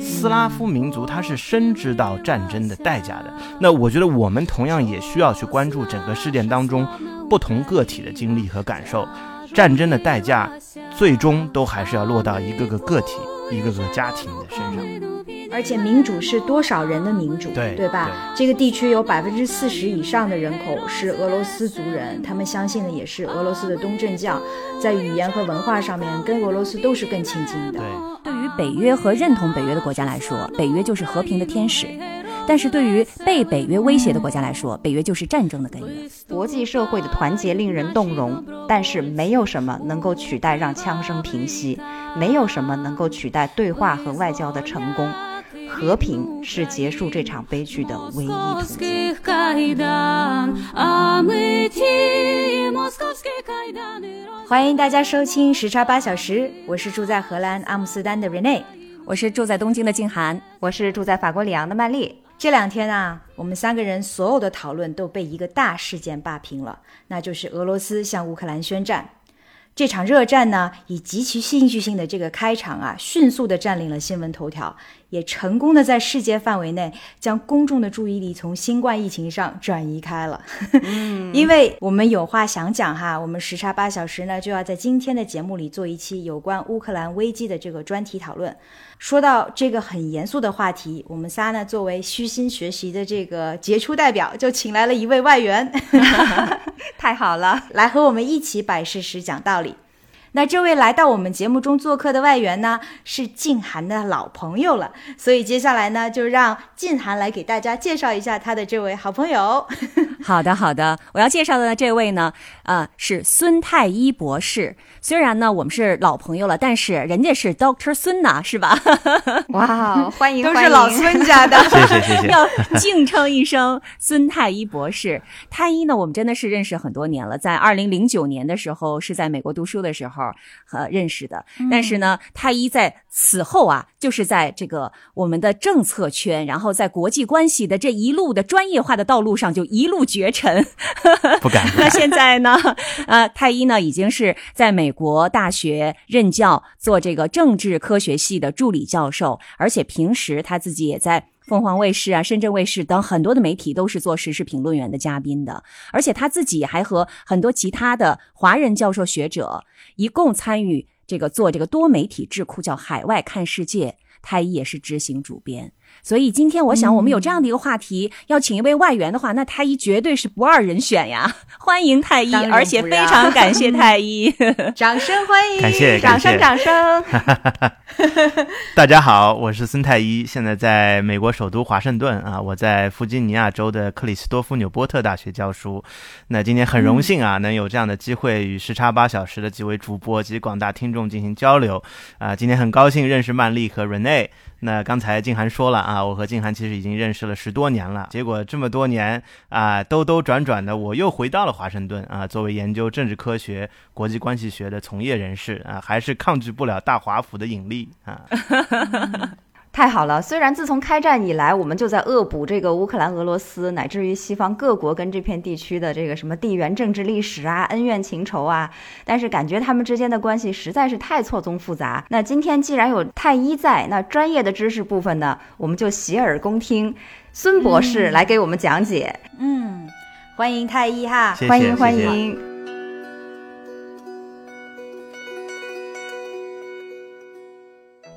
斯拉夫民族他是深知到战争的代价的，那我觉得我们同样也需要去关注整个事件当中不同个体的经历和感受。战争的代价最终都还是要落到一个个个体、一个个家庭的身上。而且民主是多少人的民主，对对吧？这个地区有百分之四十以上的人口是俄罗斯族人，他们相信的也是俄罗斯的东正教，在语言和文化上面跟俄罗斯都是更亲近的。对，对于北约和认同北约的国家来说，北约就是和平的天使；但是对于被北约威胁的国家来说，北约就是战争的根源。国际社会的团结令人动容，但是没有什么能够取代让枪声平息，没有什么能够取代对话和外交的成功。和平是结束这场悲剧的唯一途径。欢迎大家收听时差八小时，我是住在荷兰阿姆斯特丹的 Rene，我是住在东京的静涵，我是住在法国里昂的曼丽。这两天啊，我们三个人所有的讨论都被一个大事件霸屏了，那就是俄罗斯向乌克兰宣战。这场热战呢，以极其戏剧性的这个开场啊，迅速的占领了新闻头条，也成功的在世界范围内将公众的注意力从新冠疫情上转移开了。嗯，因为我们有话想讲哈，我们时差八小时呢，就要在今天的节目里做一期有关乌克兰危机的这个专题讨论。说到这个很严肃的话题，我们仨呢作为虚心学习的这个杰出代表，就请来了一位外援，太好了，来和我们一起摆事实、讲道理。那这位来到我们节目中做客的外援呢，是静涵的老朋友了，所以接下来呢，就让静涵来给大家介绍一下他的这位好朋友。好的，好的，我要介绍的这位呢，呃，是孙太医博士。虽然呢，我们是老朋友了，但是人家是 Doctor 孙呐，是吧？哇，欢迎，都是老孙家的，谢 谢谢谢，要敬称一声孙太医博士。太医呢，我们真的是认识很多年了，在二零零九年的时候是在美国读书的时候。和认识的，但是呢，太医在此后啊，就是在这个我们的政策圈，然后在国际关系的这一路的专业化的道路上，就一路绝尘。不敢。那现在呢，呃，太医呢，已经是在美国大学任教，做这个政治科学系的助理教授，而且平时他自己也在。凤凰卫视啊、深圳卫视等很多的媒体都是做时事评论员的嘉宾的，而且他自己还和很多其他的华人教授学者一共参与这个做这个多媒体智库，叫海外看世界，他也是执行主编。所以今天我想，我们有这样的一个话题，要请一位外援的话，那太医绝对是不二人选呀！欢迎太医，而且非常感谢太医，掌声欢迎，感谢，掌声，掌声。大家好，我是孙太医，现在在美国首都华盛顿啊，我在弗吉尼亚州的克里斯多夫纽波特大学教书。那今天很荣幸啊，能有这样的机会与时差八小时的几位主播及广大听众进行交流啊，今天很高兴认识曼丽和 Rene。那刚才静涵说了啊，我和静涵其实已经认识了十多年了。结果这么多年啊，兜兜转转的，我又回到了华盛顿啊。作为研究政治科学、国际关系学的从业人士啊，还是抗拒不了大华府的引力啊。太好了！虽然自从开战以来，我们就在恶补这个乌克兰、俄罗斯，乃至于西方各国跟这片地区的这个什么地缘政治历史啊、恩怨情仇啊，但是感觉他们之间的关系实在是太错综复杂。那今天既然有太医在，那专业的知识部分呢，我们就洗耳恭听孙博士来给我们讲解。嗯，欢迎太医哈，欢迎欢迎。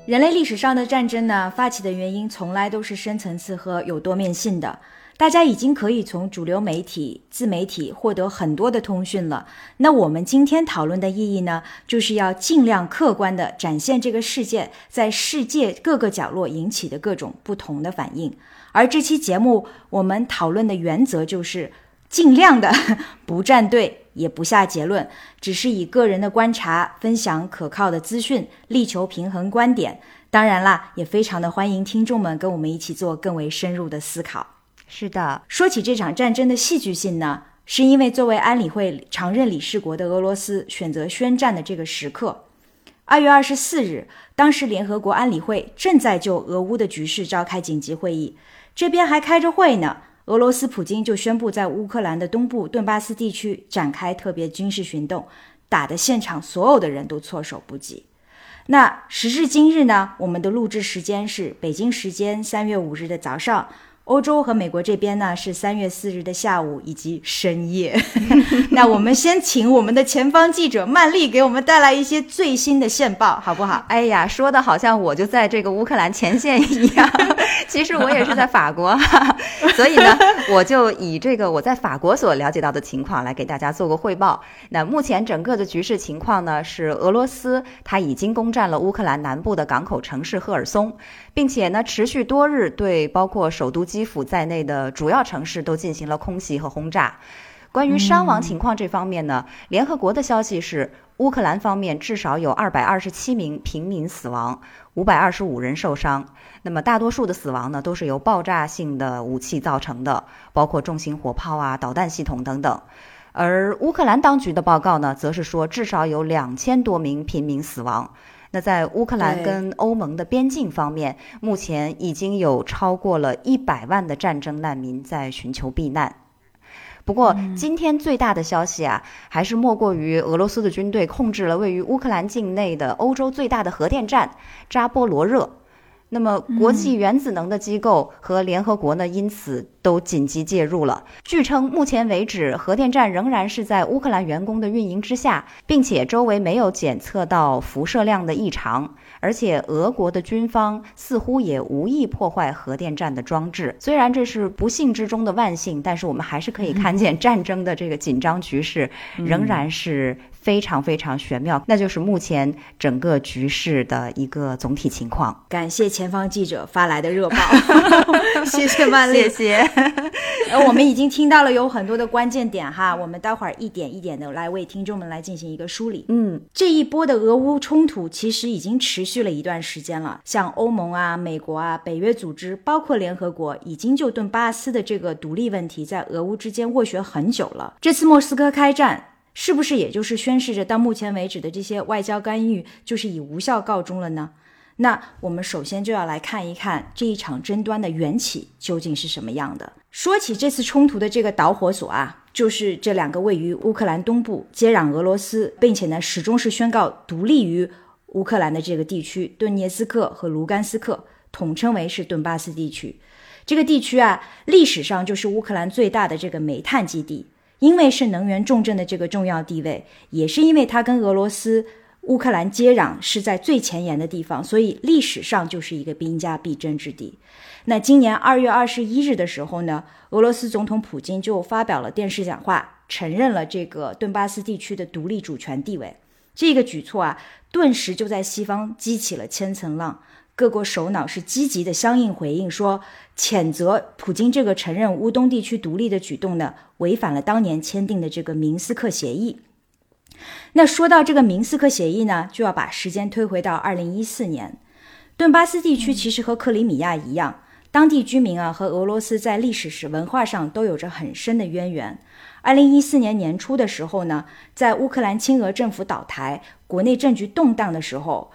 人类历史上的战争呢，发起的原因从来都是深层次和有多面性的。大家已经可以从主流媒体、自媒体获得很多的通讯了。那我们今天讨论的意义呢，就是要尽量客观地展现这个事件在世界各个角落引起的各种不同的反应。而这期节目我们讨论的原则就是尽量的 不站队。也不下结论，只是以个人的观察分享可靠的资讯，力求平衡观点。当然啦，也非常的欢迎听众们跟我们一起做更为深入的思考。是的，说起这场战争的戏剧性呢，是因为作为安理会常任理事国的俄罗斯选择宣战的这个时刻。二月二十四日，当时联合国安理会正在就俄乌的局势召开紧急会议，这边还开着会呢。俄罗斯普京就宣布在乌克兰的东部顿巴斯地区展开特别军事行动，打得现场所有的人都措手不及。那时至今日呢，我们的录制时间是北京时间三月五日的早上。欧洲和美国这边呢是三月四日的下午以及深夜。那我们先请我们的前方记者曼丽给我们带来一些最新的线报，好不好？哎呀，说的好像我就在这个乌克兰前线一样，其实我也是在法国，所以呢，我就以这个我在法国所了解到的情况来给大家做个汇报。那目前整个的局势情况呢，是俄罗斯它已经攻占了乌克兰南部的港口城市赫尔松。并且呢，持续多日对包括首都基辅在内的主要城市都进行了空袭和轰炸。关于伤亡情况这方面呢，联合国的消息是，乌克兰方面至少有二百二十七名平民死亡，五百二十五人受伤。那么大多数的死亡呢，都是由爆炸性的武器造成的，包括重型火炮啊、导弹系统等等。而乌克兰当局的报告呢，则是说至少有两千多名平民死亡。那在乌克兰跟欧盟的边境方面，目前已经有超过了一百万的战争难民在寻求避难。不过，今天最大的消息啊，还是莫过于俄罗斯的军队控制了位于乌克兰境内的欧洲最大的核电站扎波罗热。那么，国际原子能的机构和联合国呢，因此都紧急介入了。据称，目前为止，核电站仍然是在乌克兰员工的运营之下，并且周围没有检测到辐射量的异常。而且，俄国的军方似乎也无意破坏核电站的装置。虽然这是不幸之中的万幸，但是我们还是可以看见战争的这个紧张局势仍然是。非常非常玄妙，那就是目前整个局势的一个总体情况。感谢前方记者发来的热报，谢谢曼丽，谢谢。呃，我们已经听到了有很多的关键点哈，我们待会儿一点一点的来为听众们来进行一个梳理。嗯，这一波的俄乌冲突其实已经持续了一段时间了，像欧盟啊、美国啊、北约组织，包括联合国，已经就顿巴斯的这个独立问题在俄乌之间斡旋很久了。这次莫斯科开战。是不是也就是宣示着到目前为止的这些外交干预就是以无效告终了呢？那我们首先就要来看一看这一场争端的缘起究竟是什么样的。说起这次冲突的这个导火索啊，就是这两个位于乌克兰东部、接壤俄罗斯，并且呢始终是宣告独立于乌克兰的这个地区——顿涅斯克和卢甘斯克，统称为是顿巴斯地区。这个地区啊，历史上就是乌克兰最大的这个煤炭基地。因为是能源重镇的这个重要地位，也是因为它跟俄罗斯、乌克兰接壤，是在最前沿的地方，所以历史上就是一个兵家必争之地。那今年二月二十一日的时候呢，俄罗斯总统普京就发表了电视讲话，承认了这个顿巴斯地区的独立主权地位。这个举措啊，顿时就在西方激起了千层浪。各国首脑是积极的相应回应，说谴责普京这个承认乌东地区独立的举动呢，违反了当年签订的这个明斯克协议。那说到这个明斯克协议呢，就要把时间推回到二零一四年。顿巴斯地区其实和克里米亚一样，当地居民啊和俄罗斯在历史史文化上都有着很深的渊源。二零一四年年初的时候呢，在乌克兰亲俄政府倒台、国内政局动荡的时候。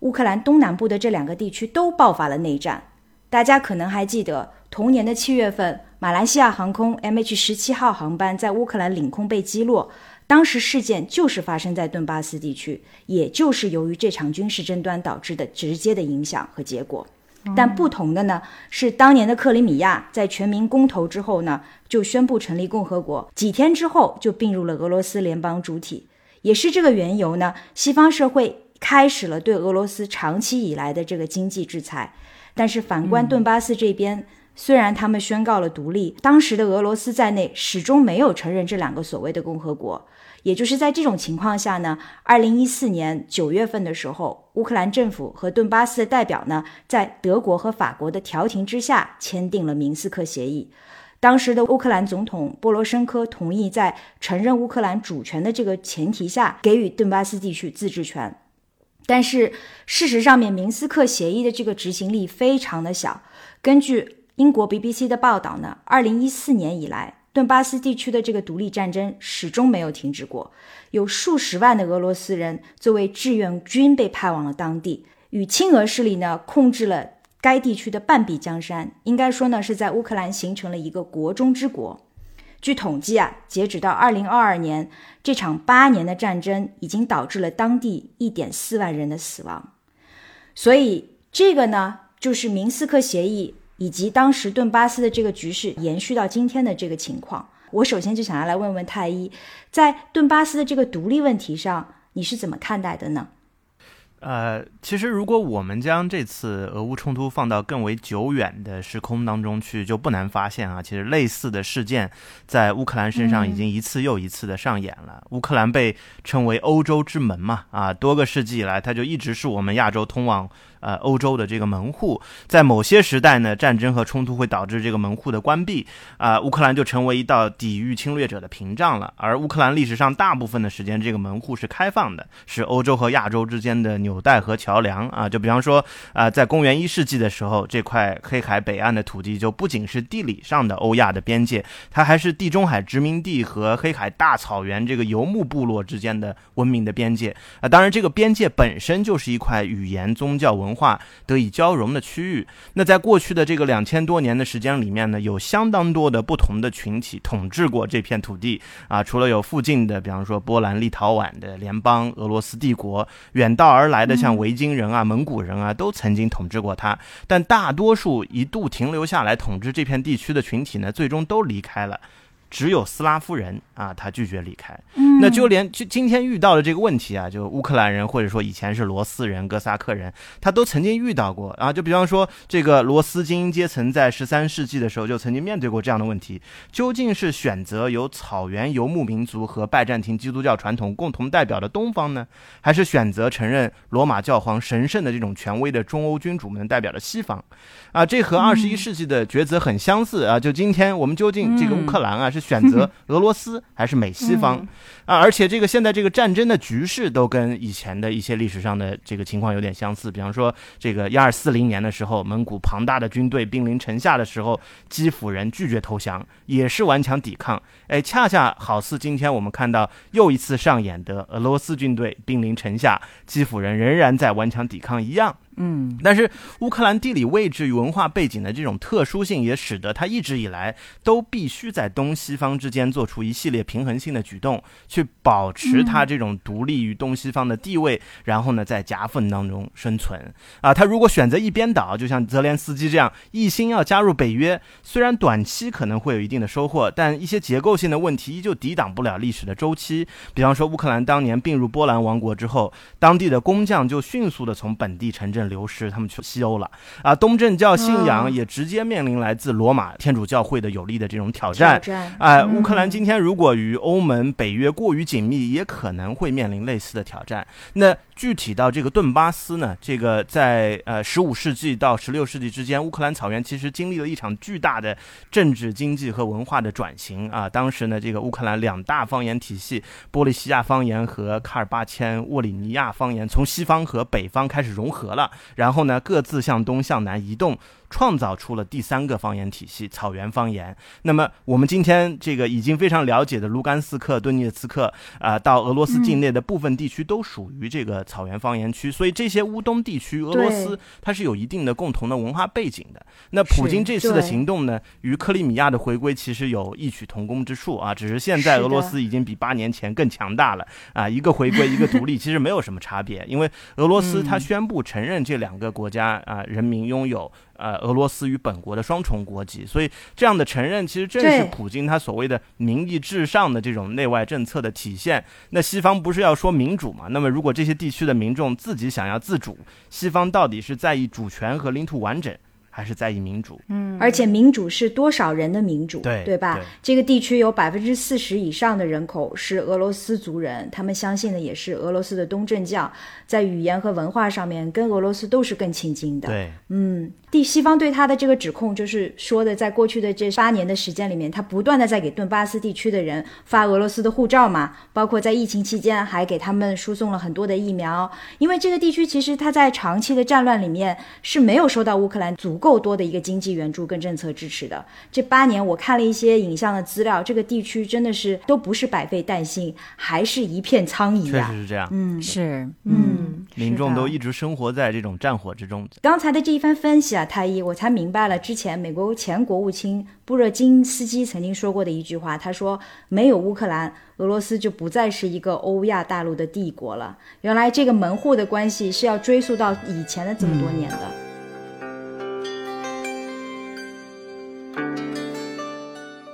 乌克兰东南部的这两个地区都爆发了内战，大家可能还记得，同年的七月份，马来西亚航空 MH 十七号航班在乌克兰领空被击落，当时事件就是发生在顿巴斯地区，也就是由于这场军事争端导致的直接的影响和结果。但不同的呢，是当年的克里米亚在全民公投之后呢，就宣布成立共和国，几天之后就并入了俄罗斯联邦主体，也是这个缘由呢，西方社会。开始了对俄罗斯长期以来的这个经济制裁，但是反观顿巴斯这边，虽然他们宣告了独立，当时的俄罗斯在内始终没有承认这两个所谓的共和国。也就是在这种情况下呢，二零一四年九月份的时候，乌克兰政府和顿巴斯的代表呢，在德国和法国的调停之下，签订了明斯克协议。当时的乌克兰总统波罗申科同意在承认乌克兰主权的这个前提下，给予顿巴斯地区自治权。但是事实上面，明斯克协议的这个执行力非常的小。根据英国 BBC 的报道呢，二零一四年以来，顿巴斯地区的这个独立战争始终没有停止过，有数十万的俄罗斯人作为志愿军被派往了当地，与亲俄势力呢控制了该地区的半壁江山，应该说呢是在乌克兰形成了一个国中之国。据统计啊，截止到二零二二年，这场八年的战争已经导致了当地一点四万人的死亡。所以这个呢，就是明斯克协议。以及当时顿巴斯的这个局势延续到今天的这个情况，我首先就想要来问问太医，在顿巴斯的这个独立问题上，你是怎么看待的呢？呃，其实如果我们将这次俄乌冲突放到更为久远的时空当中去，就不难发现啊，其实类似的事件在乌克兰身上已经一次又一次的上演了。乌克兰被称为欧洲之门嘛，啊，多个世纪以来，它就一直是我们亚洲通往。呃，欧洲的这个门户，在某些时代呢，战争和冲突会导致这个门户的关闭，啊，乌克兰就成为一道抵御侵略者的屏障了。而乌克兰历史上大部分的时间，这个门户是开放的，是欧洲和亚洲之间的纽带和桥梁啊。就比方说，啊，在公元一世纪的时候，这块黑海北岸的土地就不仅是地理上的欧亚的边界，它还是地中海殖民地和黑海大草原这个游牧部落之间的文明的边界啊。当然，这个边界本身就是一块语言、宗教文。文化得以交融的区域。那在过去的这个两千多年的时间里面呢，有相当多的不同的群体统治过这片土地啊。除了有附近的，比方说波兰、立陶宛的联邦、俄罗斯帝国，远道而来的像维京人啊、蒙古人啊，都曾经统治过它。但大多数一度停留下来统治这片地区的群体呢，最终都离开了。只有斯拉夫人啊，他拒绝离开。那就连就今天遇到的这个问题啊，就乌克兰人或者说以前是罗斯人、哥萨克人，他都曾经遇到过啊。就比方说，这个罗斯精英阶层在十三世纪的时候就曾经面对过这样的问题：究竟是选择由草原游牧民族和拜占庭基督教传统共同代表的东方呢，还是选择承认罗马教皇神圣的这种权威的中欧君主们代表的西方？啊，这和二十一世纪的抉择很相似啊。就今天我们究竟这个乌克兰啊是。选择俄罗斯还是美西方啊？而且这个现在这个战争的局势都跟以前的一些历史上的这个情况有点相似。比方说，这个一二四零年的时候，蒙古庞大的军队兵临城下的时候，基辅人拒绝投降，也是顽强抵抗。哎，恰恰好似今天我们看到又一次上演的俄罗斯军队兵临城下，基辅人仍然在顽强抵抗一样。嗯，但是乌克兰地理位置与文化背景的这种特殊性，也使得它一直以来都必须在东西方之间做出一系列平衡性的举动，去保持它这种独立于东西方的地位，然后呢，在夹缝当中生存。啊，他如果选择一边倒，就像泽连斯基这样一心要加入北约，虽然短期可能会有一定的收获，但一些结构性的问题依旧抵挡不了历史的周期。比方说，乌克兰当年并入波兰王国之后，当地的工匠就迅速的从本地城镇。流失，他们去西欧了啊！东正教信仰也直接面临来自罗马天主教会的有力的这种挑战。哎，乌克兰今天如果与欧盟、北约过于紧密，也可能会面临类似的挑战。那具体到这个顿巴斯呢？这个在呃十五世纪到十六世纪之间，乌克兰草原其实经历了一场巨大的政治、经济和文化的转型啊！当时呢，这个乌克兰两大方言体系——波利西亚方言和卡尔巴阡沃里尼亚方言，从西方和北方开始融合了。然后呢，各自向东向南移动。创造出了第三个方言体系——草原方言。那么，我们今天这个已经非常了解的卢甘斯克、顿涅茨克啊，到俄罗斯境内的部分地区都属于这个草原方言区。所以，这些乌东地区，俄罗斯它是有一定的共同的文化背景的。那普京这次的行动呢，与克里米亚的回归其实有异曲同工之处啊，只是现在俄罗斯已经比八年前更强大了啊，一个回归，一个独立，其实没有什么差别，因为俄罗斯它宣布承认这两个国家啊人民拥有。呃，俄罗斯与本国的双重国籍，所以这样的承认其实正是普京他所谓的民意至上的这种内外政策的体现。那西方不是要说民主嘛？那么如果这些地区的民众自己想要自主，西方到底是在意主权和领土完整？还是在意民主，嗯，而且民主是多少人的民主，对对吧？这个地区有百分之四十以上的人口是俄罗斯族人，他们相信的也是俄罗斯的东正教，在语言和文化上面跟俄罗斯都是更亲近的。对，嗯，地西方对他的这个指控就是说的，在过去的这八年的时间里面，他不断的在给顿巴斯地区的人发俄罗斯的护照嘛，包括在疫情期间还给他们输送了很多的疫苗，因为这个地区其实他在长期的战乱里面是没有收到乌克兰足够。够多的一个经济援助跟政策支持的。这八年我看了一些影像的资料，这个地区真的是都不是百废待兴，还是一片苍夷确啊。实是这样。嗯，是，嗯，民众都一一直生活在这种战火之中。刚才的这一番分析啊，太医，我才明白了之前美国前国务卿布热津斯基曾经说过的一句话，他说：“没有乌克兰，俄罗斯就不再是一个欧亚大陆的帝国了。”原来这个门户的关系是要追溯到以前的这么多年的。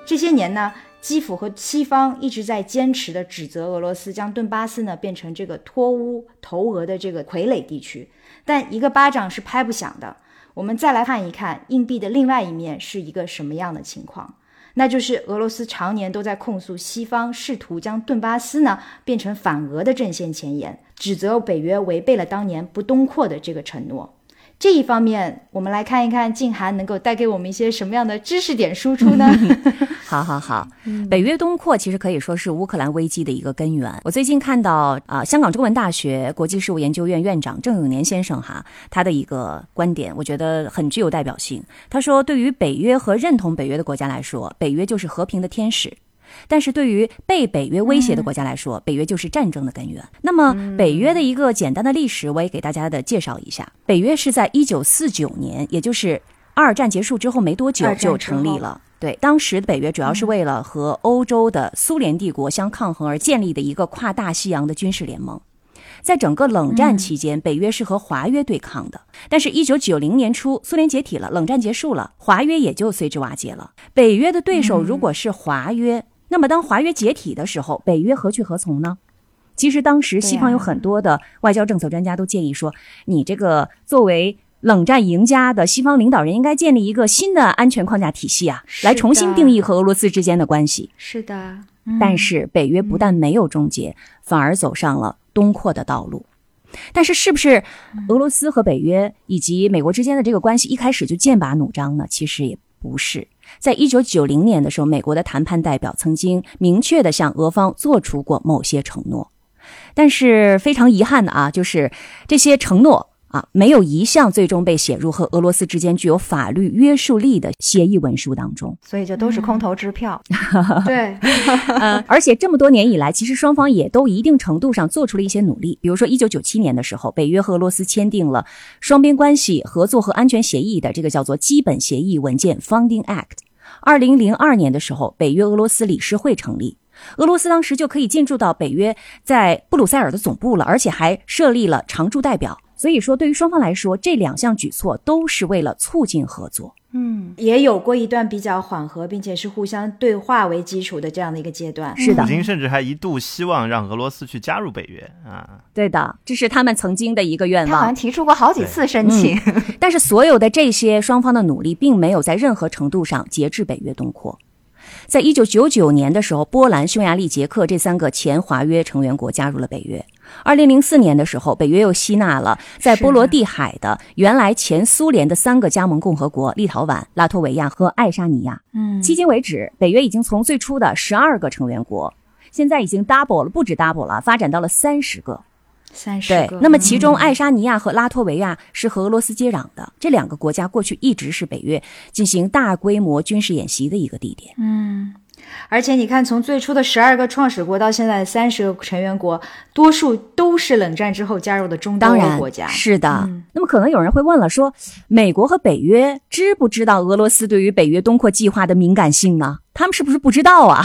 这些年呢，基辅和西方一直在坚持的指责俄罗斯将顿巴斯呢变成这个脱乌投俄的这个傀儡地区，但一个巴掌是拍不响的。我们再来看一看硬币的另外一面是一个什么样的情况，那就是俄罗斯常年都在控诉西方试图将顿巴斯呢变成反俄的阵线前沿，指责北约违背了当年不东扩的这个承诺。这一方面，我们来看一看静涵能够带给我们一些什么样的知识点输出呢？好好好，北约东扩其实可以说是乌克兰危机的一个根源。我最近看到啊、香港中文大学国际事务研究院院长郑永年先生哈，他的一个观点，我觉得很具有代表性。他说，对于北约和认同北约的国家来说，北约就是和平的天使。但是对于被北约威胁的国家来说，北约就是战争的根源。那么，北约的一个简单的历史，我也给大家的介绍一下。北约是在一九四九年，也就是二战结束之后没多久就成立了。对，当时的北约主要是为了和欧洲的苏联帝国相抗衡而建立的一个跨大西洋的军事联盟。在整个冷战期间，北约是和华约对抗的。但是，一九九零年初，苏联解体了，冷战结束了，华约也就随之瓦解了。北约的对手如果是华约，那么当华约解体的时候，北约何去何从呢？其实当时西方有很多的外交政策专家都建议说，你这个作为冷战赢家的西方领导人，应该建立一个新的安全框架体系啊，来重新定义和俄罗斯之间的关系。是的，但是北约不但没有终结，反而走上了东扩的道路。但是，是不是俄罗斯和北约以及美国之间的这个关系一开始就剑拔弩张呢？其实也不是。在一九九零年的时候，美国的谈判代表曾经明确的向俄方做出过某些承诺，但是非常遗憾的啊，就是这些承诺啊，没有一项最终被写入和俄罗斯之间具有法律约束力的协议文书当中。所以这都是空头支票。对，呃，而且这么多年以来，其实双方也都一定程度上做出了一些努力。比如说，一九九七年的时候，北约和俄罗斯签订了双边关系合作和安全协议的这个叫做基本协议文件 （Founding Act）。二零零二年的时候，北约俄罗斯理事会成立，俄罗斯当时就可以进驻到北约在布鲁塞尔的总部了，而且还设立了常驻代表。所以说，对于双方来说，这两项举措都是为了促进合作。嗯，也有过一段比较缓和，并且是互相对话为基础的这样的一个阶段。是的普，京甚至还一度希望让俄罗斯去加入北约啊。对的，这是他们曾经的一个愿望他好像。提出过好几次申请。但是所有的这些双方的努力，并没有在任何程度上节制北约东扩。在一九九九年的时候，波兰、匈牙利、捷克这三个前华约成员国加入了北约。二零零四年的时候，北约又吸纳了在波罗的海的原来前苏联的三个加盟共和国——立陶宛、拉脱维亚和爱沙尼亚。嗯，迄今为止，北约已经从最初的十二个成员国，现在已经 double 了，不止 double 了，发展到了三十个。对三十个。，那么其中爱沙尼亚和拉脱维亚是和俄罗斯接壤的，这两个国家过去一直是北约进行大规模军事演习的一个地点。嗯，而且你看，从最初的十二个创始国到现在的三十个成员国，多数都是冷战之后加入的中东欧国家。是的。嗯那么可能有人会问了，说美国和北约知不知道俄罗斯对于北约东扩计划的敏感性呢？他们是不是不知道啊？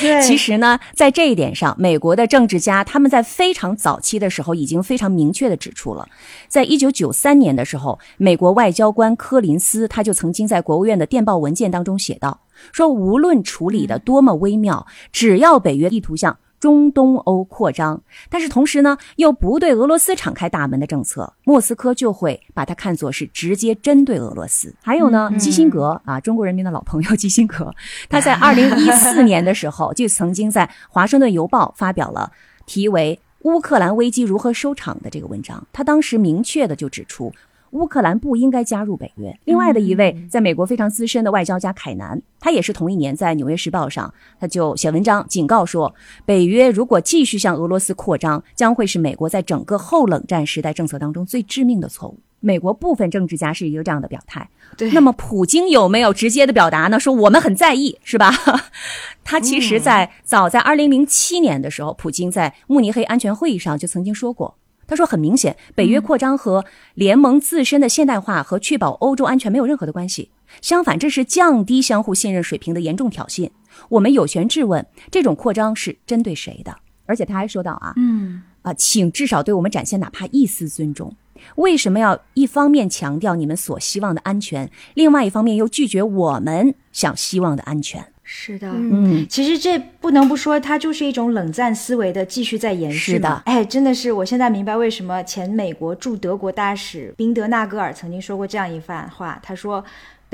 对，其实呢，在这一点上，美国的政治家他们在非常早期的时候已经非常明确的指出了，在一九九三年的时候，美国外交官柯林斯他就曾经在国务院的电报文件当中写道，说无论处理的多么微妙，只要北约意图向中东欧扩张，但是同时呢，又不对俄罗斯敞开大门的政策，莫斯科就会把它看作是直接针对俄罗斯。还有呢，基辛格啊，中国人民的老朋友基辛格，他在二零一四年的时候就曾经在《华盛顿邮报》发表了题为《乌克兰危机如何收场》的这个文章。他当时明确的就指出。乌克兰不应该加入北约。另外的一位在美国非常资深的外交家凯南，他也是同一年在《纽约时报》上，他就写文章警告说，北约如果继续向俄罗斯扩张，将会是美国在整个后冷战时代政策当中最致命的错误。美国部分政治家是一个这样的表态。对，那么普京有没有直接的表达呢？说我们很在意，是吧？他其实，在早在二零零七年的时候，普京在慕尼黑安全会议上就曾经说过，他说很明显，北约扩张和联盟自身的现代化和确保欧洲安全没有任何的关系。相反，这是降低相互信任水平的严重挑衅。我们有权质问，这种扩张是针对谁的？而且他还说到啊，嗯啊，请至少对我们展现哪怕一丝尊重。为什么要一方面强调你们所希望的安全，另外一方面又拒绝我们想希望的安全？是的，嗯，其实这不能不说，它就是一种冷战思维的继续在延续是的。嘛哎，真的是，我现在明白为什么前美国驻德国大使宾德纳格尔曾经说过这样一番话，他说。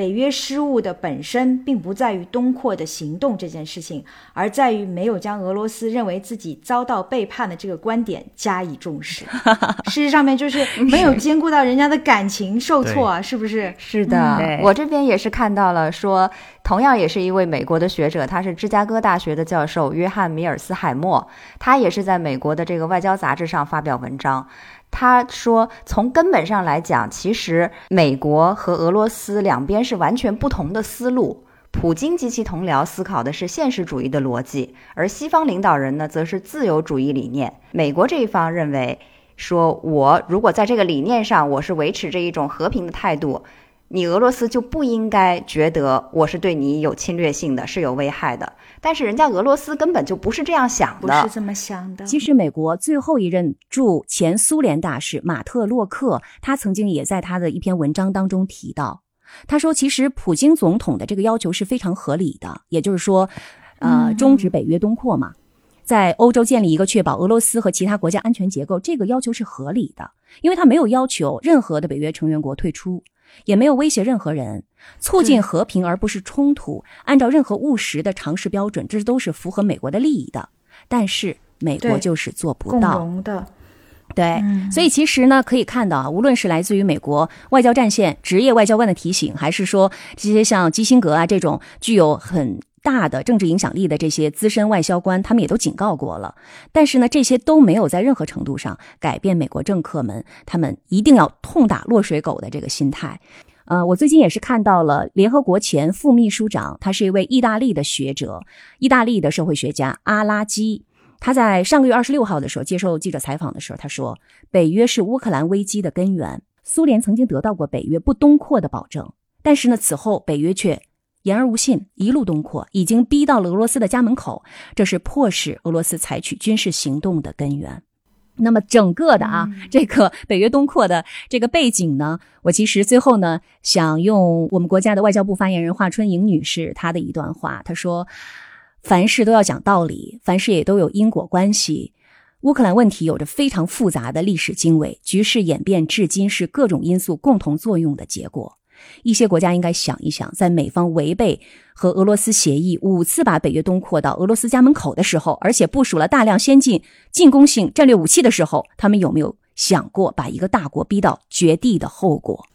北约失误的本身并不在于东扩的行动这件事情，而在于没有将俄罗斯认为自己遭到背叛的这个观点加以重视。事实上面就是没有兼顾到人家的感情受挫啊，是不是？是的，对我这边也是看到了说，同样也是一位美国的学者，他是芝加哥大学的教授约翰米尔斯海默，他也是在美国的这个外交杂志上发表文章。他说，从根本上来讲，其实美国和俄罗斯两边是完全不同的思路。普京及其同僚思考的是现实主义的逻辑，而西方领导人呢，则是自由主义理念。美国这一方认为，说我如果在这个理念上，我是维持着一种和平的态度，你俄罗斯就不应该觉得我是对你有侵略性的，是有危害的。但是人家俄罗斯根本就不是这样想的，不是这么想的。其实，美国最后一任驻前苏联大使马特洛克，他曾经也在他的一篇文章当中提到，他说，其实普京总统的这个要求是非常合理的，也就是说，呃，终止北约东扩嘛，在欧洲建立一个确保俄罗斯和其他国家安全结构，这个要求是合理的，因为他没有要求任何的北约成员国退出。也没有威胁任何人，促进和平而不是冲突。按照任何务实的常识标准，这都是符合美国的利益的。但是美国就是做不共到。荣的，对，嗯所以其实呢，可以看到啊，无论是来自于美国外交战线职业外交官的提醒，还是说这些像基辛格啊这种具有很大的政治影响力的这些资深外交官，他们也都警告过了。但是呢，这些都没有在任何程度上改变美国政客们他们一定要痛打落水狗的这个心态。呃，我最近也是看到了联合国前副秘书长，他是一位意大利的学者，意大利的社会学家阿拉基。他在上个月二十六号的时候接受记者采访的时候，他说：“北约是乌克兰危机的根源。苏联曾经得到过北约不东扩的保证，但是呢，此后北约却言而无信，一路东扩，已经逼到了俄罗斯的家门口，这是迫使俄罗斯采取军事行动的根源。”那么整个的啊，这个北约东扩的这个背景呢，我其实最后呢，想用我们国家的外交部发言人华春莹女士她的一段话，她说：“凡事都要讲道理，凡事也都有因果关系。乌克兰问题有着非常复杂的历史经纬，局势演变至今是各种因素共同作用的结果。一些国家应该想一想，在美方违背和俄罗斯协议五次把北约东扩到俄罗斯家门口的时候，而且部署了大量先进进攻性战略武器的时候，他们有没有想过把一个大国逼到绝地的后果？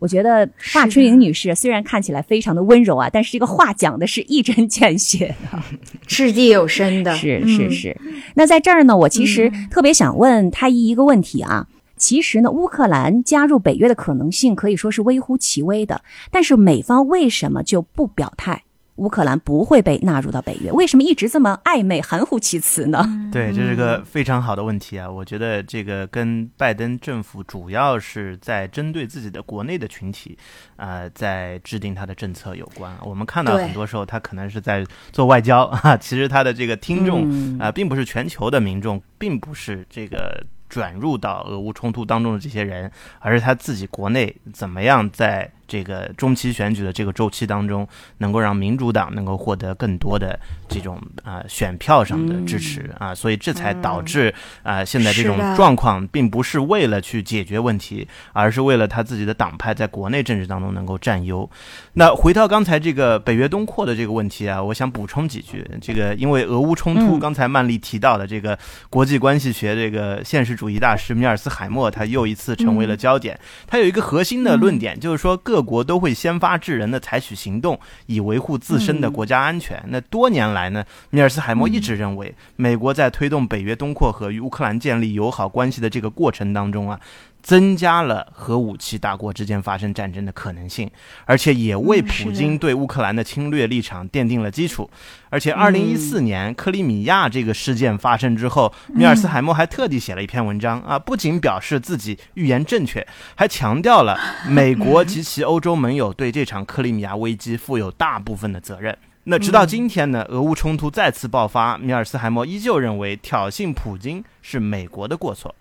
我觉得华春莹女士虽然看起来非常的温柔啊，但是这个话讲的是一针见血的。掷地有声的，是是嗯是。那在这儿呢，我其实特别想问太医一个问题啊。其实呢，乌克兰加入北约的可能性可以说是微乎其微的，但是美方为什么就不表态？乌克兰不会被纳入到北约，为什么一直这么暧昧、含糊其辞呢？对，这是个非常好的问题啊！我觉得这个跟拜登政府主要是在针对自己的国内的群体，呃，在制定他的政策有关。我们看到很多时候他可能是在做外交啊，其实他的这个听众嗯啊、并不是全球的民众，并不是这个转入到俄乌冲突当中的这些人，而是他自己国内怎么样在这个中期选举的这个周期当中，能够让民主党能够获得更多的这种啊、呃选票上的支持啊、所以这才导致啊、现在这种状况，并不是为了去解决问题，而是为了他自己的党派在国内政治当中能够占优。那回到刚才这个北约东扩的这个问题啊，我想补充几句。这个因为俄乌冲突，嗯刚才曼丽提到的这个国际关系学这个现实主义大师米尔斯海默，他又一次成为了焦点。他有一个核心的论点，就是说各国都会先发制人的采取行动，以维护自身的国家安全。那多年来呢，米尔斯海默一直认为，美国在推动北约东扩和与乌克兰建立友好关系的这个过程当中啊。增加了核武器大国之间发生战争的可能性，而且也为普京对乌克兰的侵略立场奠定了基础。而且，二零一四年克里米亚这个事件发生之后，米尔斯海默还特地写了一篇文章啊，不仅表示自己预言正确，还强调了美国及其欧洲盟友对这场克里米亚危机负有大部分的责任。那直到今天呢，俄乌冲突再次爆发，米尔斯海默依旧认为挑衅普京是美国的过错。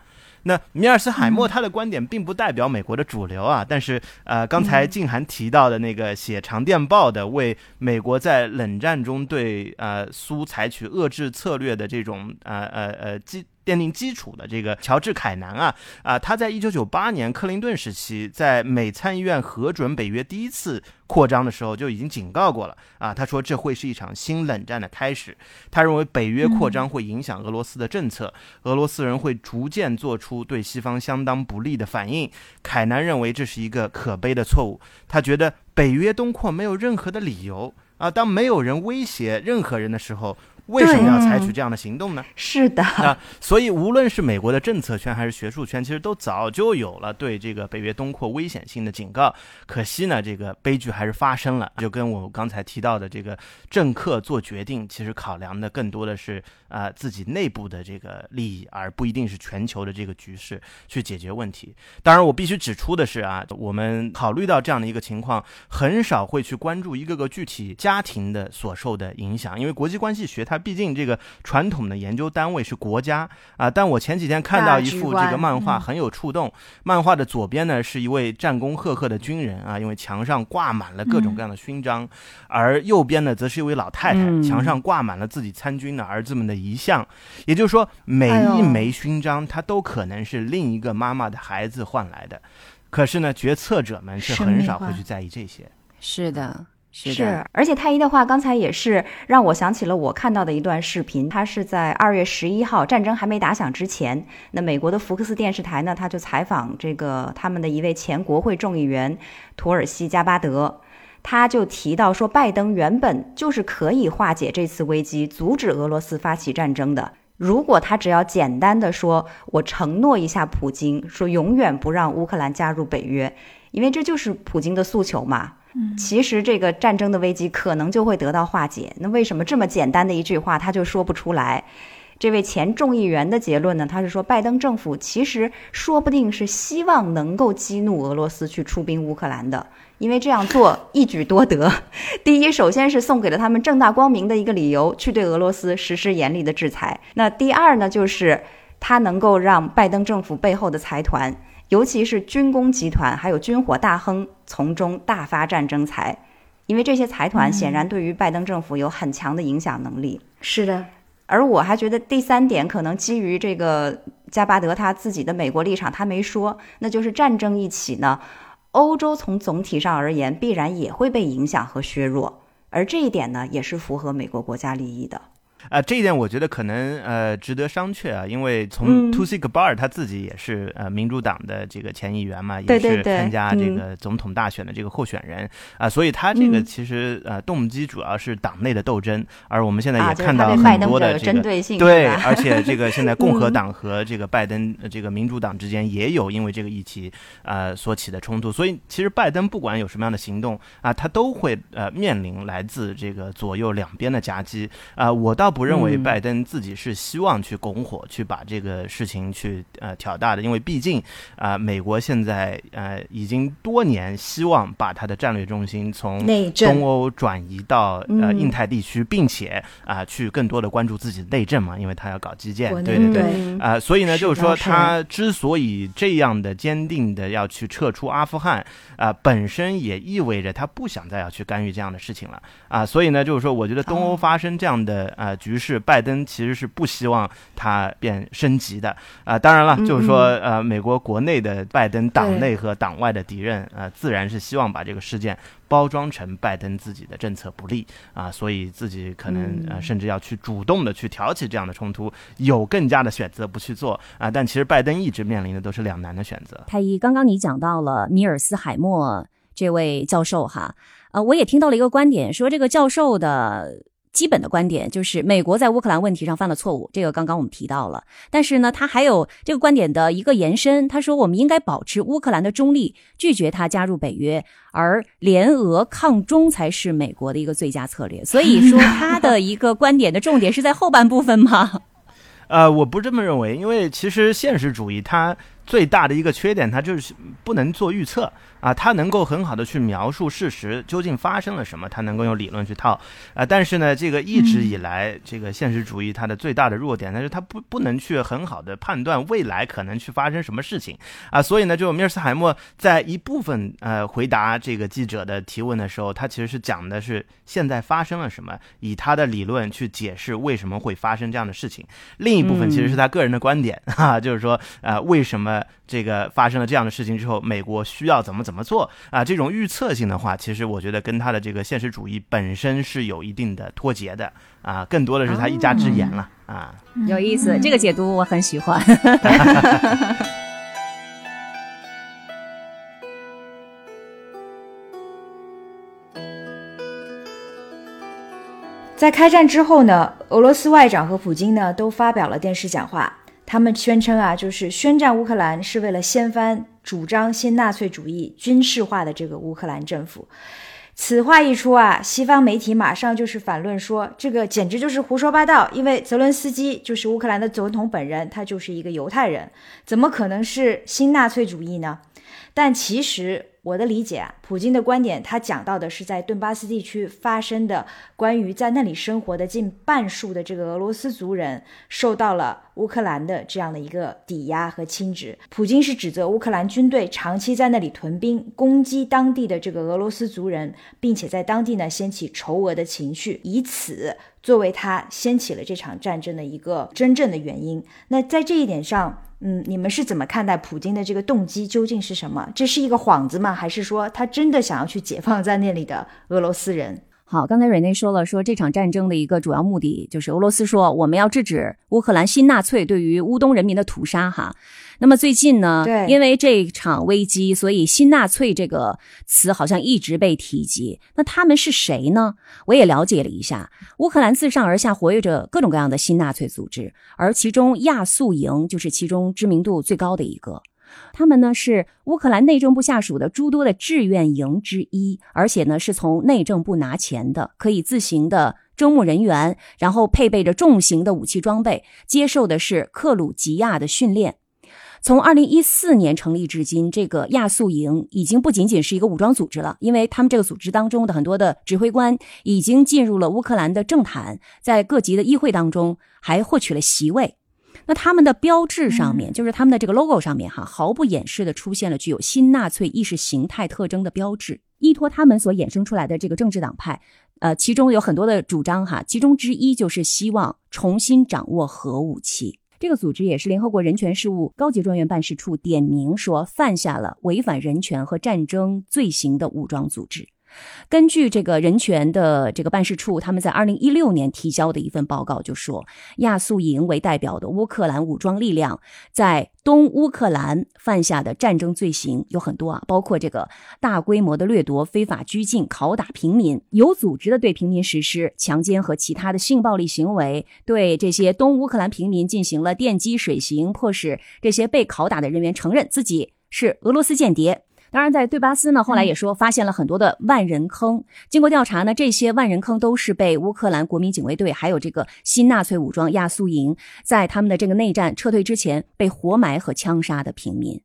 那米尔斯海默他的观点并不代表美国的主流啊，但是呃，刚才静涵提到的那个写长电报的，为美国在冷战中对呃苏采取遏制策略的这种呃呃呃基。奠定基础的这个乔治·凯南啊啊，他在一九九八年克林顿时期，在美参议院核准北约第一次扩张的时候，就已经警告过了啊。他说这会是一场新冷战的开始。他认为北约扩张会影响俄罗斯的政策，俄罗斯人会逐渐做出对西方相当不利的反应。凯南认为这是一个可悲的错误。他觉得北约东扩没有任何的理由啊。当没有人威胁任何人的时候。为什么要采取这样的行动呢？是的，那，所以无论是美国的政策圈还是学术圈，其实都早就有了对这个北约东扩危险性的警告。可惜呢，这个悲剧还是发生了。就跟我刚才提到的，这个政客做决定，其实考量的更多的是啊自己内部的这个利益，而不一定是全球的这个局势去解决问题。当然，我必须指出的是啊，我们考虑到这样的一个情况，很少会去关注一个个具体家庭的所受的影响，因为国际关系学它。毕竟这个传统的研究单位是国家啊，但我前几天看到一幅这个漫画很有触动。漫画的左边呢是一位战功赫赫的军人啊，因为墙上挂满了各种各样的勋章，而右边呢则是一位老太太，墙上挂满了自己参军的儿子们的遗像。也就是说，每一枚勋章它都可能是另一个妈妈的孩子换来的。可是呢，决策者们是很少会去在意这些。是的。是，而且太医的话，刚才也是让我想起了我看到的一段视频。他是在二月十一号战争还没打响之前，那美国的福克斯电视台呢，他就采访这个他们的一位前国会众议员图尔西加巴德，他就提到说，拜登原本就是可以化解这次危机，阻止俄罗斯发起战争的。如果他只要简单的说，我承诺一下普京，说永远不让乌克兰加入北约，因为这就是普京的诉求嘛。其实这个战争的危机可能就会得到化解。那为什么这么简单的一句话他就说不出来？这位前众议员的结论呢？他是说，拜登政府其实说不定是希望能够激怒俄罗斯去出兵乌克兰的，因为这样做一举多得。第一，首先是送给了他们正大光明的一个理由，去对俄罗斯实施严厉的制裁。那第二呢，就是它能够让拜登政府背后的财团。尤其是军工集团，还有军火大亨从中大发战争财，因为这些财团显然对于拜登政府有很强的影响能力。是的，而我还觉得第三点可能基于这个加巴德他自己的美国立场，他没说，那就是战争一起呢，欧洲从总体上而言必然也会被影响和削弱，而这一点呢，也是符合美国国家利益的。啊，这一点我觉得可能呃值得商榷啊，因为从 t u s i Gabbard 他自己也是呃民主党的这个前议员嘛，也是参加这个总统大选的这个候选人啊，所以他这个其实呃动机主要是党内的斗争，而我们现在也看到很多的这个对，而且这个现在共和党和这个拜登这个民主党之间也有因为这个议题呃所起的冲突，所以其实拜登不管有什么样的行动啊，他都会呃面临来自这个左右两边的夹击。啊，我倒。不认为拜登自己是希望去拱火，去把这个事情去呃挑大的，因为毕竟啊，美国现在呃已经多年希望把它的战略中心从东欧转移到呃印太地区，并且啊去更多的关注自己的内政嘛，因为他要搞基建，对对对，啊，所以呢，就是说他之所以这样的坚定的要去撤出阿富汗啊，本身也意味着他不想再要去干预这样的事情了。啊，所以呢，就是说，我觉得东欧发生这样的啊。局势，拜登其实是不希望它变升级的啊。当然了，就是说，呃，美国国内的拜登党内和党外的敌人，呃，自然是希望把这个事件包装成拜登自己的政策不利啊，所以自己可能呃，甚至要去主动的去挑起这样的冲突，有更加的选择不去做啊。但其实拜登一直面临的都是两难的选择。太医，刚刚你讲到了米尔斯海默这位教授哈，呃，我也听到了一个观点，说这个教授的。基本的观点就是美国在乌克兰问题上犯了错误，这个刚刚我们提到了。但是呢，他还有这个观点的一个延伸，他说我们应该保持乌克兰的中立，拒绝他加入北约，而联俄抗中才是美国的一个最佳策略。所以说，他的一个观点的重点是在后半部分吗？呃，我不这么认为，因为其实现实主义它最大的一个缺点，它就是不能做预测。啊，他能够很好的去描述事实究竟发生了什么，他能够用理论去套啊。但是呢，这个一直以来，这个现实主义它的最大的弱点，但是它不不能去很好的判断未来可能去发生什么事情啊。所以呢，就米尔斯海默在一部分呃回答这个记者的提问的时候，他其实是讲的是现在发生了什么，以他的理论去解释为什么会发生这样的事情。另一部分其实是他个人的观点 哈，就是说呃为什么这个发生了这样的事情之后，美国需要怎么怎么。怎么做啊？这种预测性的话，其实我觉得跟他的这个现实主义本身是有一定的脱节的啊，更多的是他一家之言了啊。有意思，这个解读我很喜欢。在开战之后呢，俄罗斯外长和普京呢都发表了电视讲话，他们宣称啊，就是宣战乌克兰是为了掀翻。主张新纳粹主义军事化的这个乌克兰政府，此话一出啊，西方媒体马上就是反论说，这个简直就是胡说八道。因为泽伦斯基就是乌克兰的总统本人，他就是一个犹太人，怎么可能是新纳粹主义呢？但其实。我的理解啊，普京的观点，他讲到的是在顿巴斯地区发生的关于在那里生活的近半数的这个俄罗斯族人受到了乌克兰的这样的一个抵押和侵蚀。普京是指责乌克兰军队长期在那里屯兵，攻击当地的这个俄罗斯族人，并且在当地呢掀起仇俄的情绪，以此作为他掀起了这场战争的一个真正的原因。那在这一点上。嗯，你们是怎么看待普京的这个动机究竟是什么？这是一个幌子吗？还是说他真的想要去解放在那里的俄罗斯人？好，刚才瑞内说了，说这场战争的一个主要目的就是俄罗斯说我们要制止乌克兰新纳粹对于乌东人民的屠杀，哈。那么最近呢，对，因为这场危机，所以新纳粹这个词好像一直被提及。那他们是谁呢？我也了解了一下，乌克兰自上而下活跃着各种各样的新纳粹组织，而其中亚速营就是其中知名度最高的一个。他们呢是乌克兰内政部下属的诸多的志愿营之一，而且呢是从内政部拿钱的，可以自行的招募人员，然后配备着重型的武器装备，接受的是克鲁吉亚的训练。从二零一四年成立至今，这个亚速营已经不仅仅是一个武装组织了，因为他们这个组织当中的很多的指挥官已经进入了乌克兰的政坛，在各级的议会当中还获取了席位。那他们的标志上面，就是他们的这个 logo 上面，哈，毫不掩饰的出现了具有新纳粹意识形态特征的标志。依托他们所衍生出来的这个政治党派，呃，其中有很多的主张，哈，其中之一就是希望重新掌握核武器。这个组织也是联合国人权事务高级专员办事处点名说犯下了违反人权和战争罪行的武装组织。根据这个人权的这个办事处，他们在二零一六年提交的一份报告就说，亚速营为代表的乌克兰武装力量在东乌克兰犯下的战争罪行有很多啊，包括这个大规模的掠夺、非法拘禁、拷打平民，有组织的对平民实施强奸和其他的性暴力行为，对这些东乌克兰平民进行了电击、水刑，迫使这些被拷打的人员承认自己是俄罗斯间谍。当然，在对巴斯呢，后来也说发现了很多的万人坑。经过调查呢，这些万人坑都是被乌克兰国民警卫队还有这个新纳粹武装亚速营在他们的这个内战撤退之前被活埋和枪杀的平民。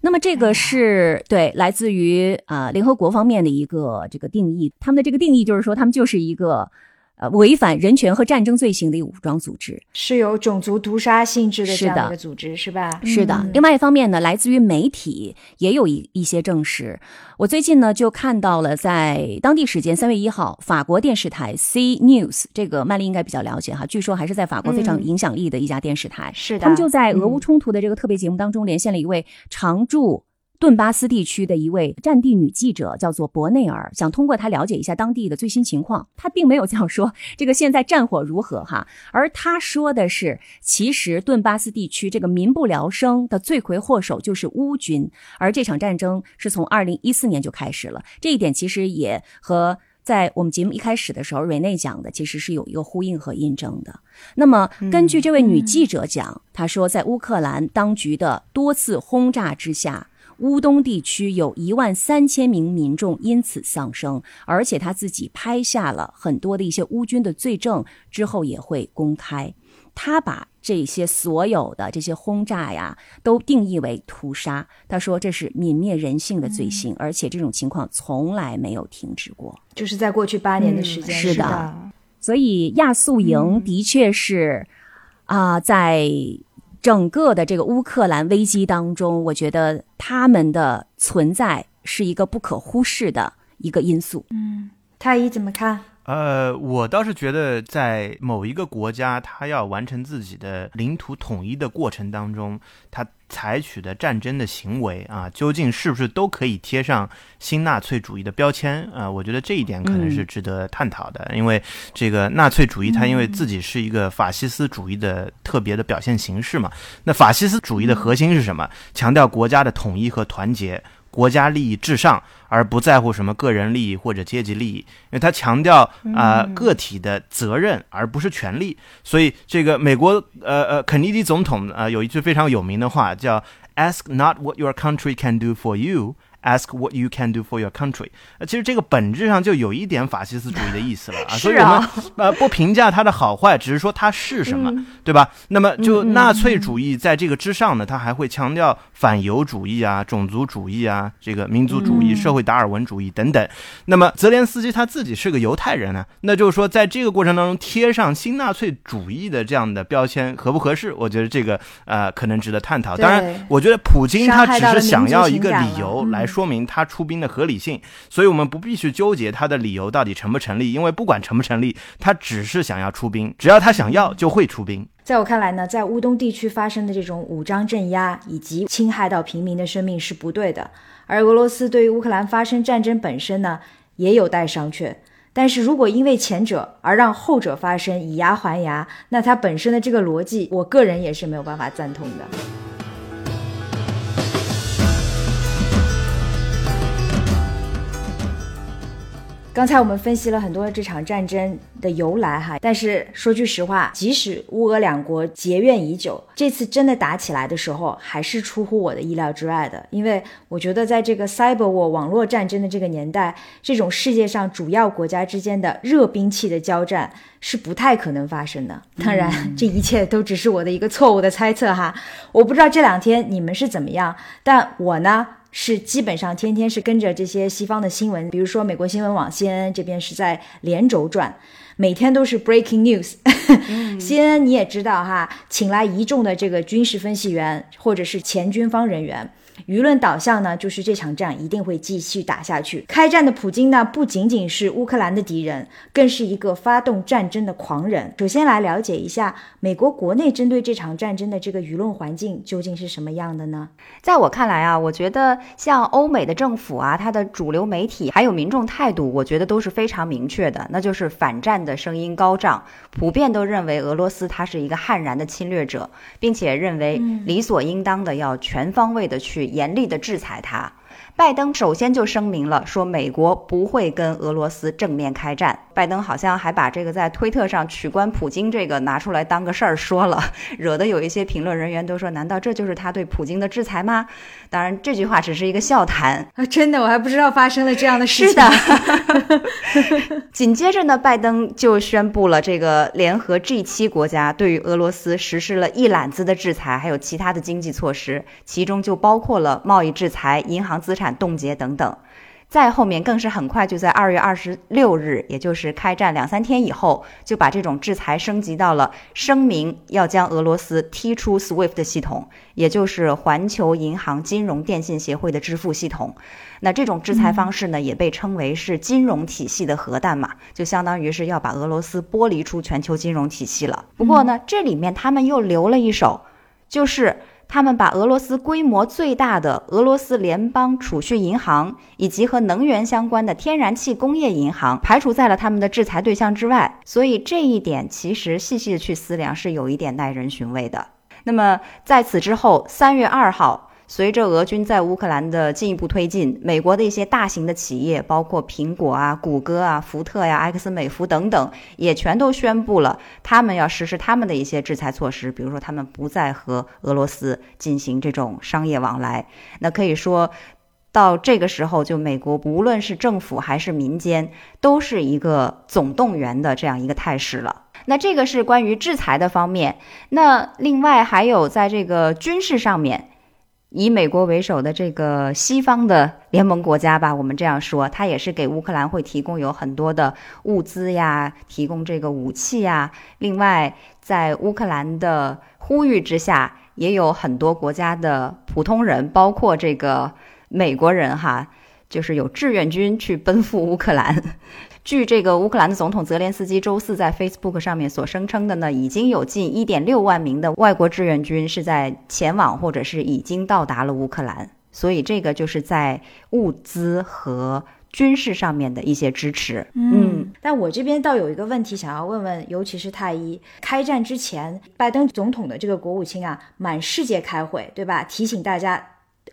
那么这个是对来自于啊联合国方面的一个这个定义，他们的这个定义就是说，他们就是一个。呃，违反人权和战争罪行的一个武装组织，是有种族屠杀性质的这样的一个组织，是吧？是的。另外一方面呢，来自于媒体也有一一些证实。我最近呢就看到了，在当地时间三月一号，法国电视台 C News，这个曼丽应该比较了解哈，据说还是在法国非常有影响力的一家电视台。是的。他们就在俄乌冲突的这个特别节目当中，连线了一位常驻。顿巴斯地区的一位战地女记者叫做博内尔，想通过她了解一下当地的最新情况。她并没有这样说，这个现在战火如何哈？而她说的是，其实顿巴斯地区这个民不聊生的罪魁祸首就是乌军，而这场战争是从二零一四年就开始了。这一点其实也和。在我们节目一开始的时候，瑞内讲的其实是有一个呼应和印证的。那么，根据这位女记者讲，她说，在乌克兰当局的多次轰炸之下，乌东地区有一万三千名民众因此丧生，而且他自己拍下了很多的一些乌军的罪证，之后也会公开。他把这些所有的这些轰炸呀，都定义为屠杀。他说这是泯灭人性的罪行，而且这种情况从来没有停止过。就是在过去八年的时间，是的。所以亚速营的确是啊，在整个的这个乌克兰危机当中，我觉得他们的存在是一个不可忽视的一个因素。嗯，太医怎么看？呃，我倒是觉得，在某一个国家，他要完成自己的领土统一的过程当中，他采取的战争的行为啊，究竟是不是都可以贴上新纳粹主义的标签啊？我觉得这一点可能是值得探讨的，因为这个纳粹主义，它因为自己是一个法西斯主义的特别的表现形式嘛。那法西斯主义的核心是什么？强调国家的统一和团结。国家利益至上，而不在乎什么个人利益或者阶级利益，因为他强调啊个体的责任而不是权利。所以这个美国呃呃肯尼迪总统啊有一句非常有名的话叫 “Ask not what your country can do for you”。Ask what you can do for your country。呃，其实这个本质上就有一点法西斯主义的意思了啊。所以我们呃不评价它的好坏，只是说它是什么，对吧？那么就纳粹主义在这个之上呢，它还会强调反犹主义啊、种族主义啊、这个民族主义、社会达尔文主义等等。那么泽连斯基他自己是个犹太人呢，那就是说在这个过程当中贴上新纳粹主义的这样的标签合不合适？我觉得这个呃可能值得探讨。当然，我觉得普京他只是想要一个理由来。说明他出兵的合理性，所以我们不必去纠结他的理由到底成不成立，因为不管成不成立，他只是想要出兵，只要他想要就会出兵。在我看来呢，在乌东地区发生的这种武装镇压以及侵害到平民的生命是不对的，而俄罗斯对于乌克兰发生战争本身呢，也有待商榷。但是如果因为前者而让后者发生以牙还牙，那它本身的这个逻辑，我个人也是没有办法赞同的。刚才我们分析了很多这场战争的由来哈，但是说句实话，即使乌俄两国结怨已久，这次真的打起来的时候，还是出乎我的意料之外的。因为我觉得在这个 cyber war 网络战争的这个年代，这种世界上主要国家之间的热兵器的交战是不太可能发生的。当然，这一切都只是我的一个错误的猜测哈。我不知道这两天你们是怎么样，但我呢？是基本上天天是跟着这些西方的新闻，比如说美国新闻网 CNN 这边是在连轴转，每天都是 breaking news。CNN 你也知道哈，请来一众的这个军事分析员或者是前军方人员。舆论导向呢，就是这场战一定会继续打下去。开战的普京呢，不仅仅是乌克兰的敌人，更是一个发动战争的狂人。首先来了解一下美国国内针对这场战争的这个舆论环境究竟是什么样的呢？在我看来啊，我觉得像欧美的政府啊，它的主流媒体还有民众态度，我觉得都是非常明确的，那就是反战的声音高涨，普遍都认为俄罗斯它是一个悍然的侵略者，并且认为理所应当的要全方位的去。严厉的制裁他。拜登首先就声明了，说美国不会跟俄罗斯正面开战。拜登好像还把这个在推特上取关普京这个拿出来当个事儿说了，惹得有一些评论人员都说：难道这就是他对普京的制裁吗？当然，这句话只是一个笑谈啊！真的，我还不知道发生了这样的事情。是的。紧接着呢，拜登就宣布了这个联合 G 七国家对于俄罗斯实施了一揽子的制裁，还有其他的经济措施，其中就包括了贸易制裁、银行资产。冻结等等，再后面更是很快就在二月二十六日，也就是开战两三天以后，就把这种制裁升级到了声明要将俄罗斯踢出 SWIFT 系统，也就是环球银行金融电信协会的支付系统。那这种制裁方式呢，也被称为是金融体系的核弹嘛，就相当于是要把俄罗斯剥离出全球金融体系了。不过呢，这里面他们又留了一手，就是。他们把俄罗斯规模最大的俄罗斯联邦储蓄银行以及和能源相关的天然气工业银行排除在了他们的制裁对象之外，所以这一点其实细细的去思量是有一点耐人寻味的。那么在此之后，三月二号，随着俄军在乌克兰的进一步推进，美国的一些大型的企业，包括苹果啊、谷歌啊、福特呀、埃克斯美孚等等，也全都宣布了他们要实施他们的一些制裁措施，比如说他们不再和俄罗斯进行这种商业往来。那可以说。到这个时候，就美国无论是政府还是民间，都是一个总动员的这样一个态势了。那这个是关于制裁的方面。那另外还有在这个军事上面，以美国为首的这个西方的联盟国家吧，我们这样说，它也是给乌克兰会提供有很多的物资呀，提供这个武器呀。另外，在乌克兰的呼吁之下，也有很多国家的普通人，包括这个。美国人哈，就是有志愿军去奔赴乌克兰。据这个乌克兰的总统泽连斯基周四在 Facebook 上面所声称的呢，已经有近1.6万名的外国志愿军是在前往或者是已经到达了乌克兰。所以这个就是在物资和军事上面的一些支持。嗯，但我这边倒有一个问题想要问问，尤其是太医，开战之前，拜登总统的这个国务卿啊，满世界开会，对吧？提醒大家。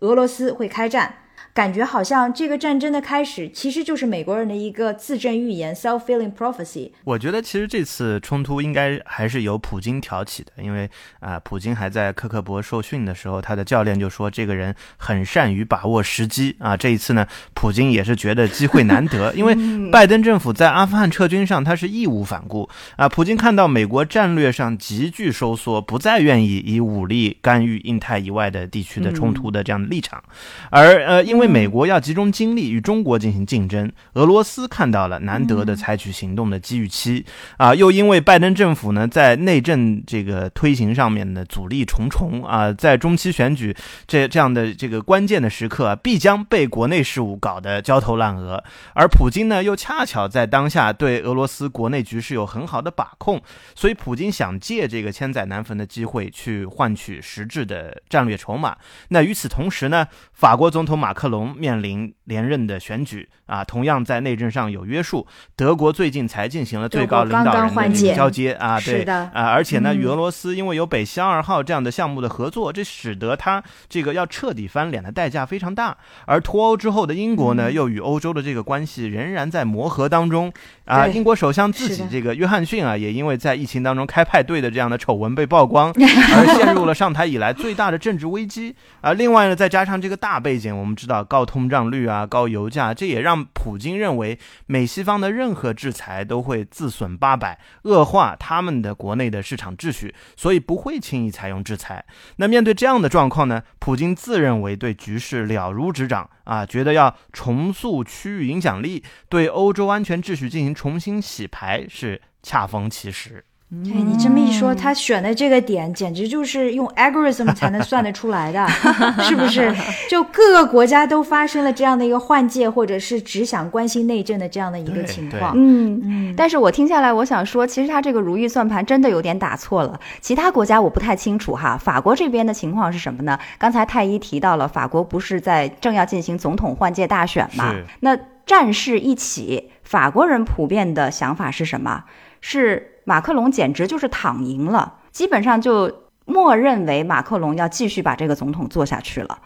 俄罗斯会开战。感觉好像这个战争的开始其实就是美国人的一个自证预言 （self-fulfilling prophecy）。我觉得其实这次冲突应该还是由普京挑起的，因为啊，普京还在科克伯受训的时候，他的教练就说这个人很善于把握时机啊。这一次呢，普京也是觉得机会难得，因为 拜登政府在阿富汗撤军上他是义无反顾啊。普京看到美国战略上急剧收缩，不再愿意以武力干预印太以外的地区的冲突的这样的立场，而呃，因为。美国要集中精力与中国进行竞争，俄罗斯看到了难得的采取行动的机遇期。啊，又因为拜登政府呢在内政这个推行上面的阻力重重啊，在中期选举这这样的这个关键的时刻，必将被国内事务搞得焦头烂额，而普京呢又恰巧在当下对俄罗斯国内局势有很好的把控，所以普京想借这个千载难逢的机会去换取实质的战略筹码。那与此同时呢，法国总统马克龙。面临连任的选举啊，同样在内政上有约束。德国最近才进行了最高领导人的交接啊，对啊，而且呢，与俄罗斯因为有北溪二号这样的项目的合作，这使得他这个要彻底翻脸的代价非常大。而脱欧之后的英国呢，又与欧洲的这个关系仍然在磨合当中啊。英国首相自己这个约翰逊啊，也因为在疫情当中开派对的这样的丑闻被曝光，而陷入了上台以来最大的政治危机啊。另外呢，再加上这个大背景，我们知道。高通胀率啊，高油价，这也让普京认为美西方的任何制裁都会自损八百，恶化他们的国内的市场秩序，所以不会轻易采用制裁。那面对这样的状况呢？普京自认为对局势了如指掌啊，觉得要重塑区域影响力，对欧洲安全秩序进行重新洗牌是恰逢其时。哎，你这么一说，他选的这个点简直就是用 algorithm 才能算得出来的，是不是？就各个国家都发生了这样的一个换届，或者是只想关心内政的这样的一个情况。嗯嗯。但是我听下来，我想说，其实他这个如意算盘真的有点打错了。其他国家我不太清楚哈。法国这边的情况是什么呢？刚才太医提到了，法国不是在正要进行总统换届大选吗？那战事一起，法国人普遍的想法是什么？是。马克龙简直就是躺赢了，基本上就默认为马克龙要继续把这个总统做下去了，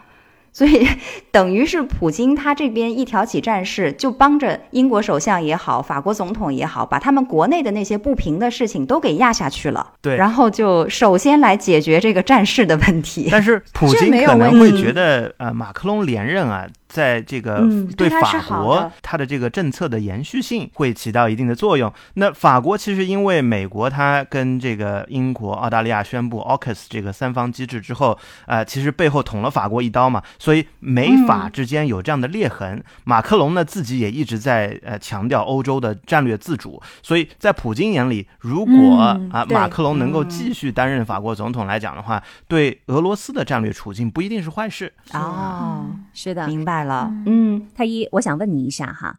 所以 等于是普京他这边一挑起战事，就帮着英国首相也好，法国总统也好，把他们国内的那些不平的事情都给压下去了。对，然后就首先来解决这个战事的问题。但是普京可能会觉得，呃，马克龙连任啊。在这个对法国，它的这个政策的延续性会起到一定的作用。那法国其实因为美国它跟这个英国、澳大利亚宣布 AUKUS 这个三方机制之后，呃，其实背后捅了法国一刀嘛，所以美法之间有这样的裂痕。马克龙呢自己也一直在呃强调欧洲的战略自主，所以在普京眼里，如果啊马克龙能够继续担任法国总统来讲的话，对俄罗斯的战略处境不一定是坏事。哦，是的，明白。了，嗯，太医，我想问你一下哈，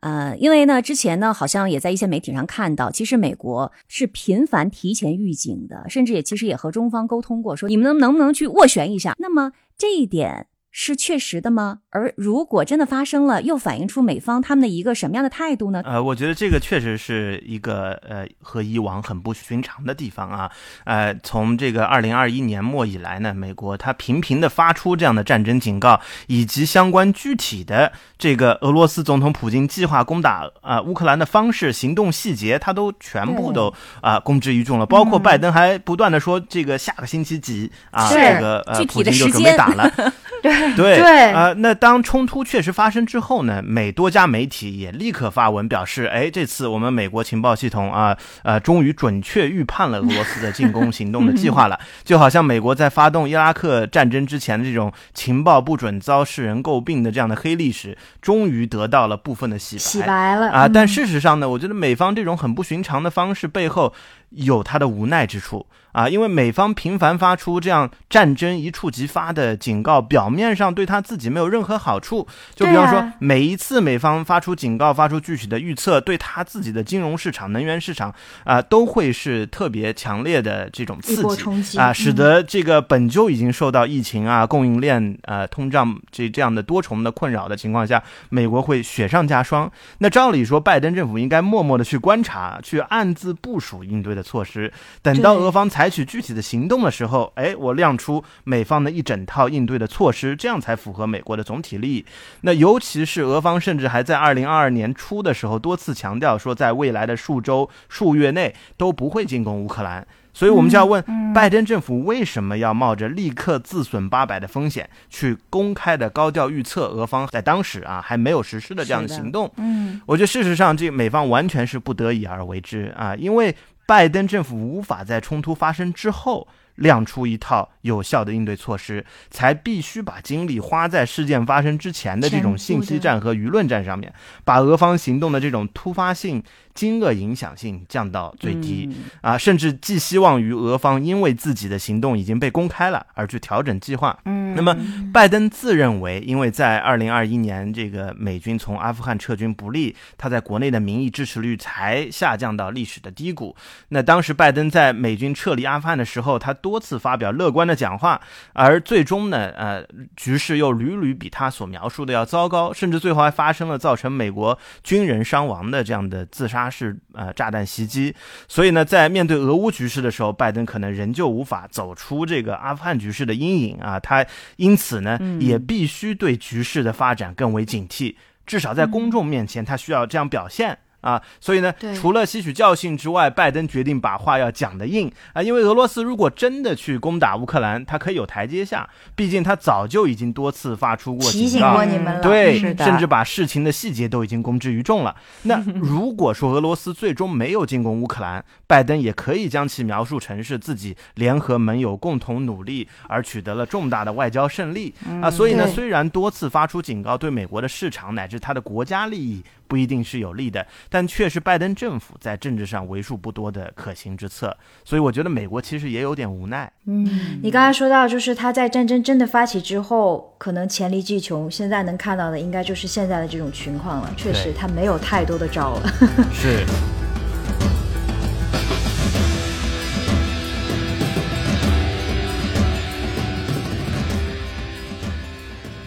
呃，因为呢，之前呢，好像也在一些媒体上看到，其实美国是频繁提前预警的，甚至也其实也和中方沟通过，说你们能能不能去斡旋一下？那么这一点是确实的吗？而如果真的发生了，又反映出美方他们的一个什么样的态度呢？呃，我觉得这个确实是一个呃和以往很不寻常的地方啊。呃，从这个二零二一年末以来呢，美国它频频的发出这样的战争警告，以及相关具体的这个俄罗斯总统普京计划攻打啊乌克兰的方式、行动细节，他都全部都啊公之于众了。包括拜登还不断的说，这个下个星期几啊，这个呃普京就准备打了。对对啊，那当冲突确实发生之后呢，美多家媒体也立刻发文表示，哎，这次我们美国情报系统啊，呃，终于准确预判了俄罗斯的进攻行动的计划了。就好像美国在发动伊拉克战争之前的这种情报不准遭世人诟病的这样的黑历史，终于得到了部分的洗白。洗白了啊！但事实上呢，我觉得美方这种很不寻常的方式背后有它的无奈之处。啊，因为美方频繁发出这样战争一触即发的警告，表面上对他自己没有任何好处。就比方说，每一次美方发出警告、发出具体的预测，对他自己的金融市场、能源市场啊，都会是特别强烈的这种刺激啊，使得这个本就已经受到疫情啊、供应链啊、通胀这这样的多重的困扰的情况下，美国会雪上加霜。那照理说，拜登政府应该默默的去观察，去暗自部署应对的措施，等到俄方采。采取具体的行动的时候，哎，我亮出美方的一整套应对的措施，这样才符合美国的总体利益。那尤其是俄方甚至还在二零二二年初的时候多次强调说，在未来的数周、数月内都不会进攻乌克兰。所以我们就要问，拜登政府为什么要冒着立刻自损八百的风险，去公开的高调预测俄方在当时啊还没有实施的这样的行动？嗯，我觉得事实上，这美方完全是不得已而为之啊，因为。拜登政府无法在冲突发生之后亮出一套有效的应对措施，才必须把精力花在事件发生之前的这种信息战和舆论战上面，把俄方行动的这种突发性。惊愕影响性降到最低啊，甚至寄希望于俄方因为自己的行动已经被公开了而去调整计划。嗯，那么拜登自认为，因为在二零二一年这个美军从阿富汗撤军不利，他在国内的民意支持率才下降到历史的低谷。那当时拜登在美军撤离阿富汗的时候，他多次发表乐观的讲话，而最终呢，呃，局势又屡屡比他所描述的要糟糕，甚至最后还发生了造成美国军人伤亡的这样的自杀。他是呃炸弹袭击，所以呢，在面对俄乌局势的时候，拜登可能仍旧无法走出这个阿富汗局势的阴影啊，他因此呢，也必须对局势的发展更为警惕，至少在公众面前，他需要这样表现。啊，所以呢，除了吸取教训之外，拜登决定把话要讲得硬啊，因为俄罗斯如果真的去攻打乌克兰，他可以有台阶下，毕竟他早就已经多次发出过提醒过你们了，对，甚至把事情的细节都已经公之于众了。那 如果说俄罗斯最终没有进攻乌克兰，拜登也可以将其描述成是自己联合盟友共同努力而取得了重大的外交胜利啊。所以呢，虽然多次发出警告，对美国的市场乃至他的国家利益。不一定是有利的，但却是拜登政府在政治上为数不多的可行之策。所以我觉得美国其实也有点无奈。嗯，你刚才说到，就是他在战争真的发起之后，可能黔驴技穷。现在能看到的，应该就是现在的这种情况了。确实，他没有太多的招了。是。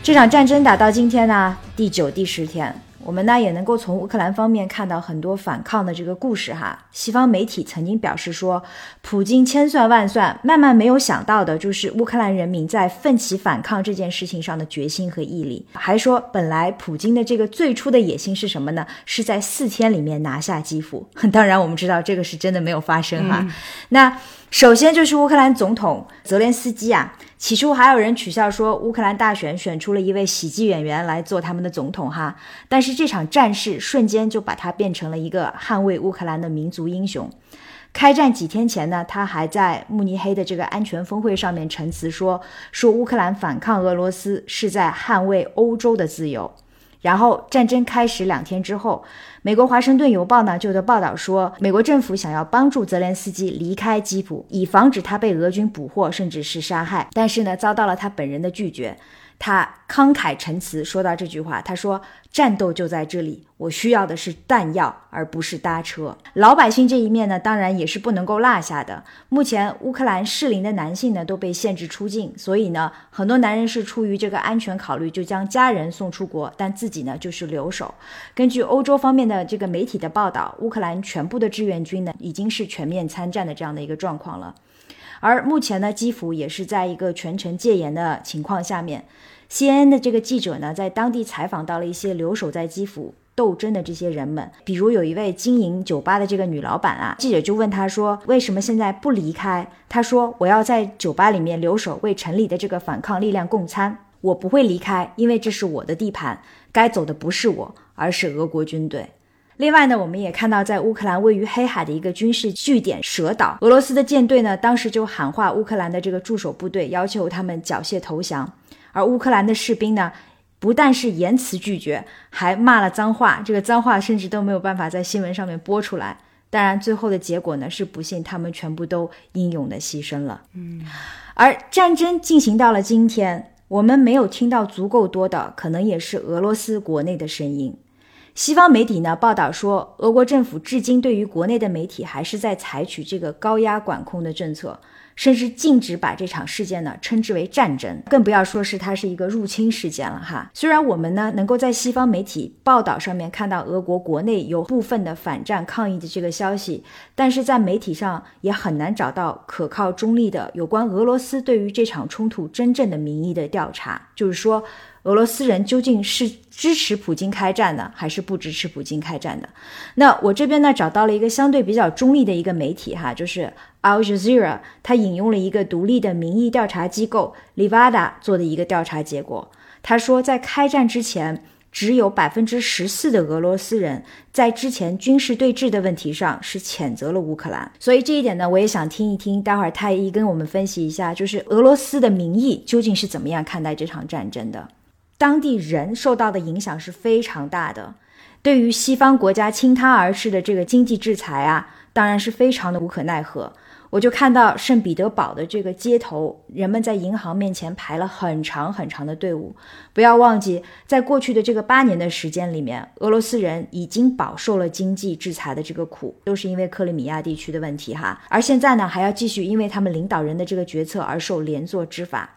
这场战争打到今天呢，第九、第十天。我们呢也能够从乌克兰方面看到很多反抗的这个故事哈。西方媒体曾经表示说，普京千算万算，万万没有想到的就是乌克兰人民在奋起反抗这件事情上的决心和毅力。还说，本来普京的这个最初的野心是什么呢？是在四天里面拿下基辅。当然，我们知道这个是真的没有发生哈。那首先就是乌克兰总统泽连斯基啊。起初还有人取笑说，乌克兰大选选出了一位喜剧演员来做他们的总统哈，但是这场战事瞬间就把他变成了一个捍卫乌克兰的民族英雄。开战几天前呢，他还在慕尼黑的这个安全峰会上面陈词说，说乌克兰反抗俄罗斯是在捍卫欧洲的自由。然后战争开始两天之后，美国《华盛顿邮报》呢就的报道说，美国政府想要帮助泽连斯基离开基辅，以防止他被俄军捕获甚至是杀害。但是呢，遭到了他本人的拒绝。他慷慨陈词说到这句话，他说：“战斗就在这里，我需要的是弹药，而不是搭车。”老百姓这一面呢，当然也是不能够落下的。目前乌克兰适龄的男性呢都被限制出境，所以呢，很多男人是出于这个安全考虑，就将家人送出国，但自己呢就是留守。根据欧洲方面的这个媒体的报道，乌克兰全部的志愿军呢已经是全面参战的这样的一个状况了。而目前呢，基辅也是在一个全城戒严的情况下面。CNN 的这个记者呢，在当地采访到了一些留守在基辅斗争的这些人们，比如有一位经营酒吧的这个女老板啊，记者就问她说：“为什么现在不离开？”她说：“我要在酒吧里面留守，为城里的这个反抗力量供餐，我不会离开，因为这是我的地盘，该走的不是我，而是俄国军队。”另外呢，我们也看到，在乌克兰位于黑海的一个军事据点蛇岛，俄罗斯的舰队呢，当时就喊话乌克兰的这个驻守部队，要求他们缴械投降。而乌克兰的士兵呢，不但是言辞拒绝，还骂了脏话。这个脏话甚至都没有办法在新闻上面播出来。当然，最后的结果呢，是不幸他们全部都英勇的牺牲了。嗯，而战争进行到了今天，我们没有听到足够多的，可能也是俄罗斯国内的声音。西方媒体呢报道说，俄国政府至今对于国内的媒体还是在采取这个高压管控的政策。甚至禁止把这场事件呢称之为战争，更不要说是它是一个入侵事件了哈。虽然我们呢能够在西方媒体报道上面看到俄国国内有部分的反战抗议的这个消息，但是在媒体上也很难找到可靠中立的有关俄罗斯对于这场冲突真正的民意的调查，就是说。俄罗斯人究竟是支持普京开战的，还是不支持普京开战的？那我这边呢找到了一个相对比较中立的一个媒体哈，就是 Al Jazeera，他引用了一个独立的民意调查机构 Levada 做的一个调查结果。他说，在开战之前，只有百分之十四的俄罗斯人在之前军事对峙的问题上是谴责了乌克兰。所以这一点呢，我也想听一听，待会儿太医跟我们分析一下，就是俄罗斯的民意究竟是怎么样看待这场战争的。当地人受到的影响是非常大的，对于西方国家倾他而逝的这个经济制裁啊，当然是非常的无可奈何。我就看到圣彼得堡的这个街头，人们在银行面前排了很长很长的队伍。不要忘记，在过去的这个八年的时间里面，俄罗斯人已经饱受了经济制裁的这个苦，都是因为克里米亚地区的问题哈。而现在呢，还要继续因为他们领导人的这个决策而受连坐之罚。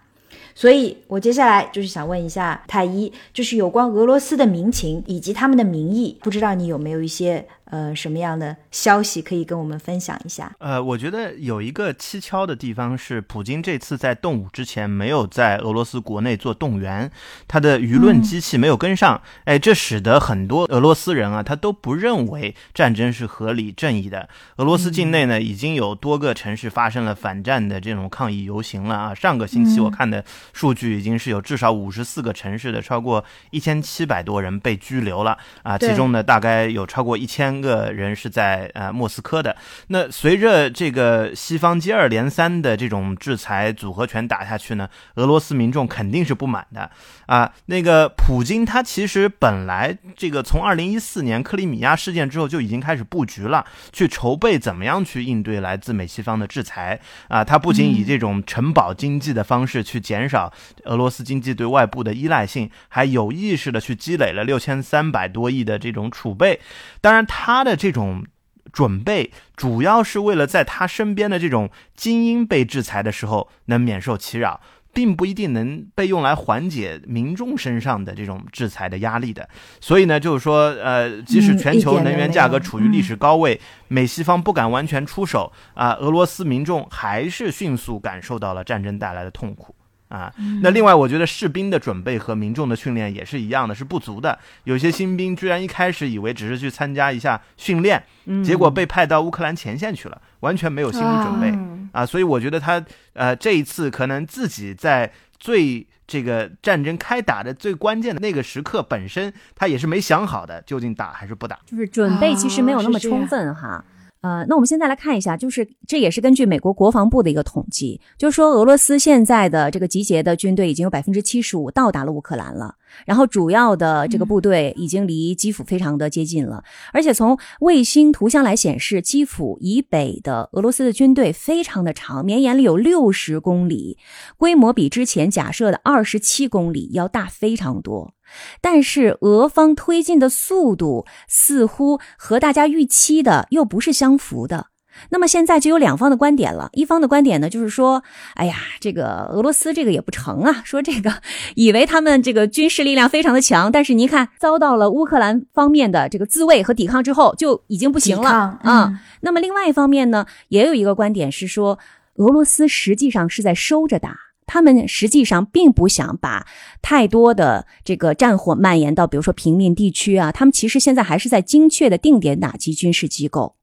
所以，我接下来就是想问一下太医，就是有关俄罗斯的民情以及他们的民意，不知道你有没有一些。呃，什么样的消息可以跟我们分享一下？呃，我觉得有一个蹊跷的地方是，普京这次在动武之前没有在俄罗斯国内做动员，他的舆论机器没有跟上，哎，这使得很多俄罗斯人啊，他都不认为战争是合理正义的。俄罗斯境内呢，已经有多个城市发生了反战的这种抗议游行了啊。上个星期我看的数据已经是有至少五十四个城市的超过一千七百多人被拘留了啊，其中呢，大概有超过一千。个人是在呃莫斯科的。那随着这个西方接二连三的这种制裁组合拳打下去呢，俄罗斯民众肯定是不满的啊。那个普京他其实本来这个从二零一四年克里米亚事件之后就已经开始布局了，去筹备怎么样去应对来自美西方的制裁啊。他不仅以这种城堡经济的方式去减少俄罗斯经济对外部的依赖性，还有意识的去积累了六千三百多亿的这种储备。当然他。他的这种准备，主要是为了在他身边的这种精英被制裁的时候能免受其扰，并不一定能被用来缓解民众身上的这种制裁的压力的。所以呢，就是说，呃，即使全球能源价格处于历史高位，美西方不敢完全出手啊，俄罗斯民众还是迅速感受到了战争带来的痛苦。啊，那另外，我觉得士兵的准备和民众的训练也是一样的，是不足的。有些新兵居然一开始以为只是去参加一下训练，结果被派到乌克兰前线去了，完全没有心理准备啊。所以我觉得他呃这一次可能自己在最这个战争开打的最关键的那个时刻本身，他也是没想好的，究竟打还是不打，就是准备其实没有那么充分哈。呃，那我们现在来看一下，就是这也是根据美国国防部的一个统计，就是说俄罗斯现在的这个集结的军队已经有百分之七十五到达了乌克兰了，然后主要的这个部队已经离基辅非常的接近了，而且从卫星图像来显示，基辅以北的俄罗斯的军队非常的长，绵延了有六十公里，规模比之前假设的二十七公里要大非常多。但是俄方推进的速度似乎和大家预期的又不是相符的。那么现在就有两方的观点了，一方的观点呢，就是说，哎呀，这个俄罗斯这个也不成啊，说这个以为他们这个军事力量非常的强，但是您看遭到了乌克兰方面的这个自卫和抵抗之后，就已经不行了啊。那么另外一方面呢，也有一个观点是说，俄罗斯实际上是在收着打。他们实际上并不想把太多的这个战火蔓延到，比如说平民地区啊。他们其实现在还是在精确的定点打击军事机构。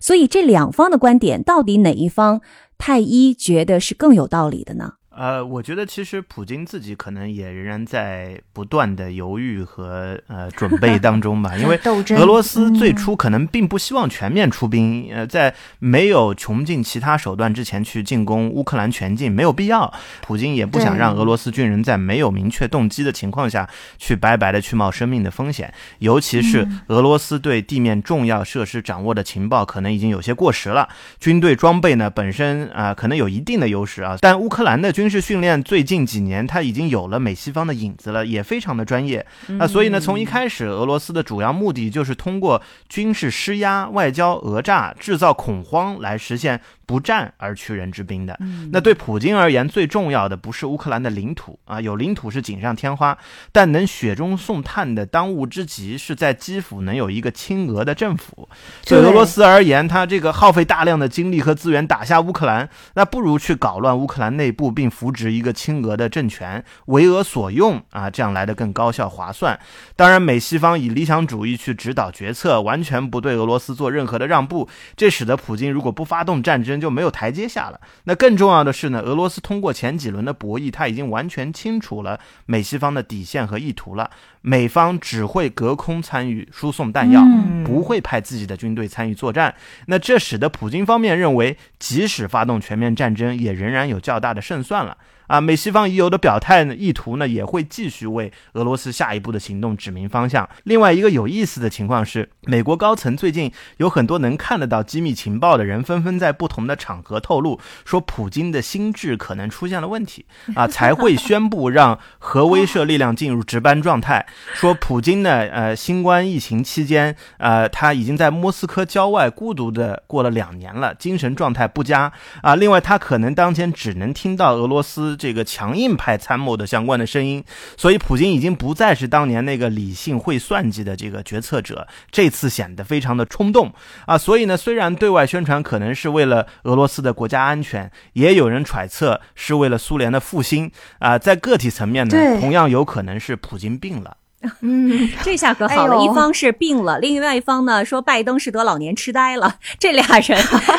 所以这两方的观点，到底哪一方太一觉得是更有道理的呢？呃，我觉得其实普京自己可能也仍然在不断的犹豫和呃准备 当中吧，因为俄罗斯最初可能并不希望全面出兵，呃，在没有穷尽其他手段之前去进攻乌克兰全境没有必要。普京也不想让俄罗斯军人在没有明确动机的情况下去白白的去冒生命的风险，尤其是俄罗斯对地面重要设施掌握的情报可能已经有些过时了，军队装备呢本身啊可能有一定的优势啊，但乌克兰的军军事训练最近几年，它已经有了美西方的影子了，也非常的专业。那所以呢，从一开始，俄罗斯的主要目的就是通过军事施压、外交讹诈、制造恐慌来实现。不战而屈人之兵的，那对普京而言，最重要的不是乌克兰的领土啊，有领土是锦上添花，但能雪中送炭的当务之急是在基辅能有一个亲俄的政府。对俄罗斯而言，他这个耗费大量的精力和资源打下乌克兰，那不如去搞乱乌克兰内部，并扶植一个亲俄的政权，为俄所用啊，这样来的更高效划算。当然，美西方以理想主义去指导决策，完全不对俄罗斯做任何的让步，这使得普京如果不发动战争。就没有台阶下了。那更重要的是呢，俄罗斯通过前几轮的博弈，他已经完全清楚了美西方的底线和意图了。美方只会隔空参与输送弹药，不会派自己的军队参与作战。那这使得普京方面认为，即使发动全面战争，也仍然有较大的胜算了。啊，美西方已有的表态呢，意图呢，也会继续为俄罗斯下一步的行动指明方向。另外一个有意思的情况是，美国高层最近有很多能看得到机密情报的人，纷纷在不同的场合透露说，普京的心智可能出现了问题啊，才会宣布让核威慑力量进入值班状态。说普京呢，呃，新冠疫情期间，呃，他已经在莫斯科郊外孤独的过了两年了，精神状态不佳啊。另外，他可能当前只能听到俄罗斯。这个强硬派参谋的相关的声音，所以普京已经不再是当年那个理性会算计的这个决策者，这次显得非常的冲动啊！所以呢，虽然对外宣传可能是为了俄罗斯的国家安全，也有人揣测是为了苏联的复兴啊，在个体层面呢，同样有可能是普京病了。嗯，这下可好了，一方是病了，另外一方呢说拜登是得老年痴呆了。这俩人，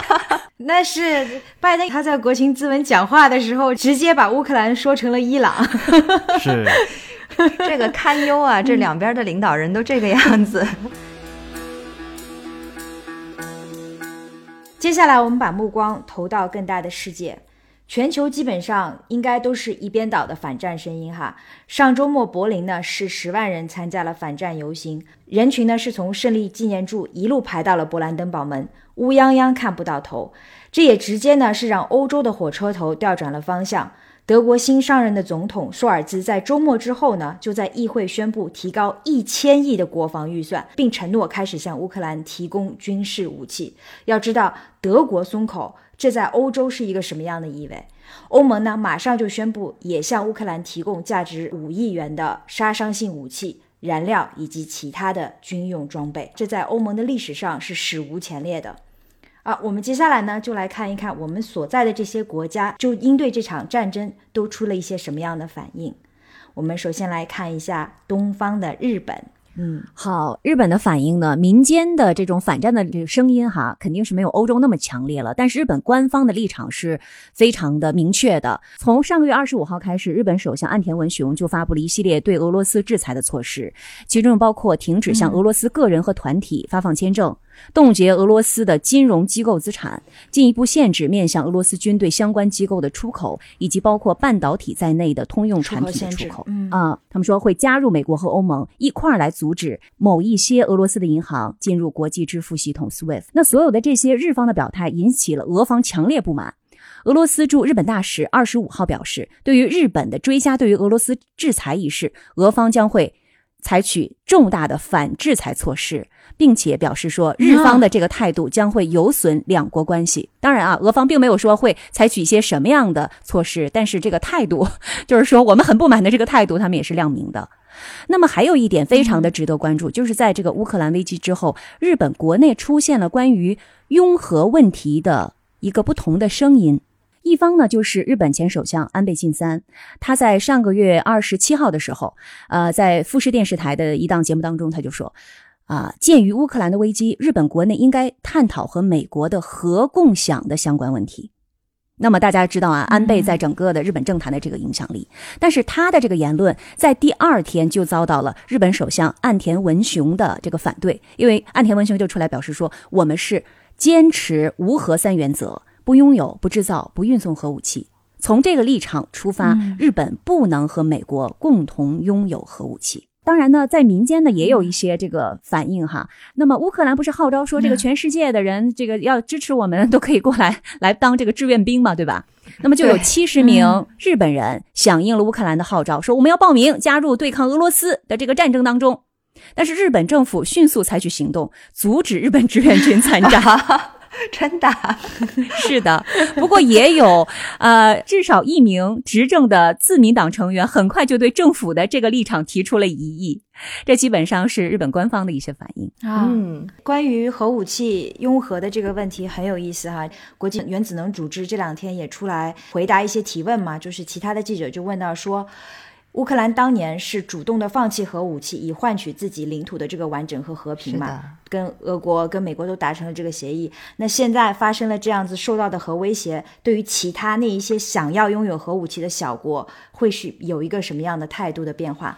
那是拜登他在国情咨文讲话的时候，直接把乌克兰说成了伊朗。是，这个堪忧啊！这两边的领导人都这个样子。接下来，我们把目光投到更大的世界。全球基本上应该都是一边倒的反战声音哈。上周末柏林呢是十万人参加了反战游行，人群呢是从胜利纪念柱一路排到了勃兰登堡门，乌泱泱看不到头。这也直接呢是让欧洲的火车头调转了方向。德国新上任的总统舒尔兹在周末之后呢就在议会宣布提高一千亿的国防预算，并承诺开始向乌克兰提供军事武器。要知道，德国松口。这在欧洲是一个什么样的意味？欧盟呢，马上就宣布也向乌克兰提供价值五亿元的杀伤性武器、燃料以及其他的军用装备。这在欧盟的历史上是史无前例的。啊，我们接下来呢，就来看一看我们所在的这些国家，就应对这场战争都出了一些什么样的反应。我们首先来看一下东方的日本。嗯，好，日本的反应呢？民间的这种反战的这个声音哈，肯定是没有欧洲那么强烈了。但是日本官方的立场是非常的明确的。从上个月二十五号开始，日本首相岸田文雄就发布了一系列对俄罗斯制裁的措施，其中包括停止向俄罗斯个人和团体发放签证，冻结俄罗斯的金融机构资产，进一步限制面向俄罗斯军队相关机构的出口，以及包括半导体在内的通用产品的出口。嗯啊，他们说会加入美国和欧盟一块儿来阻止某一些俄罗斯的银行进入国际支付系统 SWIFT。那所有的这些日方的表态引起了俄方强烈不满。俄罗斯驻日本大使二十五号表示，对于日本的追加对于俄罗斯制裁一事，俄方将会采取重大的反制裁措施，并且表示说，日方的这个态度将会有损两国关系。当然啊，俄方并没有说会采取一些什么样的措施，但是这个态度，就是说我们很不满的这个态度，他们也是亮明的。那么还有一点非常的值得关注，就是在这个乌克兰危机之后，日本国内出现了关于拥核问题的一个不同的声音。一方呢，就是日本前首相安倍晋三，他在上个月二十七号的时候，呃，在富士电视台的一档节目当中，他就说，啊，鉴于乌克兰的危机，日本国内应该探讨和美国的核共享的相关问题。那么大家知道啊，安倍在整个的日本政坛的这个影响力，但是他的这个言论在第二天就遭到了日本首相岸田文雄的这个反对，因为岸田文雄就出来表示说，我们是坚持无核三原则。不拥有、不制造、不运送核武器。从这个立场出发，日本不能和美国共同拥有核武器。当然呢，在民间呢也有一些这个反应哈。那么乌克兰不是号召说，这个全世界的人这个要支持我们，都可以过来 来当这个志愿兵嘛，对吧？那么就有七十名日本人响应了乌克兰的号召，说我们要报名加入对抗俄罗斯的这个战争当中。但是日本政府迅速采取行动，阻止日本志愿军参战。真的 是的，不过也有呃，至少一名执政的自民党成员很快就对政府的这个立场提出了疑议。这基本上是日本官方的一些反应啊。嗯，关于核武器拥核的这个问题很有意思哈。国际原子能组织这两天也出来回答一些提问嘛，就是其他的记者就问到说。乌克兰当年是主动的放弃核武器，以换取自己领土的这个完整和和平嘛？跟俄国、跟美国都达成了这个协议。那现在发生了这样子受到的核威胁，对于其他那一些想要拥有核武器的小国，会是有一个什么样的态度的变化？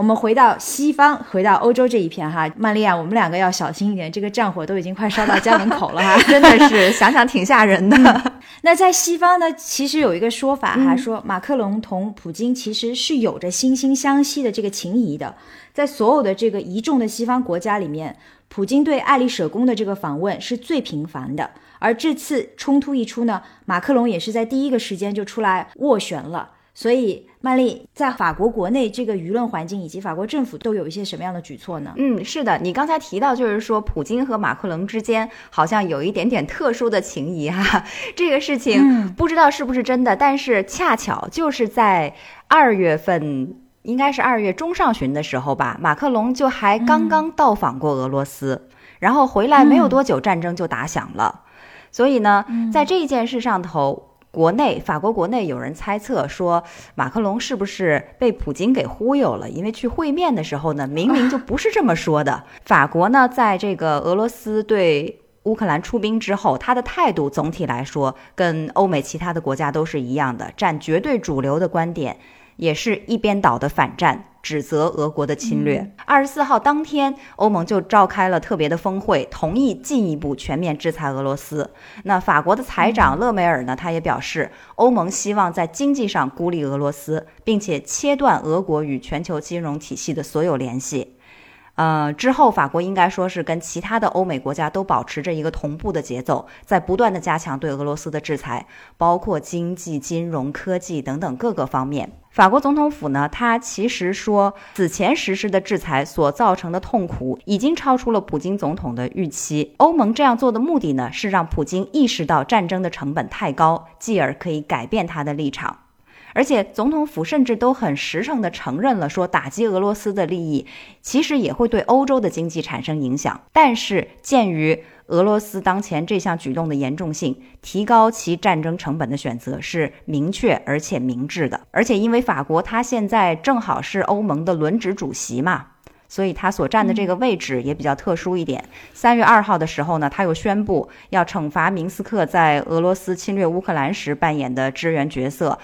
我们回到西方，回到欧洲这一片哈，曼利亚，我们两个要小心一点，这个战火都已经快烧到家门口了哈，真的是 想想挺吓人的。那在西方呢，其实有一个说法哈，说马克龙同普京其实是有着惺惺相惜的这个情谊的，在所有的这个一众的西方国家里面，普京对爱丽舍宫的这个访问是最频繁的，而这次冲突一出呢，马克龙也是在第一个时间就出来斡旋了。所以，曼丽在法国国内这个舆论环境以及法国政府都有一些什么样的举措呢？嗯，是的，你刚才提到就是说，普京和马克龙之间好像有一点点特殊的情谊哈。这个事情不知道是不是真的，但是恰巧就是在二月份，应该是二月中上旬的时候吧，马克龙就还刚刚到访过俄罗斯，然后回来没有多久，战争就打响了。所以呢，在这件事上头。国内法国国内有人猜测说，马克龙是不是被普京给忽悠了？因为去会面的时候呢，明明就不是这么说的。法国呢，在这个俄罗斯对乌克兰出兵之后，他的态度总体来说跟欧美其他的国家都是一样的，占绝对主流的观点，也是一边倒的反战。指责俄国的侵略。二十四号当天，欧盟就召开了特别的峰会，同意进一步全面制裁俄罗斯。那法国的财长勒梅尔呢？他也表示，欧盟希望在经济上孤立俄罗斯，并且切断俄国与全球金融体系的所有联系。呃，之后法国应该说是跟其他的欧美国家都保持着一个同步的节奏，在不断的加强对俄罗斯的制裁，包括经济、金融、科技等等各个方面。法国总统府呢，他其实说，此前实施的制裁所造成的痛苦已经超出了普京总统的预期。欧盟这样做的目的呢，是让普京意识到战争的成本太高，继而可以改变他的立场。而且总统府甚至都很实诚地承认了，说打击俄罗斯的利益其实也会对欧洲的经济产生影响。但是鉴于俄罗斯当前这项举动的严重性，提高其战争成本的选择是明确而且明智的。而且因为法国它现在正好是欧盟的轮值主席嘛，所以他所占的这个位置也比较特殊一点。三月二号的时候呢，他又宣布要惩罚明斯克在俄罗斯侵略乌克兰时扮演的支援角色。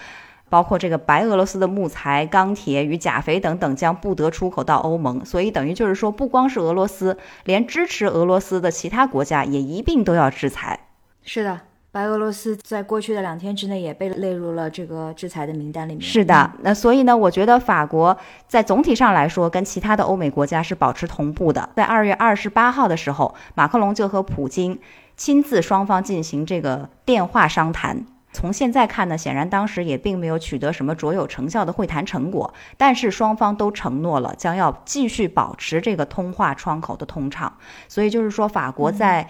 包括这个白俄罗斯的木材、钢铁与钾肥等等将不得出口到欧盟。所以等于就是说，不光是俄罗斯，连支持俄罗斯的其他国家也一并都要制裁。是的。白俄罗斯在过去的两天之内也被列入了这个制裁的名单里面。是的，那所以呢，我觉得法国在总体上来说跟其他的欧美国家是保持同步的。在二月二十八号的时候，马克龙就和普京亲自双方进行这个电话商谈。从现在看呢，显然当时也并没有取得什么卓有成效的会谈成果，但是双方都承诺了将要继续保持这个通话窗口的通畅。所以就是说，法国在。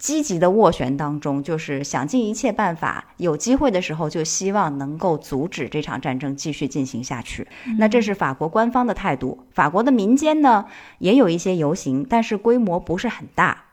积极的斡旋当中，就是想尽一切办法，有机会的时候就希望能够阻止这场战争继续进行下去。那这是法国官方的态度。法国的民间呢，也有一些游行，但是规模不是很大。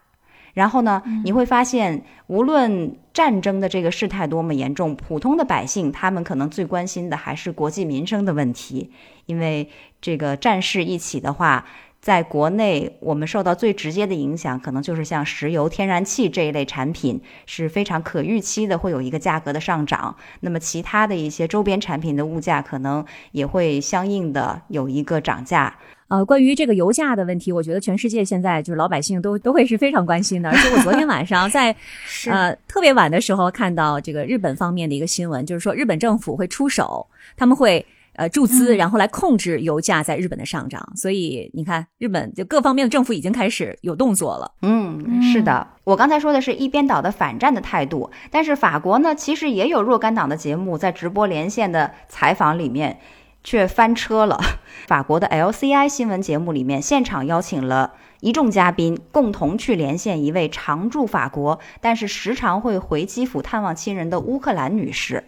然后呢，你会发现，无论战争的这个事态多么严重，普通的百姓他们可能最关心的还是国计民生的问题，因为这个战事一起的话。在国内，我们受到最直接的影响，可能就是像石油、天然气这一类产品是非常可预期的，会有一个价格的上涨。那么，其他的一些周边产品的物价可能也会相应的有一个涨价。呃，关于这个油价的问题，我觉得全世界现在就是老百姓都都会是非常关心的。而且我昨天晚上在 呃特别晚的时候看到这个日本方面的一个新闻，就是说日本政府会出手，他们会。呃，注资然后来控制油价在日本的上涨，所以你看，日本就各方面的政府已经开始有动作了。嗯，是的，我刚才说的是一边倒的反战的态度，但是法国呢，其实也有若干档的节目在直播连线的采访里面却翻车了。法国的 LCI 新闻节目里面，现场邀请了一众嘉宾共同去连线一位常驻法国，但是时常会回基辅探望亲人的乌克兰女士。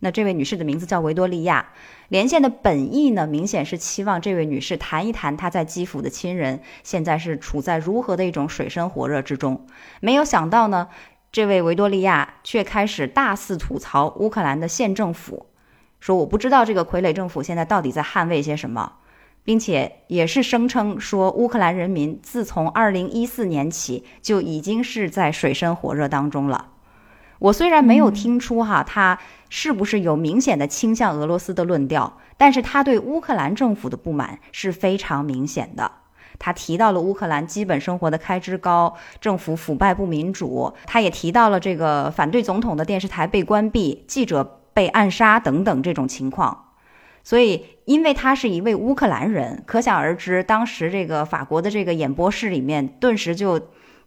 那这位女士的名字叫维多利亚。连线的本意呢，明显是期望这位女士谈一谈她在基辅的亲人现在是处在如何的一种水深火热之中。没有想到呢，这位维多利亚却开始大肆吐槽乌克兰的县政府，说我不知道这个傀儡政府现在到底在捍卫些什么，并且也是声称说乌克兰人民自从二零一四年起就已经是在水深火热当中了。我虽然没有听出哈他。是不是有明显的倾向俄罗斯的论调？但是他对乌克兰政府的不满是非常明显的。他提到了乌克兰基本生活的开支高，政府腐败不民主。他也提到了这个反对总统的电视台被关闭、记者被暗杀等等这种情况。所以，因为他是一位乌克兰人，可想而知，当时这个法国的这个演播室里面顿时就。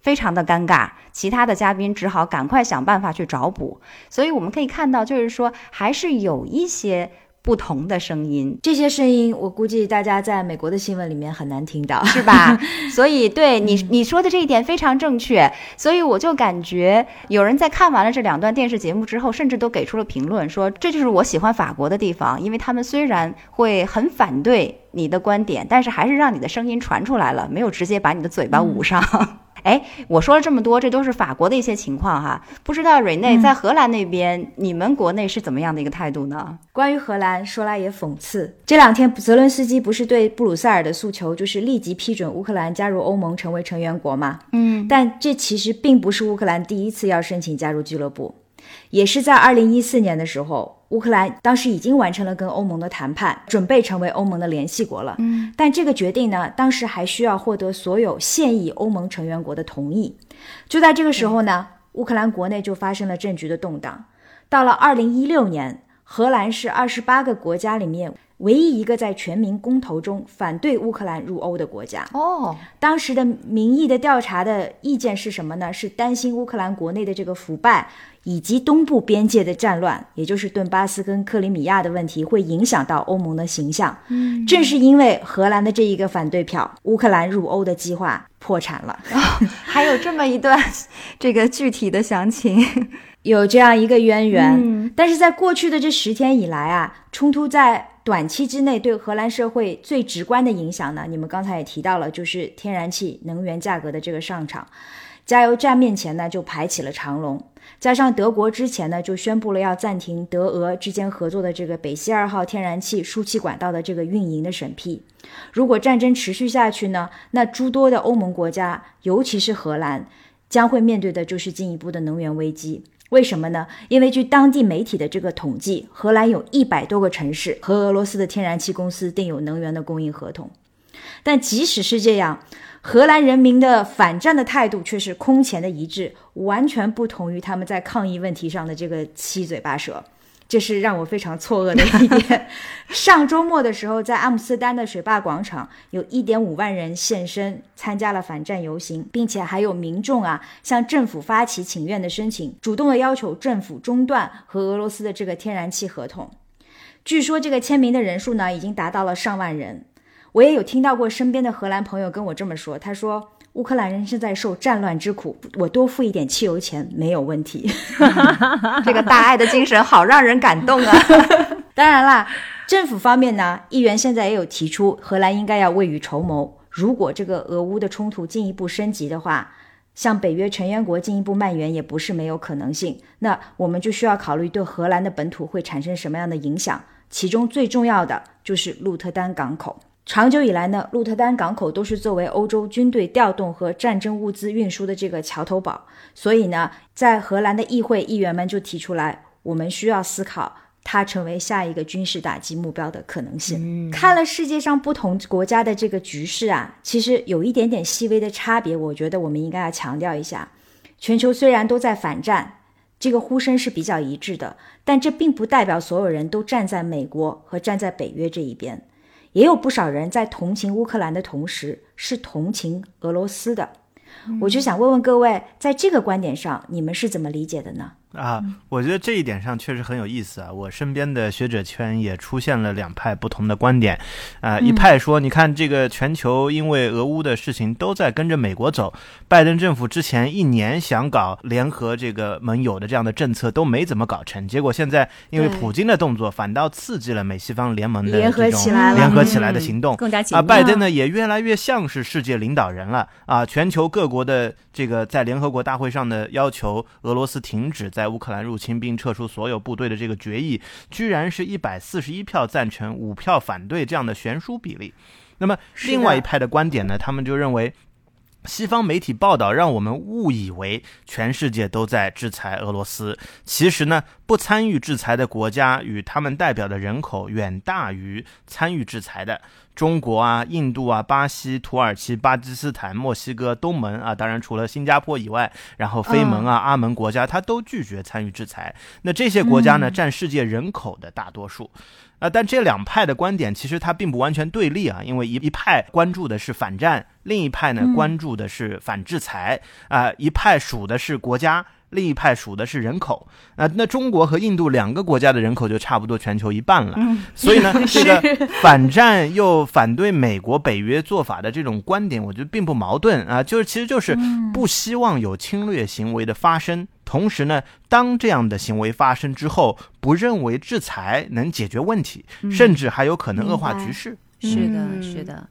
非常的尴尬，其他的嘉宾只好赶快想办法去找补。所以我们可以看到，就是说还是有一些不同的声音。这些声音，我估计大家在美国的新闻里面很难听到，是吧？所以对你你说的这一点非常正确。所以我就感觉有人在看完了这两段电视节目之后，甚至都给出了评论，说这就是我喜欢法国的地方，因为他们虽然会很反对你的观点，但是还是让你的声音传出来了，没有直接把你的嘴巴捂上。哎，我说了这么多，这都是法国的一些情况哈。不知道瑞内在荷兰那边，你们国内是怎么样的一个态度呢？关于荷兰，说来也讽刺，这两天泽伦斯基不是对布鲁塞尔的诉求就是立即批准乌克兰加入欧盟成为成员国吗？嗯，但这其实并不是乌克兰第一次要申请加入俱乐部，也是在二零一四年的时候。乌克兰当时已经完成了跟欧盟的谈判，准备成为欧盟的联系国了。嗯，但这个决定呢，当时还需要获得所有现役欧盟成员国的同意。就在这个时候呢，乌克兰国内就发生了政局的动荡。到了二零一六年，荷兰是二十八个国家里面唯一一个在全民公投中反对乌克兰入欧的国家。哦，当时的民意的调查的意见是什么呢？是担心乌克兰国内的这个腐败。以及东部边界的战乱，也就是顿巴斯跟克里米亚的问题，会影响到欧盟的形象。嗯，正是因为荷兰的这一个反对票，乌克兰入欧的计划破产了。还有这么一段这个具体的详情，有这样一个渊源。但是在过去的这十天以来啊，冲突在短期之内对荷兰社会最直观的影响呢，你们刚才也提到了，就是天然气能源价格的这个上涨，加油站面前呢就排起了长龙。加上德国之前呢就宣布了要暂停德俄之间合作的这个北溪二号天然气输气管道的这个运营的审批，如果战争持续下去呢，那诸多的欧盟国家，尤其是荷兰，将会面对的就是进一步的能源危机。为什么呢？因为据当地媒体的这个统计，荷兰有一百多个城市和俄罗斯的天然气公司订有能源的供应合同。但即使是这样，荷兰人民的反战的态度却是空前的一致，完全不同于他们在抗议问题上的这个七嘴八舌。这是让我非常错愕的一点。上周末的时候，在阿姆斯丹的水坝广场，有一点五万人现身参加了反战游行，并且还有民众啊向政府发起请愿的申请，主动的要求政府中断和俄罗斯的这个天然气合同。据说这个签名的人数呢，已经达到了上万人。我也有听到过身边的荷兰朋友跟我这么说，他说。乌克兰人正在受战乱之苦，我多付一点汽油钱没有问题。这个大爱的精神好让人感动啊！当然啦，政府方面呢，议员现在也有提出，荷兰应该要未雨绸缪。如果这个俄乌的冲突进一步升级的话，向北约成员国进一步蔓延也不是没有可能性。那我们就需要考虑对荷兰的本土会产生什么样的影响，其中最重要的就是鹿特丹港口。长久以来呢，鹿特丹港口都是作为欧洲军队调动和战争物资运输的这个桥头堡，所以呢，在荷兰的议会议员们就提出来，我们需要思考它成为下一个军事打击目标的可能性。看了世界上不同国家的这个局势啊，其实有一点点细微的差别，我觉得我们应该要强调一下。全球虽然都在反战，这个呼声是比较一致的，但这并不代表所有人都站在美国和站在北约这一边。也有不少人在同情乌克兰的同时，是同情俄罗斯的。我就想问问各位，在这个观点上，你们是怎么理解的呢？啊，我觉得这一点上确实很有意思啊！我身边的学者圈也出现了两派不同的观点，啊，一派说，你看这个全球因为俄乌的事情都在跟着美国走，拜登政府之前一年想搞联合这个盟友的这样的政策都没怎么搞成，结果现在因为普京的动作，反倒刺激了美西方联盟的联合起来联合起来的行动，更加啊，拜登呢也越来越像是世界领导人了啊！全球各国的这个在联合国大会上的要求俄罗斯停止在乌克兰入侵并撤出所有部队的这个决议，居然是一百四十一票赞成，五票反对这样的悬殊比例。那么，另外一派的观点呢？他们就认为，西方媒体报道让我们误以为全世界都在制裁俄罗斯，其实呢，不参与制裁的国家与他们代表的人口远大于参与制裁的。中国啊、印度啊、巴西、土耳其、巴基斯坦、墨西哥、东盟啊，当然除了新加坡以外，然后非盟啊、阿盟国家，它都拒绝参与制裁。那这些国家呢，占世界人口的大多数。啊，但这两派的观点其实它并不完全对立啊，因为一一派关注的是反战，另一派呢关注的是反制裁啊，一派数的是国家。另一派数的是人口，啊，那中国和印度两个国家的人口就差不多全球一半了，所以呢，这个反战又反对美国北约做法的这种观点，我觉得并不矛盾啊，就是其实就是不希望有侵略行为的发生，同时呢，当这样的行为发生之后，不认为制裁能解决问题，甚至还有可能恶化局势。是的，是的。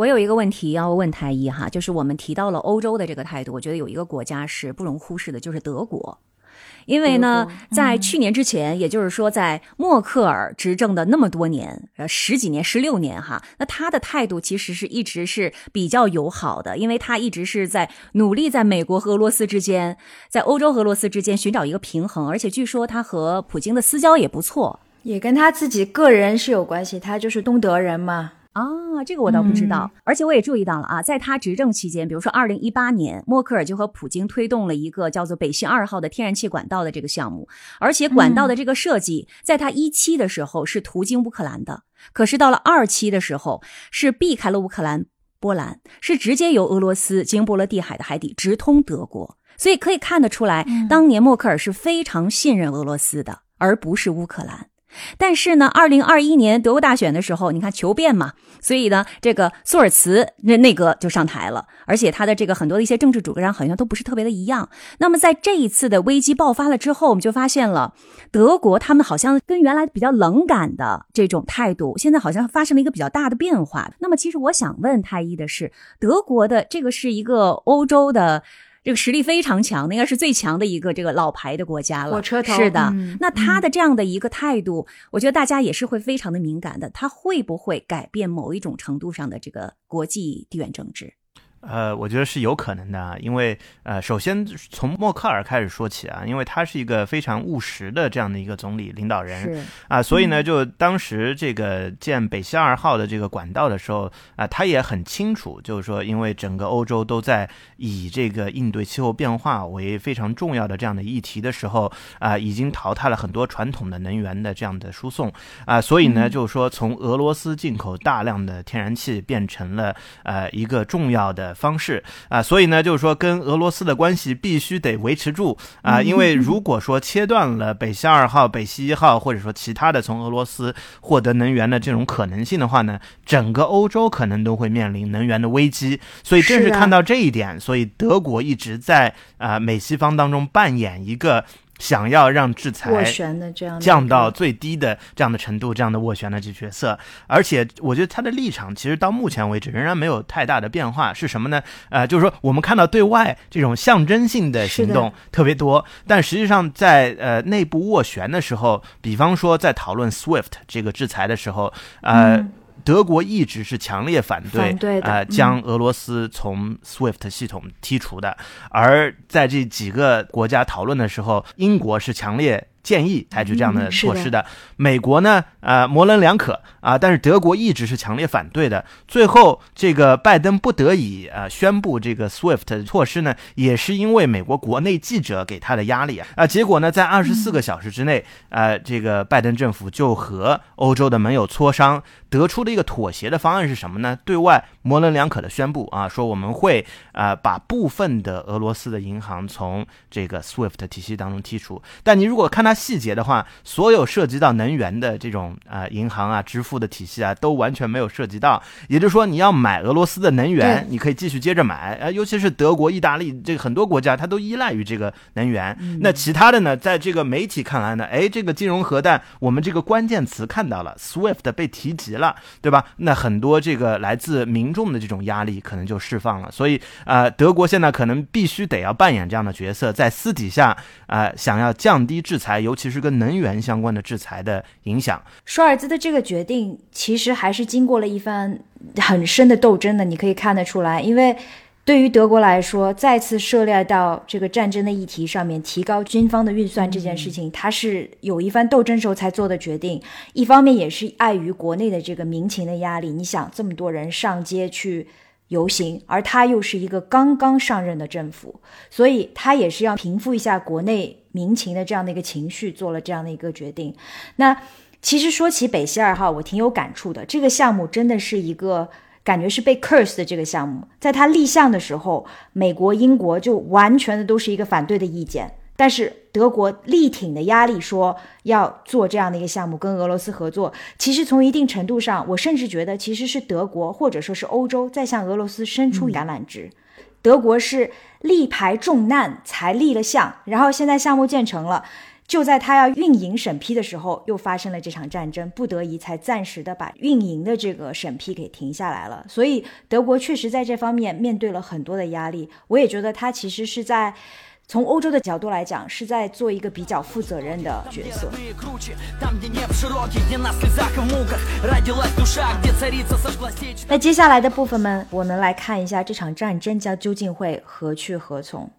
我有一个问题要问太医哈，就是我们提到了欧洲的这个态度，我觉得有一个国家是不容忽视的，就是德国。因为呢，在去年之前，也就是说在默克尔执政的那么多年，呃，十几年、十六年哈，那他的态度其实是一直是比较友好的，因为他一直是在努力在美国和俄罗斯之间，在欧洲和俄罗斯之间寻找一个平衡，而且据说他和普京的私交也不错，也跟他自己个人是有关系，他就是东德人嘛。啊，这个我倒不知道，而且我也注意到了啊，在他执政期间，比如说二零一八年，默克尔就和普京推动了一个叫做北溪二号的天然气管道的这个项目，而且管道的这个设计，在他一期的时候是途经乌克兰的，可是到了二期的时候是避开了乌克兰、波兰，是直接由俄罗斯经波罗的海的海底直通德国，所以可以看得出来，当年默克尔是非常信任俄罗斯的，而不是乌克兰。但是呢，二零二一年德国大选的时候，你看求变嘛，所以呢，这个苏尔茨那内阁就上台了，而且他的这个很多的一些政治主张好像都不是特别的一样。那么在这一次的危机爆发了之后，我们就发现了德国他们好像跟原来比较冷感的这种态度，现在好像发生了一个比较大的变化。那么其实我想问太医的是，德国的这个是一个欧洲的。这个实力非常强，应该是最强的一个这个老牌的国家了。火车头是的，那他的这样的一个态度，我觉得大家也是会非常的敏感的。他会不会改变某一种程度上的这个国际地缘政治？呃，我觉得是有可能的啊，因为呃，首先从默克尔开始说起啊，因为他是一个非常务实的这样的一个总理领导人是啊，所以呢，就当时这个建北溪二号的这个管道的时候啊，他也很清楚，就是说，因为整个欧洲都在以这个应对气候变化为非常重要的这样的议题的时候啊，已经淘汰了很多传统的能源的这样的输送啊，所以呢，就是说从俄罗斯进口大量的天然气变成了呃一个重要的。方式啊，所以呢，就是说跟俄罗斯的关系必须得维持住啊，因为如果说切断了北溪二号、北溪一号，或者说其他的从俄罗斯获得能源的这种可能性的话呢，整个欧洲可能都会面临能源的危机。所以正是看到这一点，所以德国一直在啊美西方当中扮演一个。想要让制裁降到最低的这样的程度，这样的斡旋的这角色，而且我觉得他的立场其实到目前为止仍然没有太大的变化，是什么呢？呃，就是说我们看到对外这种象征性的行动特别多，但实际上在呃内部斡旋的时候，比方说在讨论 SWIFT 这个制裁的时候，呃。德国一直是强烈反对，呃，将俄罗斯从 SWIFT 系统剔除的。而在这几个国家讨论的时候，英国是强烈。建议采取这样的措施的，美国呢，呃，模棱两可啊，但是德国一直是强烈反对的。最后，这个拜登不得已啊宣布这个 SWIFT 措施呢，也是因为美国国内记者给他的压力啊啊。结果呢，在二十四个小时之内，呃，这个拜登政府就和欧洲的盟友磋商，得出的一个妥协的方案是什么呢？对外模棱两可的宣布啊，说我们会啊把部分的俄罗斯的银行从这个 SWIFT 体系当中剔除。但你如果看他。细节的话，所有涉及到能源的这种呃银行啊、支付的体系啊，都完全没有涉及到。也就是说，你要买俄罗斯的能源，你可以继续接着买。呃，尤其是德国、意大利这个很多国家，它都依赖于这个能源。那其他的呢，在这个媒体看来呢，哎，这个金融核弹，我们这个关键词看到了，SWIFT 被提及了，对吧？那很多这个来自民众的这种压力可能就释放了。所以啊，德国现在可能必须得要扮演这样的角色，在私底下啊，想要降低制裁。尤其是跟能源相关的制裁的影响，舒尔兹的这个决定其实还是经过了一番很深的斗争的，你可以看得出来。因为对于德国来说，再次涉猎到这个战争的议题上面，提高军方的预算这件事情，他是有一番斗争时候才做的决定。一方面也是碍于国内的这个民情的压力，你想这么多人上街去。游行，而他又是一个刚刚上任的政府，所以他也是要平复一下国内民情的这样的一个情绪，做了这样的一个决定。那其实说起北溪二号，我挺有感触的。这个项目真的是一个感觉是被 curse 的这个项目，在它立项的时候，美国、英国就完全的都是一个反对的意见。但是德国力挺的压力说要做这样的一个项目，跟俄罗斯合作。其实从一定程度上，我甚至觉得其实是德国或者说是欧洲在向俄罗斯伸出橄榄枝。德国是力排众难才立了项，然后现在项目建成了，就在他要运营审批的时候，又发生了这场战争，不得已才暂时的把运营的这个审批给停下来了。所以德国确实在这方面面对了很多的压力。我也觉得他其实是在。从欧洲的角度来讲，是在做一个比较负责任的角色。那接下来的部分们，我们来看一下这场战争将究竟会何去何从。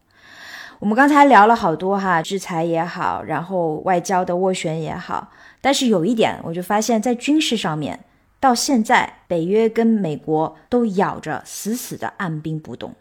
我们刚才聊了好多哈，制裁也好，然后外交的斡旋也好，但是有一点，我就发现，在军事上面，到现在北约跟美国都咬着死死的按兵不动。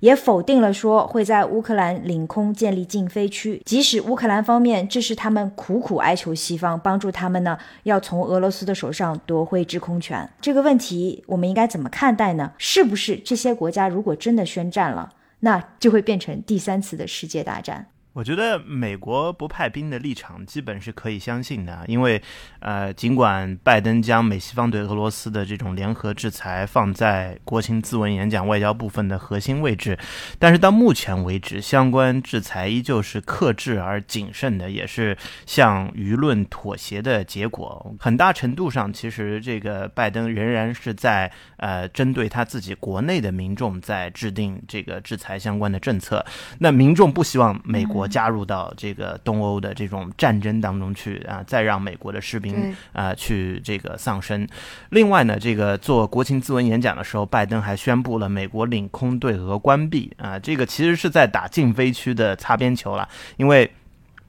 也否定了说会在乌克兰领空建立禁飞区，即使乌克兰方面这是他们苦苦哀求西方帮助他们呢，要从俄罗斯的手上夺回制空权。这个问题我们应该怎么看待呢？是不是这些国家如果真的宣战了，那就会变成第三次的世界大战？我觉得美国不派兵的立场基本是可以相信的，因为，呃，尽管拜登将美西方对俄罗斯的这种联合制裁放在国情咨文演讲外交部分的核心位置，但是到目前为止，相关制裁依旧是克制而谨慎的，也是向舆论妥协的结果。很大程度上，其实这个拜登仍然是在呃针对他自己国内的民众在制定这个制裁相关的政策。那民众不希望美国。国加入到这个东欧的这种战争当中去啊，再让美国的士兵啊去这个丧生。另外呢，这个做国情咨文演讲的时候，拜登还宣布了美国领空对俄关闭啊，这个其实是在打禁飞区的擦边球了，因为。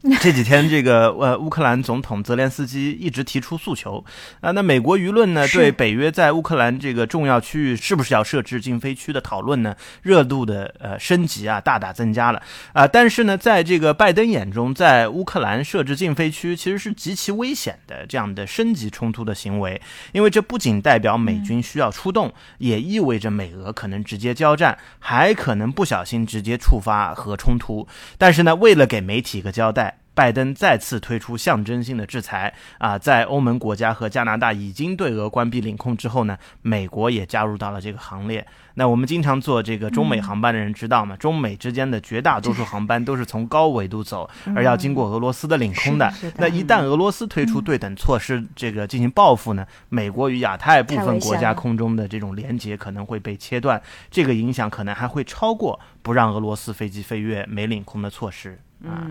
这几天，这个呃，乌克兰总统泽连斯基一直提出诉求啊。那美国舆论呢，对北约在乌克兰这个重要区域是不是要设置禁飞区的讨论呢，热度的呃升级啊，大大增加了啊。但是呢，在这个拜登眼中，在乌克兰设置禁飞区其实是极其危险的这样的升级冲突的行为，因为这不仅代表美军需要出动，也意味着美俄可能直接交战，还可能不小心直接触发核冲突。但是呢，为了给媒体一个交代。拜登再次推出象征性的制裁啊，在欧盟国家和加拿大已经对俄关闭领空之后呢，美国也加入到了这个行列。那我们经常坐这个中美航班的人知道吗？中美之间的绝大多数航班都是从高纬度走，而要经过俄罗斯的领空的。那一旦俄罗斯推出对等措施，这个进行报复呢，美国与亚太部分国家空中的这种连接可能会被切断，这个影响可能还会超过不让俄罗斯飞机飞越美领空的措施啊。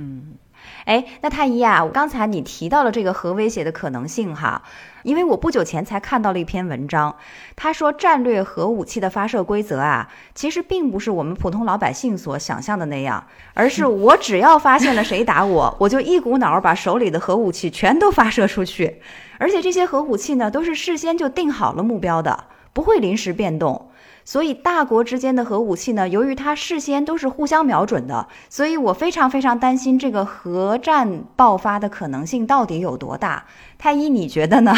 哎，那太医啊，刚才你提到了这个核威胁的可能性哈，因为我不久前才看到了一篇文章，他说战略核武器的发射规则啊，其实并不是我们普通老百姓所想象的那样，而是我只要发现了谁打我，我就一股脑儿把手里的核武器全都发射出去，而且这些核武器呢，都是事先就定好了目标的，不会临时变动。所以，大国之间的核武器呢，由于它事先都是互相瞄准的，所以我非常非常担心这个核战爆发的可能性到底有多大？太医，你觉得呢？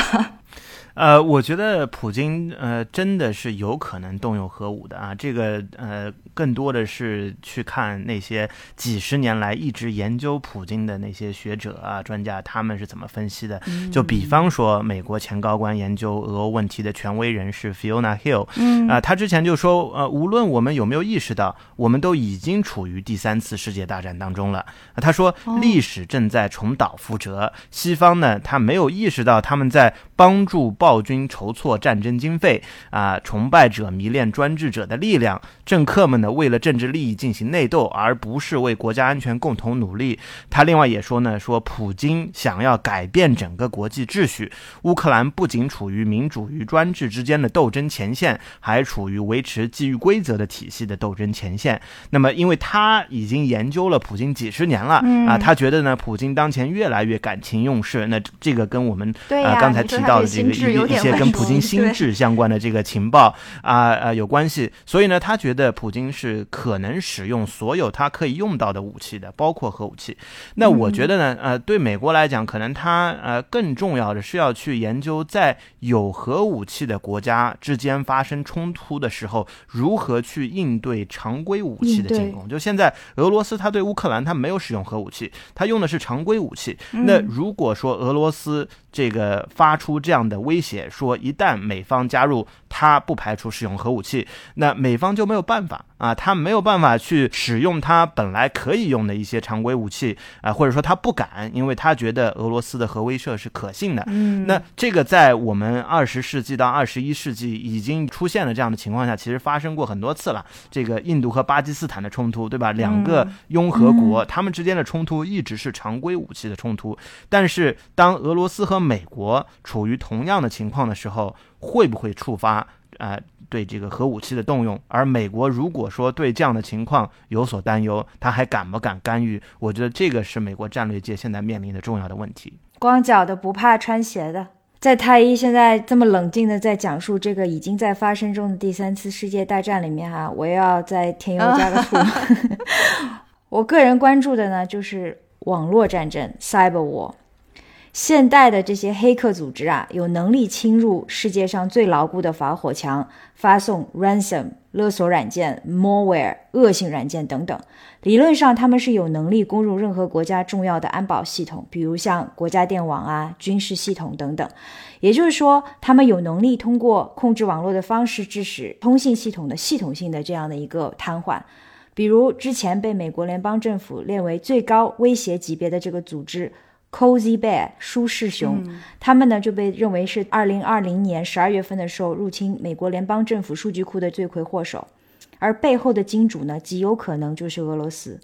呃，我觉得普京呃真的是有可能动用核武的啊，这个呃更多的是去看那些几十年来一直研究普京的那些学者啊专家他们是怎么分析的。就比方说美国前高官研究俄欧问题的权威人士 Fiona Hill，啊，他之前就说呃无论我们有没有意识到，我们都已经处于第三次世界大战当中了。他说历史正在重蹈覆辙，西方呢他没有意识到他们在帮助暴。暴君筹措战争经费啊，崇拜者迷恋专制者的力量，政客们呢为了政治利益进行内斗，而不是为国家安全共同努力。他另外也说呢，说普京想要改变整个国际秩序，乌克兰不仅处于民主与专制之间的斗争前线，还处于维持基于规则的体系的斗争前线。那么，因为他已经研究了普京几十年了啊，他觉得呢，普京当前越来越感情用事。那这个跟我们啊刚才提到的这个。一些跟普京心智相关的这个情报啊呃有关系，所以呢，他觉得普京是可能使用所有他可以用到的武器的，包括核武器。那我觉得呢，呃，对美国来讲，可能他呃更重要的是要去研究，在有核武器的国家之间发生冲突的时候，如何去应对常规武器的进攻。就现在俄罗斯，他对乌克兰他没有使用核武器，他用的是常规武器。那如果说俄罗斯这个发出这样的威胁，写说，一旦美方加入，他不排除使用核武器，那美方就没有办法啊，他没有办法去使用他本来可以用的一些常规武器啊，或者说他不敢，因为他觉得俄罗斯的核威慑是可信的。嗯，那这个在我们二十世纪到二十一世纪已经出现了这样的情况下，其实发生过很多次了。这个印度和巴基斯坦的冲突，对吧？两个拥核国，他们之间的冲突一直是常规武器的冲突，但是当俄罗斯和美国处于同样的。情况的时候，会不会触发啊对这个核武器的动用？而美国如果说对这样的情况有所担忧，他还敢不敢干预？我觉得这个是美国战略界现在面临的重要的问题。光脚的不怕穿鞋的，在太医现在这么冷静的在讲述这个已经在发生中的第三次世界大战里面哈，我要再添油加个醋。我个人关注的呢，就是网络战争 （cyber war）。现代的这些黑客组织啊，有能力侵入世界上最牢固的防火墙，发送 ransom 勒索软件、malware 恶性软件等等。理论上，他们是有能力攻入任何国家重要的安保系统，比如像国家电网啊、军事系统等等。也就是说，他们有能力通过控制网络的方式，致使通信系统的系统性的这样的一个瘫痪。比如之前被美国联邦政府列为最高威胁级别的这个组织。Cozy Bear 舒适熊，他们呢就被认为是二零二零年十二月份的时候入侵美国联邦政府数据库的罪魁祸首，而背后的金主呢极有可能就是俄罗斯。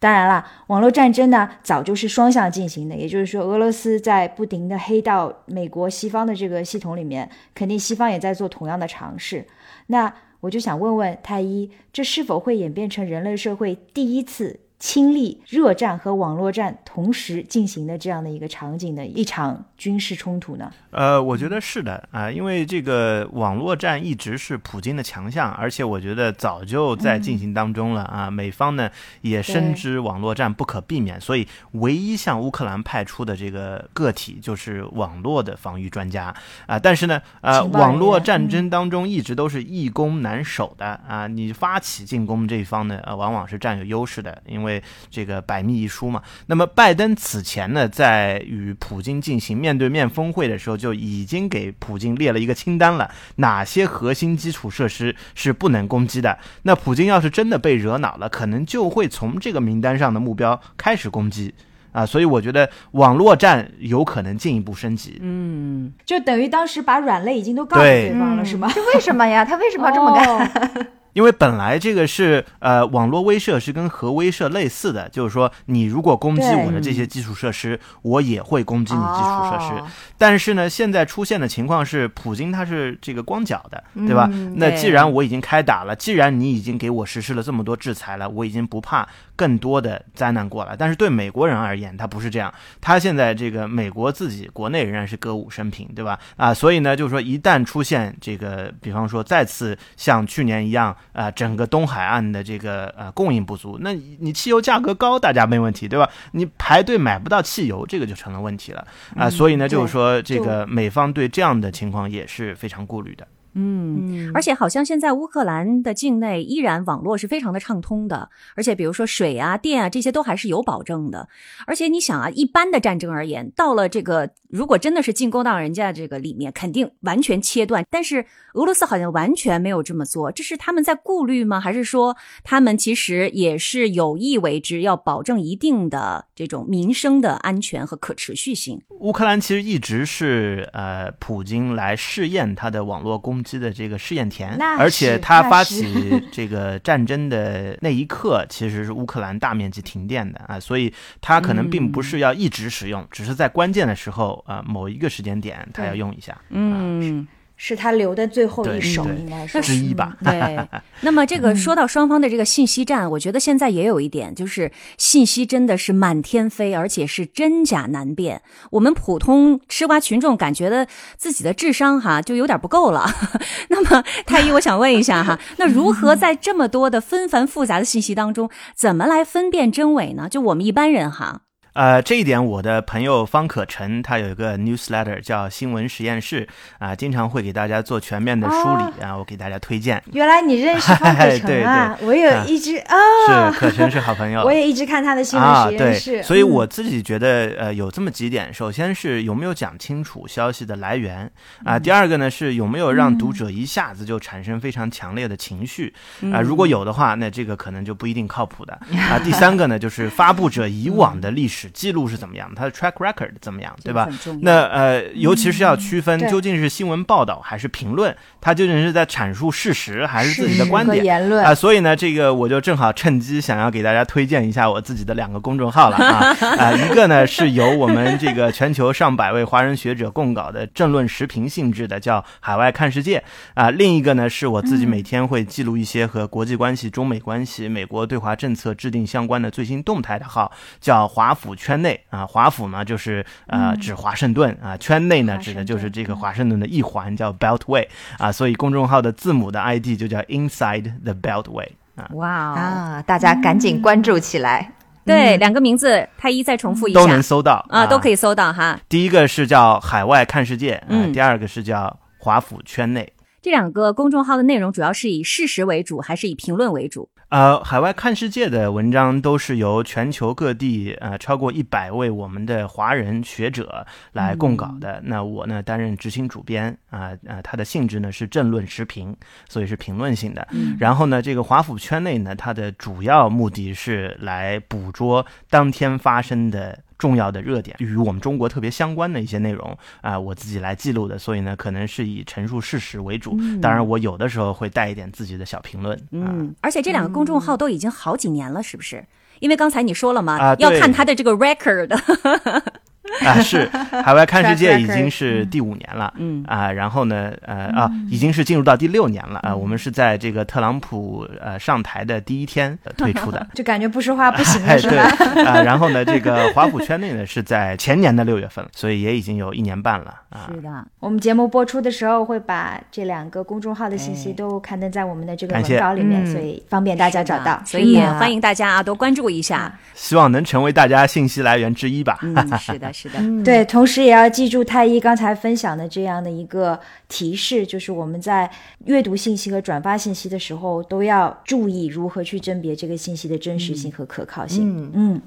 当然啦，网络战争呢早就是双向进行的，也就是说，俄罗斯在不停的黑到美国西方的这个系统里面，肯定西方也在做同样的尝试。那我就想问问太医，这是否会演变成人类社会第一次？亲历热战和网络战同时进行的这样的一个场景的一场军事冲突呢？呃，我觉得是的啊，因为这个网络战一直是普京的强项，而且我觉得早就在进行当中了啊。美方呢也深知网络战不可避免，所以唯一向乌克兰派出的这个个体就是网络的防御专家啊。但是呢，呃，网络战争当中一直都是易攻难守的啊。你发起进攻这一方呢，呃，往往是占有优势的，因为。为这个百密一疏嘛，那么拜登此前呢，在与普京进行面对面峰会的时候，就已经给普京列了一个清单了，哪些核心基础设施是不能攻击的。那普京要是真的被惹恼了，可能就会从这个名单上的目标开始攻击啊。所以我觉得网络战有可能进一步升级。嗯，就等于当时把软肋已经都告诉对方了，是吗？这为什么呀？他为什么要这么干？因为本来这个是呃网络威慑是跟核威慑类似的，就是说你如果攻击我的这些基础设施，我也会攻击你基础设施。但是呢，现在出现的情况是，普京他是这个光脚的，对吧？那既然我已经开打了，既然你已经给我实施了这么多制裁了，我已经不怕更多的灾难过来。但是对美国人而言，他不是这样，他现在这个美国自己国内仍然是歌舞升平，对吧？啊，所以呢，就是说一旦出现这个，比方说再次像去年一样。啊，整个东海岸的这个呃供应不足，那你汽油价格高，大家没问题，对吧？你排队买不到汽油，这个就成了问题了啊。所以呢，就是说这个美方对这样的情况也是非常顾虑的。嗯，而且好像现在乌克兰的境内依然网络是非常的畅通的，而且比如说水啊、电啊这些都还是有保证的。而且你想啊，一般的战争而言，到了这个如果真的是进攻到人家这个里面，肯定完全切断。但是俄罗斯好像完全没有这么做，这是他们在顾虑吗？还是说他们其实也是有意为之，要保证一定的这种民生的安全和可持续性？乌克兰其实一直是呃，普京来试验他的网络攻。击的这个试验田，而且他发起 这个战争的那一刻，其实是乌克兰大面积停电的啊，所以他可能并不是要一直使用，只是在关键的时候啊，某一个时间点他要用一下，嗯。是他留的最后一手，应该是之一吧。对，那么这个说到双方的这个信息战，我觉得现在也有一点，就是信息真的是满天飞，而且是真假难辨。我们普通吃瓜群众感觉的自己的智商哈就有点不够了。那么太医，我想问一下哈，那如何在这么多的纷繁复杂的信息当中，怎么来分辨真伪呢？就我们一般人哈。呃，这一点我的朋友方可成他有一个 newsletter 叫新闻实验室啊，经常会给大家做全面的梳理啊，我给大家推荐。原来你认识方可成啊？我也一直啊，是可成是好朋友，我也一直看他的新闻实验室。所以我自己觉得呃有这么几点，首先是有没有讲清楚消息的来源啊，第二个呢是有没有让读者一下子就产生非常强烈的情绪啊，如果有的话，那这个可能就不一定靠谱的啊。第三个呢就是发布者以往的历史。记录是怎么样？它的 track record 怎么样？对吧？那呃，尤其是要区分究竟是新闻报道还是评论，它究竟是在阐述事实还是自己的观点言论啊？所以呢，这个我就正好趁机想要给大家推荐一下我自己的两个公众号了啊 啊！一个呢是由我们这个全球上百位华人学者共稿的政论时评性质的，叫《海外看世界》啊。另一个呢是我自己每天会记录一些和国际关系、中美关系、美国对华政策制定相关的最新动态的号，叫华府。圈内啊，华府呢就是呃指华盛顿啊，圈内呢指的就是这个华盛顿的一环叫 Beltway 啊，所以公众号的字母的 ID 就叫 Inside the Beltway 啊。哇啊，大家赶紧关注起来。对，两个名字，太一再重复一下，都能搜到啊，都可以搜到哈。第一个是叫海外看世界，嗯，第二个是叫华府圈内。这两个公众号的内容主要是以事实为主，还是以评论为主？呃，海外看世界的文章都是由全球各地呃超过一百位我们的华人学者来供稿的。那我呢担任执行主编啊啊，它的性质呢是政论时评，所以是评论性的。然后呢，这个华府圈内呢，它的主要目的是来捕捉当天发生的。重要的热点与我们中国特别相关的一些内容啊，我自己来记录的，所以呢，可能是以陈述事实为主。当然，我有的时候会带一点自己的小评论。嗯，而且这两个公众号都已经好几年了，是不是？因为刚才你说了嘛，啊要看他的这个 record。啊，是海外看世界已经是第五年了，嗯啊，然后呢，呃啊，已经是进入到第六年了啊，我们是在这个特朗普呃上台的第一天呃推出的，就感觉不说话不行是对吧？啊，然后呢，这个华府圈内呢是在前年的六月份，所以也已经有一年半了啊。是的，我们节目播出的时候会把这两个公众号的信息哎都刊登在我们的这个文稿里面，嗯所以方便大家找到。所以嗯欢迎大家啊多关注一下啊。希望能成为大家信息来源之一吧。嗯，是的，是的。对同时也要记住太医刚才分享的这样的一个提示就是我们在阅读信息和转发信息的时候都要注意如何去甄别这个信息的真实性和可靠性嗯。嗯。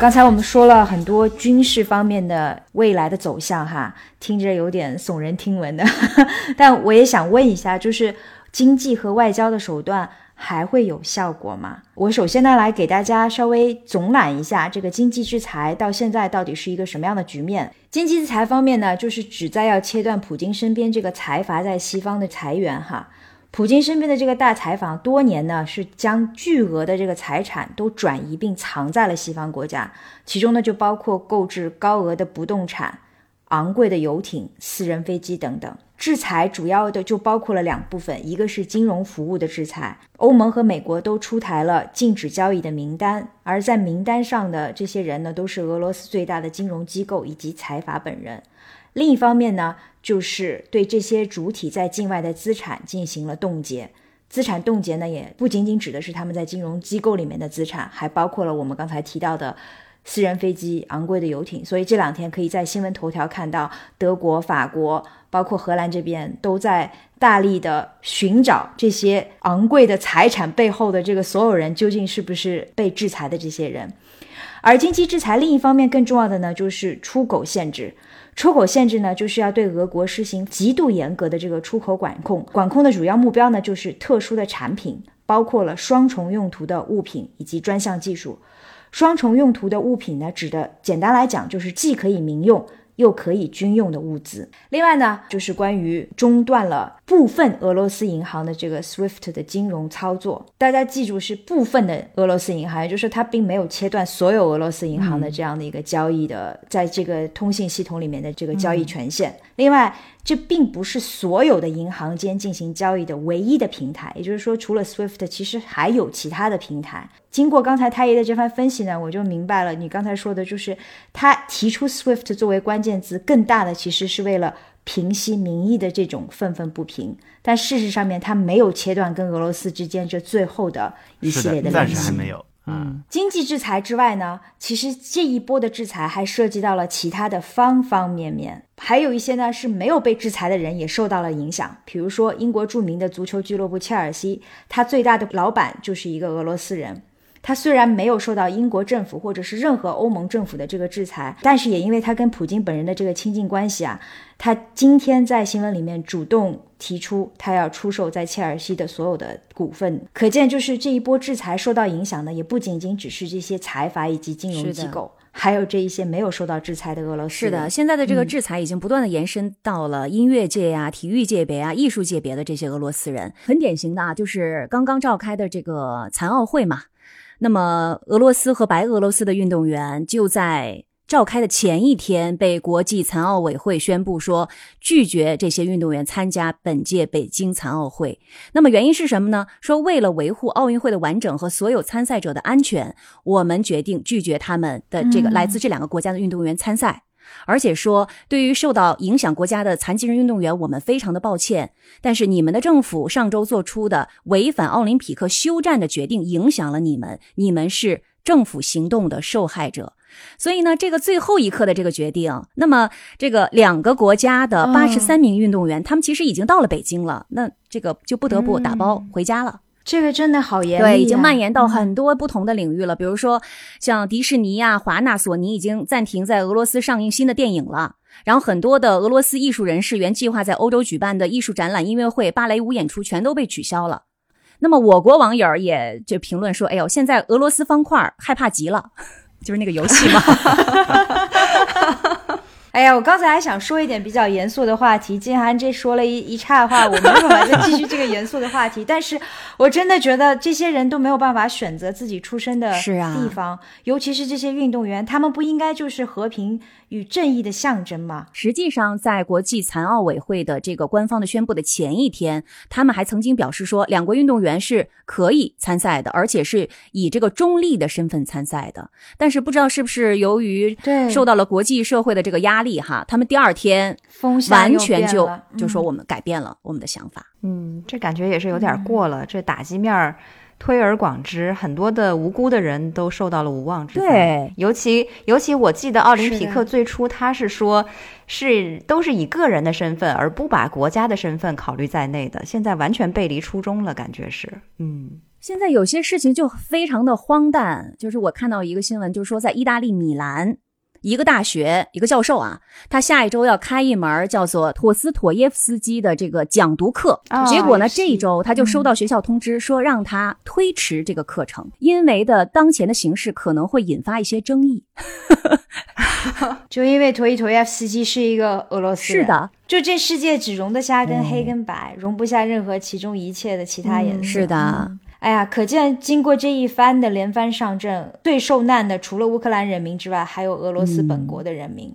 刚才我们说了很多军事方面的未来的走向哈听着有点耸人听闻的。但我也想问一下就是经济和外交的手段还会有效果吗？我首先呢，来给大家稍微总览一下这个经济制裁到现在到底是一个什么样的局面。经济制裁方面呢，就是旨在要切断普京身边这个财阀在西方的财源，哈。普京身边的这个大财阀多年呢，是将巨额的这个财产都转移并藏在了西方国家，其中呢就包括购置高额的不动产、昂贵的游艇、私人飞机等等。制裁主要的就包括了两部分，一个是金融服务的制裁，欧盟和美国都出台了禁止交易的名单，而在名单上的这些人呢，都是俄罗斯最大的金融机构以及财阀本人。另一方面呢，就是对这些主体在境外的资产进行了冻结。资产冻结呢，也不仅仅指的是他们在金融机构里面的资产，还包括了我们刚才提到的私人飞机、昂贵的游艇。所以这两天可以在新闻头条看到，德国、法国，包括荷兰这边都在大力的寻找这些昂贵的财产背后的这个所有人究竟是不是被制裁的这些人。而经济制裁另一方面更重要的呢，就是出口限制。出口限制呢，就是要对俄国实行极度严格的这个出口管控。管控的主要目标呢，就是特殊的产品，包括了双重用途的物品以及专项技术。双重用途的物品呢，指的简单来讲就是既可以民用又可以军用的物资。另外呢，就是关于中断了部分俄罗斯银行的这个 SWIFT 的金融操作。大家记住是部分的俄罗斯银行，也就是它并没有切断所有俄罗斯银行的这样的一个交易的，在这个通信系统里面的这个交易权限。另外，这并不是所有的银行间进行交易的唯一的平台，也就是说，除了 SWIFT，其实还有其他的平台。经过刚才太爷的这番分析呢，我就明白了，你刚才说的就是他提出 SWIFT 作为关键字，更大的其实是为了平息民意的这种愤愤不平。但事实上面，他没有切断跟俄罗斯之间这最后的一系列的，联系。暂时还没有嗯。经济制裁之外呢，其实这一波的制裁还涉及到了其他的方方面面，还有一些呢是没有被制裁的人也受到了影响。比如说，英国著名的足球俱乐部切尔西，他最大的老板就是一个俄罗斯人。他虽然没有受到英国政府或者是任何欧盟政府的这个制裁，但是也因为他跟普京本人的这个亲近关系啊，他今天在新闻里面主动提出他要出售在切尔西的所有的股份，可见就是这一波制裁受到影响的也不仅仅只是这些财阀以及金融机构，还有这一些没有受到制裁的俄罗斯。是的，现在的这个制裁已经不断的延伸到了音乐界呀、体育界别啊、艺术界别的这些俄罗斯人。很典型的啊，就是刚刚召开的这个残奥会嘛。那么，俄罗斯和白俄罗斯的运动员就在召开的前一天，被国际残奥委会宣布说拒绝这些运动员参加本届北京残奥会。那么原因是什么呢？说为了维护奥运会的完整和所有参赛者的安全，我们决定拒绝他们的这个嗯来自这两个国家的运动员参赛。而且说，对于受到影响国家的残疾人运动员，我们非常的抱歉。但是你们的政府上周做出的违反奥林匹克休战的决定，影响了你们，你们是政府行动的受害者。所以呢，这个最后一刻的这个决定，那么这个两个国家的嗯八十三名运动员，他们其实已经到了北京了，那这个就不得不打包回家了。这个真的好严厉、啊，对，已经蔓延到很多不同的领域了。比如说，像迪士尼呀、华纳、索尼已经暂停在俄罗斯上映新的电影了。然后，很多的俄罗斯艺术人士原计划在欧洲举办的艺术展览、音乐会、芭蕾舞演出全都被取消了。那么，我国网友也就评论说：“哎呦，现在俄罗斯方块害怕极了，就是那个游戏嘛。”哎呀，我刚才还想说一点比较严肃的话题，金涵这说了一一岔话，我没办法再继续这个严肃的话题。但是我真的觉得这些人都没有办法选择自己出生的是啊地方，尤其是这些运动员，他们不应该就是和平与正义的象征吗？实际上，在国际残奥委会的这个官方的宣布的前一天，他们还曾经表示说，两国运动员是可以参赛的，而且是以这个中立的身份参赛的。但是不知道是不是由于对受到了国际社会的这个压力哈，他们第二天完全就就说嗯我们改变了我们的想法。嗯，这感觉也是有点过了，这打击面儿推而广之，很多的无辜的人都受到了无妄之灾。对，尤其尤其我记得奥林匹克最初他是说，是都是以个人的身份，而不把国家的身份考虑在内的。现在完全背离初衷了，感觉是，嗯，现在有些事情就非常的荒诞，就是我看到一个新闻，就是说在意大利米兰。一个大学一个教授啊，他下一周要开一门叫做托斯妥耶夫斯基的这个讲读课，哦结果呢，这一周他就收到学校通知说让他推迟这个课程，因为的当前的形势可能会引发一些争议。就因为陀伊陀耶夫斯基是一个俄罗斯人，是的，就这世界只容得下跟黑跟白，容不下任何其中一切的其他颜色。嗯是的，哎呀，可见经过这一番的连番上阵，最受难的除了乌克兰人民之外，还有俄罗斯本国的人民。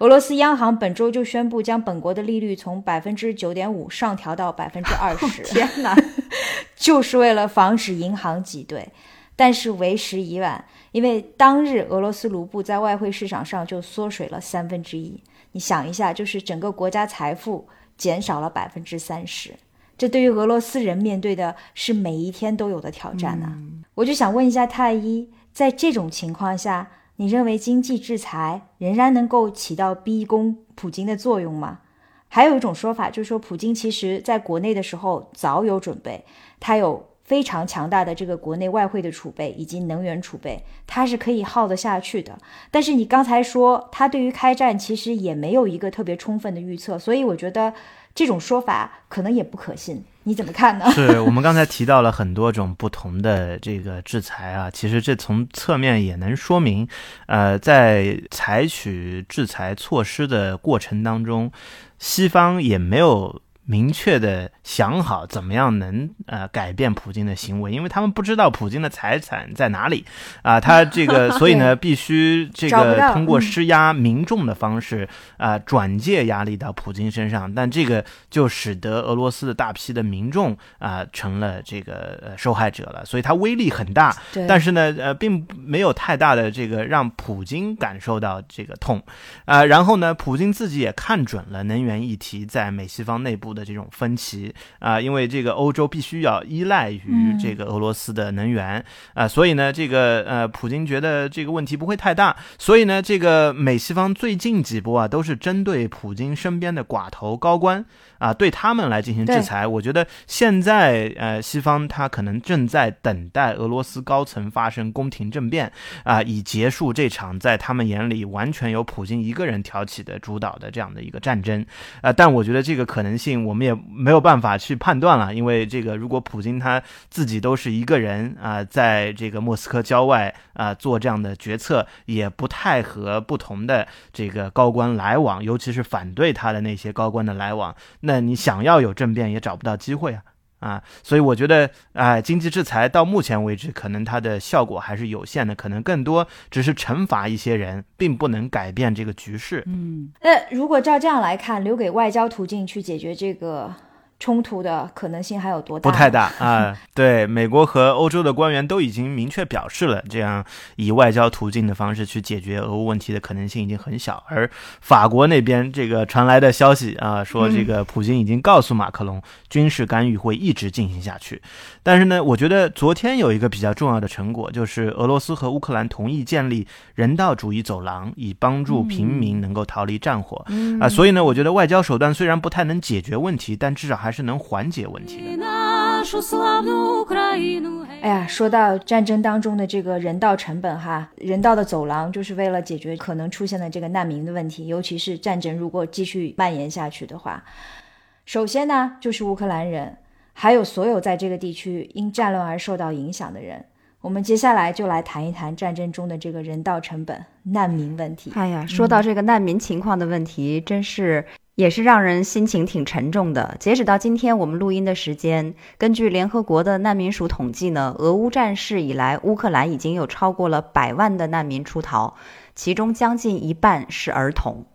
俄罗斯央行本周就宣布将本国的利率从百分之九点五上调到百分之二十，天哪，就是为了防止银行挤兑。但是为时已晚，因为当日俄罗斯卢布在外汇市场上就缩水了三分之一。你想一下，就是整个国家财富减少了百分之三十，这对于俄罗斯人面对的是每一天都有的挑战呐、我就想问一下太医，在这种情况下，你认为经济制裁仍然能够起到逼宫普京的作用吗？还有一种说法就是说，普京其实在国内的时候早有准备，他有非常强大的这个国内外汇的储备以及能源储备，他是可以耗得下去的。但是你刚才说他对于开战其实也没有一个特别充分的预测，所以我觉得这种说法可能也不可信。你怎么看呢？是我们刚才提到了很多种不同的这个制裁啊，其实这从侧面也能说明，呃，在采取制裁措施的过程当中，西方也没有。明确的想好怎么样能呃改变普京的行为，因为他们不知道普京的财产在哪里啊、他这个 所以呢必须这个通过嗯施压民众的方式啊、转借压力到普京身上，但这个就使得俄罗斯的大批的民众啊、成了这个呃受害者了，所以它威力很大，但是呢呃并没有太大的这个让普京感受到这个痛。啊、然后呢普京自己也看准了能源议题在美西方内部的这种分歧啊、因为这个欧洲必须要依赖于这个俄罗斯的能源啊、所以呢，这个呃，普京觉得这个问题不会太大，所以呢，这个美西方最近几波啊，都是针对普京身边的寡头高官啊，对他们来进行制裁。我觉得现在呃，西方他可能正在等待俄罗斯高层发生宫廷政变啊，以结束这场在他们眼里完全由普京一个人挑起的主导的这样的一个战争。啊，但我觉得这个可能性我们也没有办法去判断了，因为这个如果普京他自己都是一个人啊、在这个莫斯科郊外啊、做这样的决策，也不太和不同的这个高官来往，尤其是反对他的那些高官的来往，那你想要有政变也找不到机会啊。啊，所以我觉得，啊、经济制裁到目前为止，可能它的效果还是有限的，可能更多只是惩罚一些人，并不能改变这个局势。嗯，那如果照这样来看，留给外交途径去解决这个冲突的可能性还有多大？不太。大啊。对，美国和欧洲的官员都已经明确表示了，这样以外交途径的方式去解决俄乌问题的可能性已经很小。而法国那边这个传来的消息啊，说这个普京已经告诉马克龙，军事干预会一直进行下去。但是呢，我觉得昨天有一个比较重要的成果，就是俄罗斯和乌克兰同意建立人道主义走廊，以帮助平民能够逃离战火。啊，所以呢，我觉得外交手段虽然不太能解决问题，但至少还还是能缓解问题的。哎呀，说到战争当中的这个人道成本，哈，人道的走廊就是为了解决可能出现的这个难民的问题，尤其是战争如果继续蔓延下去的话。首先呢，就是乌克兰人还有所有在这个地区因战乱而受到影响的人。我们接下来就来谈一谈战争中的这个人道成本、难民问题。哎呀，说到这个难民情况的问题，真是……也是让人心情挺沉重的。截止到今天我们录音的时间，根据联合国的难民署统计呢，俄乌战事以来，乌克兰已经有超过了百万的难民出逃，其中将近一半是儿童。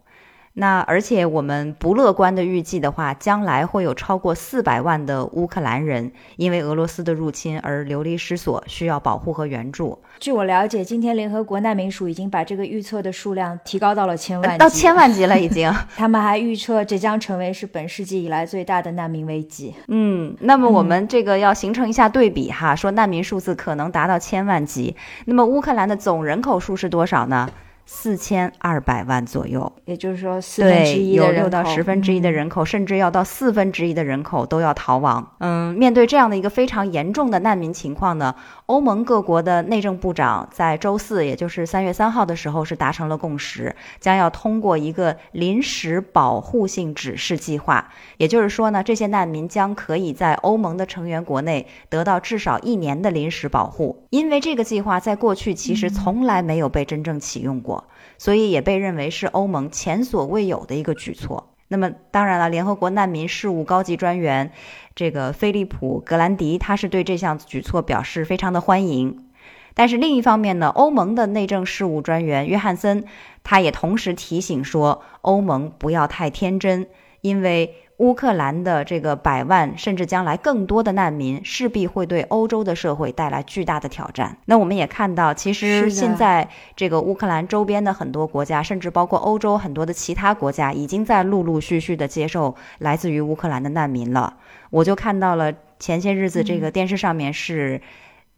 那而且我们不乐观的预计的话，将来会有超过四百万的乌克兰人因为俄罗斯的入侵而流离失所，需要保护和援助。据我了解，今天联合国难民署已经把这个预测的数量提高到了千万，到千万级了已经。他们还预测这将成为是本世纪以来最大的难民危机。嗯，那么我们这个要形成一下对比哈，说难民数字可能达到千万级，那么乌克兰的总人口数是多少呢？四千二百万左右，也就是说四分之，一的人口，有六到十分之一的人口，甚至要到四分之一的人口都要逃亡。嗯，面对这样的一个非常严重的难民情况呢，欧盟各国的内政部长在周四，也就是三月三号的时候是达成了共识，将要通过一个临时保护性指示计划。也就是说呢，这些难民将可以在欧盟的成员国内得到至少一年的临时保护，因为这个计划在过去其实从来没有被真正启用过。所以也被认为是欧盟前所未有的一个举措。那么，当然了，联合国难民事务高级专员这个菲利普·格兰迪，他是对这项举措表示非常的欢迎。但是另一方面呢，欧盟的内政事务专员约翰森，他也同时提醒说，欧盟不要太天真，因为乌克兰的这个百万甚至将来更多的难民，势必会对欧洲的社会带来巨大的挑战。那我们也看到，其实现在这个乌克兰周边的很多国家，甚至包括欧洲很多的其他国家，已经在陆陆续续的接受来自于乌克兰的难民了。我就看到了前些日子这个电视上面是，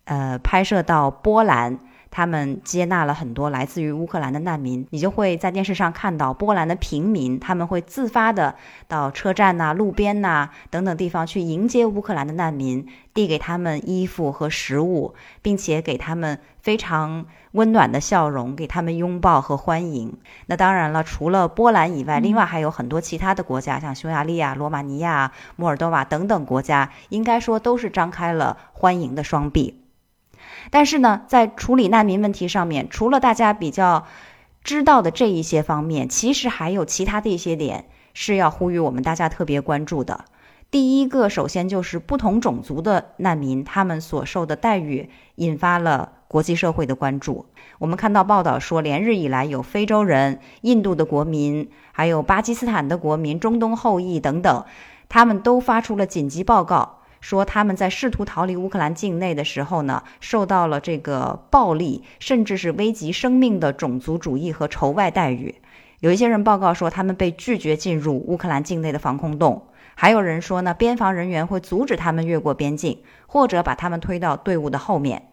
呃，拍摄到波兰。他们接纳了很多来自于乌克兰的难民，你就会在电视上看到波兰的平民，他们会自发的到车站呐、路边呐、等等地方去迎接乌克兰的难民，递给他们衣服和食物，并且给他们非常温暖的笑容，给他们拥抱和欢迎。那当然了，除了波兰以外，另外还有很多其他的国家，像匈牙利啊、罗马尼亚、摩尔多瓦等等国家，应该说都是张开了欢迎的双臂。但是呢，在处理难民问题上面，除了大家比较知道的这一些方面，其实还有其他的一些点是要呼吁我们大家特别关注的。第一个，首先就是不同种族的难民，他们所受的待遇引发了国际社会的关注。我们看到报道说，连日以来有非洲人、印度的国民，还有巴基斯坦的国民、中东后裔等等，他们都发出了紧急报告。说他们在试图逃离乌克兰境内的时候呢，受到了这个暴力，甚至是危及生命的种族主义和仇外待遇。有一些人报告说，他们被拒绝进入乌克兰境内的防空洞；还有人说呢，边防人员会阻止他们越过边境，或者把他们推到队伍的后面。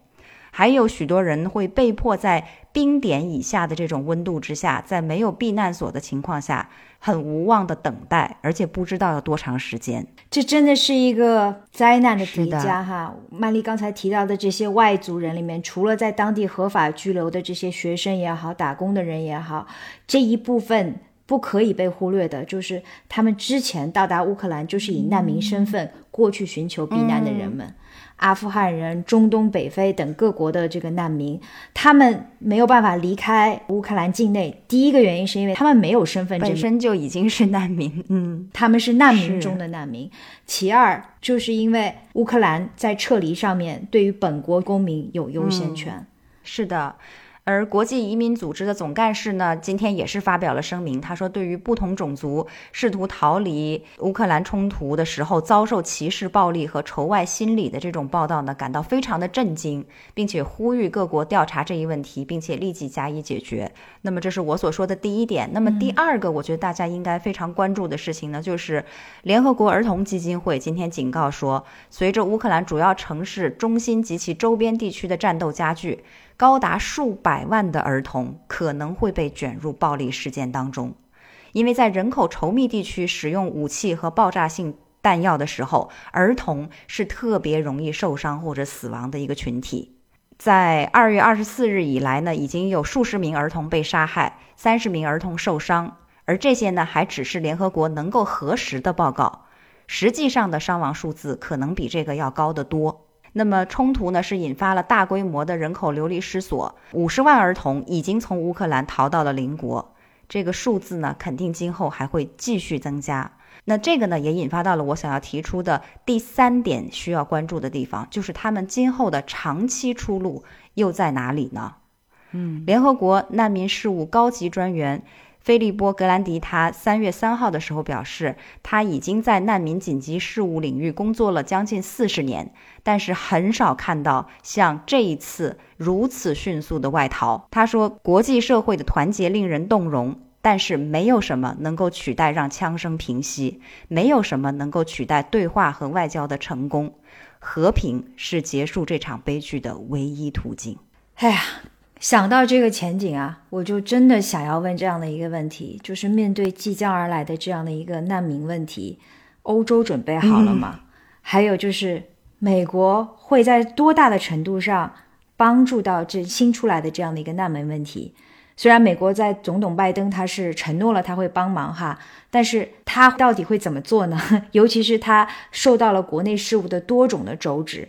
还有许多人会被迫在冰点以下的这种温度之下，在没有避难所的情况下，很无望的等待，而且不知道要多长时间。这真的是一个灾难的叠加哈。曼丽刚才提到的这些外族人里面，除了在当地合法居留的这些学生也好、打工的人也好，这一部分不可以被忽略的，就是他们之前到达乌克兰就是以难民身份过去寻求避难的人们。阿富汗人、中东、北非等各国的这个难民，他们没有办法离开乌克兰境内。第一个原因是因为他们没有身份证本，身就已经是难民，嗯，他们是难民中的难民。其二，就是因为乌克兰在撤离上面对于本国公民有优先权。是的。而国际移民组织的总干事呢，今天也是发表了声明，他说，对于不同种族试图逃离乌克兰冲突的时候遭受歧视、暴力和仇外心理的这种报道呢，感到非常的震惊，并且呼吁各国调查这一问题，并且立即加以解决。那么，这是我所说的第一点。那么，第二个，我觉得大家应该非常关注的事情呢，就是联合国儿童基金会今天警告说，随着乌克兰主要城市中心及其周边地区的战斗加剧，高达数百万的儿童可能会被卷入暴力事件当中，因为在人口稠密地区使用武器和爆炸性弹药的时候，儿童是特别容易受伤或者死亡的一个群体。在二月二十四日以来呢，已经有数十名儿童被杀害，三十名儿童受伤，而这些呢，还只是联合国能够核实的报告，实际上的伤亡数字可能比这个要高得多。那么冲突呢是引发了大规模的人口流离失所，五十万儿童已经从乌克兰逃到了邻国，这个数字呢肯定今后还会继续增加。那这个呢也引发到了我想要提出的第三点需要关注的地方，就是他们今后的长期出路又在哪里呢？嗯，联合国难民事务高级专员。菲利波·格兰迪他三月三号的时候表示，他已经在难民紧急事务领域工作了将近四十年，但是很少看到像这一次如此迅速的外逃。他说，国际社会的团结令人动容，但是没有什么能够取代让枪声平息，没有什么能够取代对话和外交的成功。和平是结束这场悲剧的唯一途径。哎呀。想到这个前景啊，我就真的想要问这样的一个问题：，就是面对即将而来的这样的一个难民问题，欧洲准备好了吗？还有就是，美国会在多大的程度上帮助到这新出来的这样的一个难民问题？虽然美国在总统拜登他是承诺了他会帮忙哈，但是他到底会怎么做呢？尤其是他受到了国内事务的多种的肘指。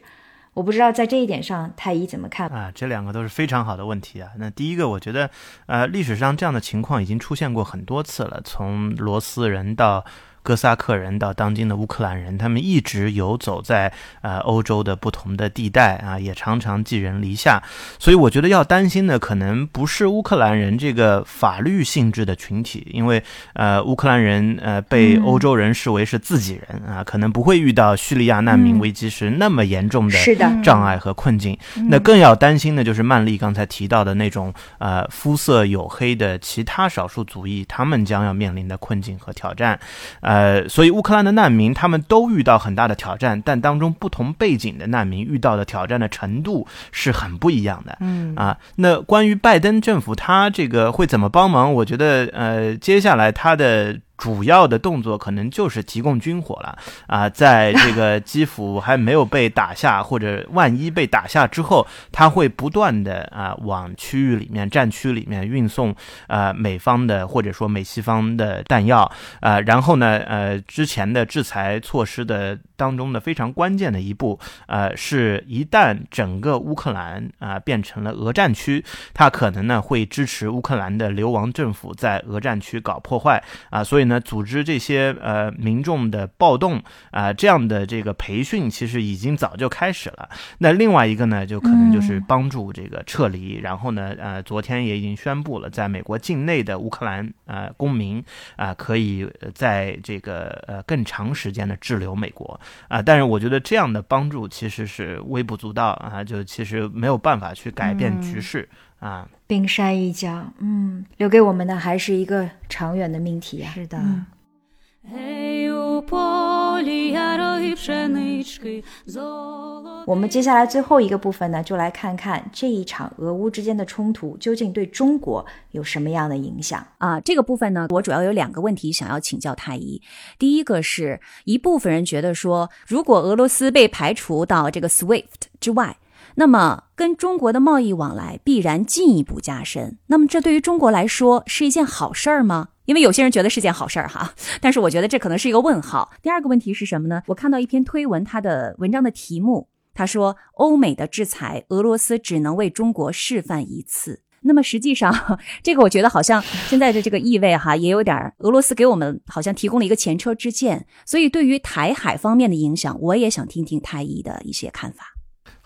我不知道在这一点上，太医怎么看啊？这两个都是非常好的问题啊。那第一个，我觉得，呃，历史上这样的情况已经出现过很多次了，从罗斯人到。哥萨克人到当今的乌克兰人，他们一直游走在呃欧洲的不同的地带啊，也常常寄人篱下。所以我觉得要担心的可能不是乌克兰人这个法律性质的群体，因为呃乌克兰人呃被欧洲人视为是自己人啊，可能不会遇到叙利亚难民危机时那么严重的障碍和困境。那更要担心的就是曼丽刚才提到的那种呃肤色黝黑的其他少数族裔，他们将要面临的困境和挑战啊。呃，所以乌克兰的难民他们都遇到很大的挑战，但当中不同背景的难民遇到的挑战的程度是很不一样的。嗯啊，那关于拜登政府他这个会怎么帮忙？我觉得呃，接下来他的。主要的动作可能就是提供军火了啊，在这个基辅还没有被打下，或者万一被打下之后，他会不断的啊往区域里面、战区里面运送啊美方的或者说美西方的弹药啊，然后呢，呃，之前的制裁措施的当中的非常关键的一步，呃，是一旦整个乌克兰啊变成了俄战区，他可能呢会支持乌克兰的流亡政府在俄战区搞破坏啊，所以。呢，组织这些呃民众的暴动啊，这样的这个培训其实已经早就开始了。那另外一个呢，就可能就是帮助这个撤离。然后呢，呃，昨天也已经宣布了，在美国境内的乌克兰呃公民啊，可以在这个呃更长时间的滞留美国啊。但是我觉得这样的帮助其实是微不足道啊，就其实没有办法去改变局势。啊，冰山一角，嗯，留给我们的还是一个长远的命题啊。是的。我们接下来最后一个部分呢，就来看看这一场俄乌之间的冲突究竟对中国有什么样的影响啊？这个部分呢，我主要有两个问题想要请教太医。第一个是一部分人觉得说，如果俄罗斯被排除到这个 SWIFT 之外。那么，跟中国的贸易往来必然进一步加深。那么，这对于中国来说是一件好事儿吗？因为有些人觉得是件好事儿哈，但是我觉得这可能是一个问号。第二个问题是什么呢？我看到一篇推文，它的文章的题目，他说欧美的制裁，俄罗斯只能为中国示范一次。那么实际上，这个我觉得好像现在的这个意味哈，也有点俄罗斯给我们好像提供了一个前车之鉴。所以，对于台海方面的影响，我也想听听太医的一些看法。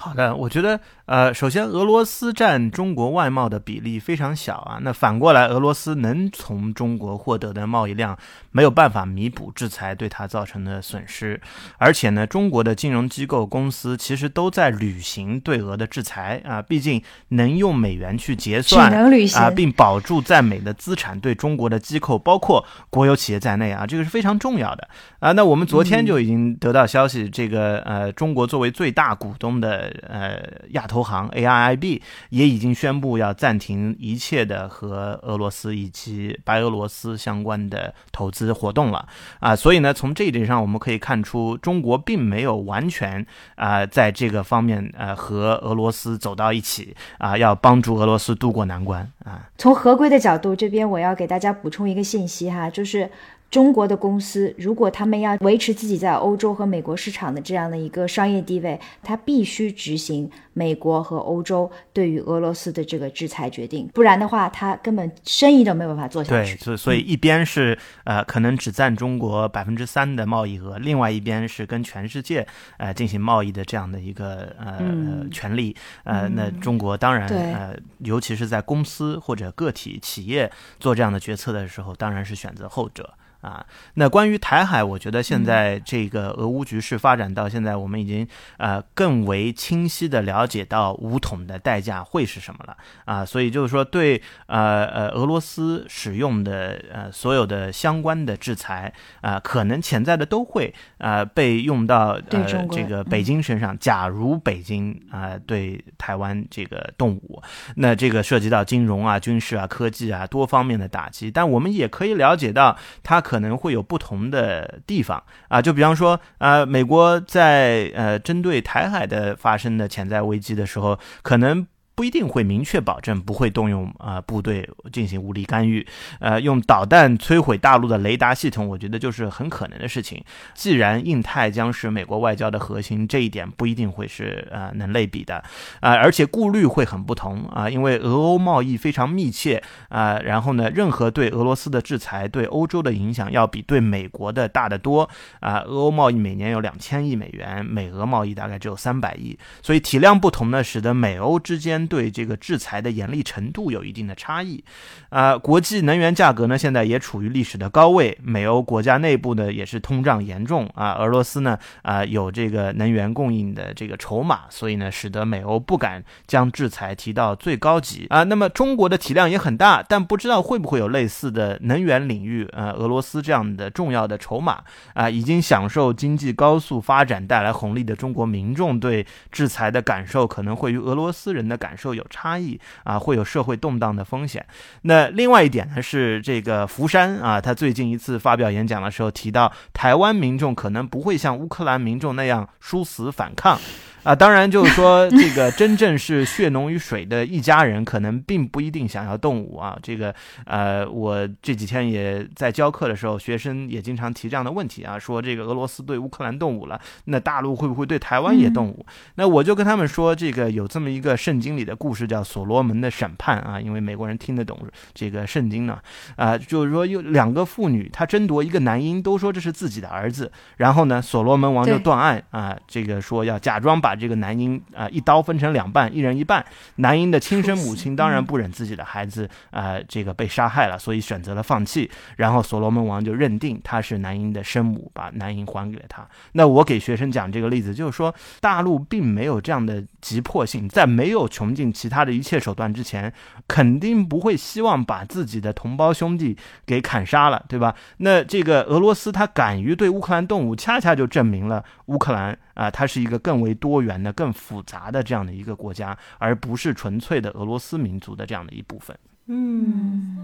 好的，我觉得。呃，首先，俄罗斯占中国外贸的比例非常小啊。那反过来，俄罗斯能从中国获得的贸易量没有办法弥补制裁对它造成的损失。而且呢，中国的金融机构公司其实都在履行对俄的制裁啊。毕竟能用美元去结算啊，并保住在美的资产，对中国的机构，包括国有企业在内啊，这个是非常重要的啊。那我们昨天就已经得到消息，这个呃，中国作为最大股东的呃亚投。行 AIIB 也已经宣布要暂停一切的和俄罗斯以及白俄罗斯相关的投资活动了啊，所以呢，从这一点上我们可以看出，中国并没有完全啊在这个方面呃和俄罗斯走到一起啊，要帮助俄罗斯渡过难关啊。从合规的角度这边，我要给大家补充一个信息哈，就是。中国的公司如果他们要维持自己在欧洲和美国市场的这样的一个商业地位，他必须执行美国和欧洲对于俄罗斯的这个制裁决定，不然的话，他根本生意都没有办法做下对，去。所以所以一边是呃可能只占中国百分之三的贸易额，另外一边是跟全世界呃进行贸易的这样的一个呃、权利。呃，那中国当然对呃，尤其是在公司或者个体企业做这样的决策的时候，当然是选择后者。啊，那关于台海，我觉得现在这个俄乌局势发展到现在，我们已经呃更为清晰的了解到武统的代价会是什么了。啊，所以就是说对呃呃俄罗斯使用的呃所有的相关的制裁啊、可能潜在的都会呃被用到呃这个北京身上。假如北京啊、对台湾这个动武，那这个涉及到金融啊、军事啊、科技啊多方面的打击，但我们也可以了解到它可能会有不同的地方啊，就比方说，呃，美国在呃针对台海的发生的潜在危机的时候，可能。不一定会明确保证不会动用啊、部队进行武力干预，呃，用导弹摧毁大陆的雷达系统，我觉得就是很可能的事情。既然印太将是美国外交的核心，这一点不一定会是呃能类比的，啊、而且顾虑会很不同啊、因为俄欧贸易非常密切啊、然后呢，任何对俄罗斯的制裁对欧洲的影响要比对美国的大得多啊、俄欧贸易每年有两千亿美元，美俄贸易大概只有三百亿，所以体量不同呢，使得美欧之间对这个制裁的严厉程度有一定的差异。啊、国际能源价格呢，现在也处于历史的高位，美欧国家内部呢也是通胀严重啊。俄罗斯呢啊、有这个能源供应的这个筹码，所以呢使得美欧不敢将制裁提到最高级啊。那么中国的体量也很大，但不知道会不会有类似的能源领域呃俄罗斯这样的重要的筹码啊，已经享受经济高速发展带来红利的中国民众对制裁的感受可能会与俄罗斯人的感受有差异啊，会有社会动荡的风险。那另外一点呢是这个福山啊，他最近一次发表演讲的时候提到，台湾民众可能不会像乌克兰民众那样殊死反抗。啊，当然就是说，这个真正是血浓于水的一家人，可能并不一定想要动武啊。这个，呃，我这几天也在教课的时候，学生也经常提这样的问题啊，说这个俄罗斯对乌克兰动武了，那大陆会不会对台湾也动武？那我就跟他们说，这个有这么一个圣经里的故事，叫所罗门的审判啊，因为美国人听得懂这个圣经呢，啊、就是说有两个妇女，她争夺一个男婴，都说这是自己的儿子，然后呢，所罗门王就断案啊，这个说要假装把这个男婴啊、一刀分成两半，一人一半。男婴的亲生母亲 当然不忍自己的孩子啊、这个被杀害了，所以选择了放弃。然后所罗门王就认定她是男婴的生母，把男婴还给了他。那我给学生讲这个例子，就是说大陆并没有这样的急迫性，在没有穷尽其他的一切手段之前，肯定不会希望把自己的同胞兄弟给砍杀了，对吧？那这个俄罗斯他敢于对乌克兰动武，恰恰就证明了乌克兰啊、它是一个更为多元的、更复杂的这样的一个国家，而不是纯粹的俄罗斯民族的这样的一部分。嗯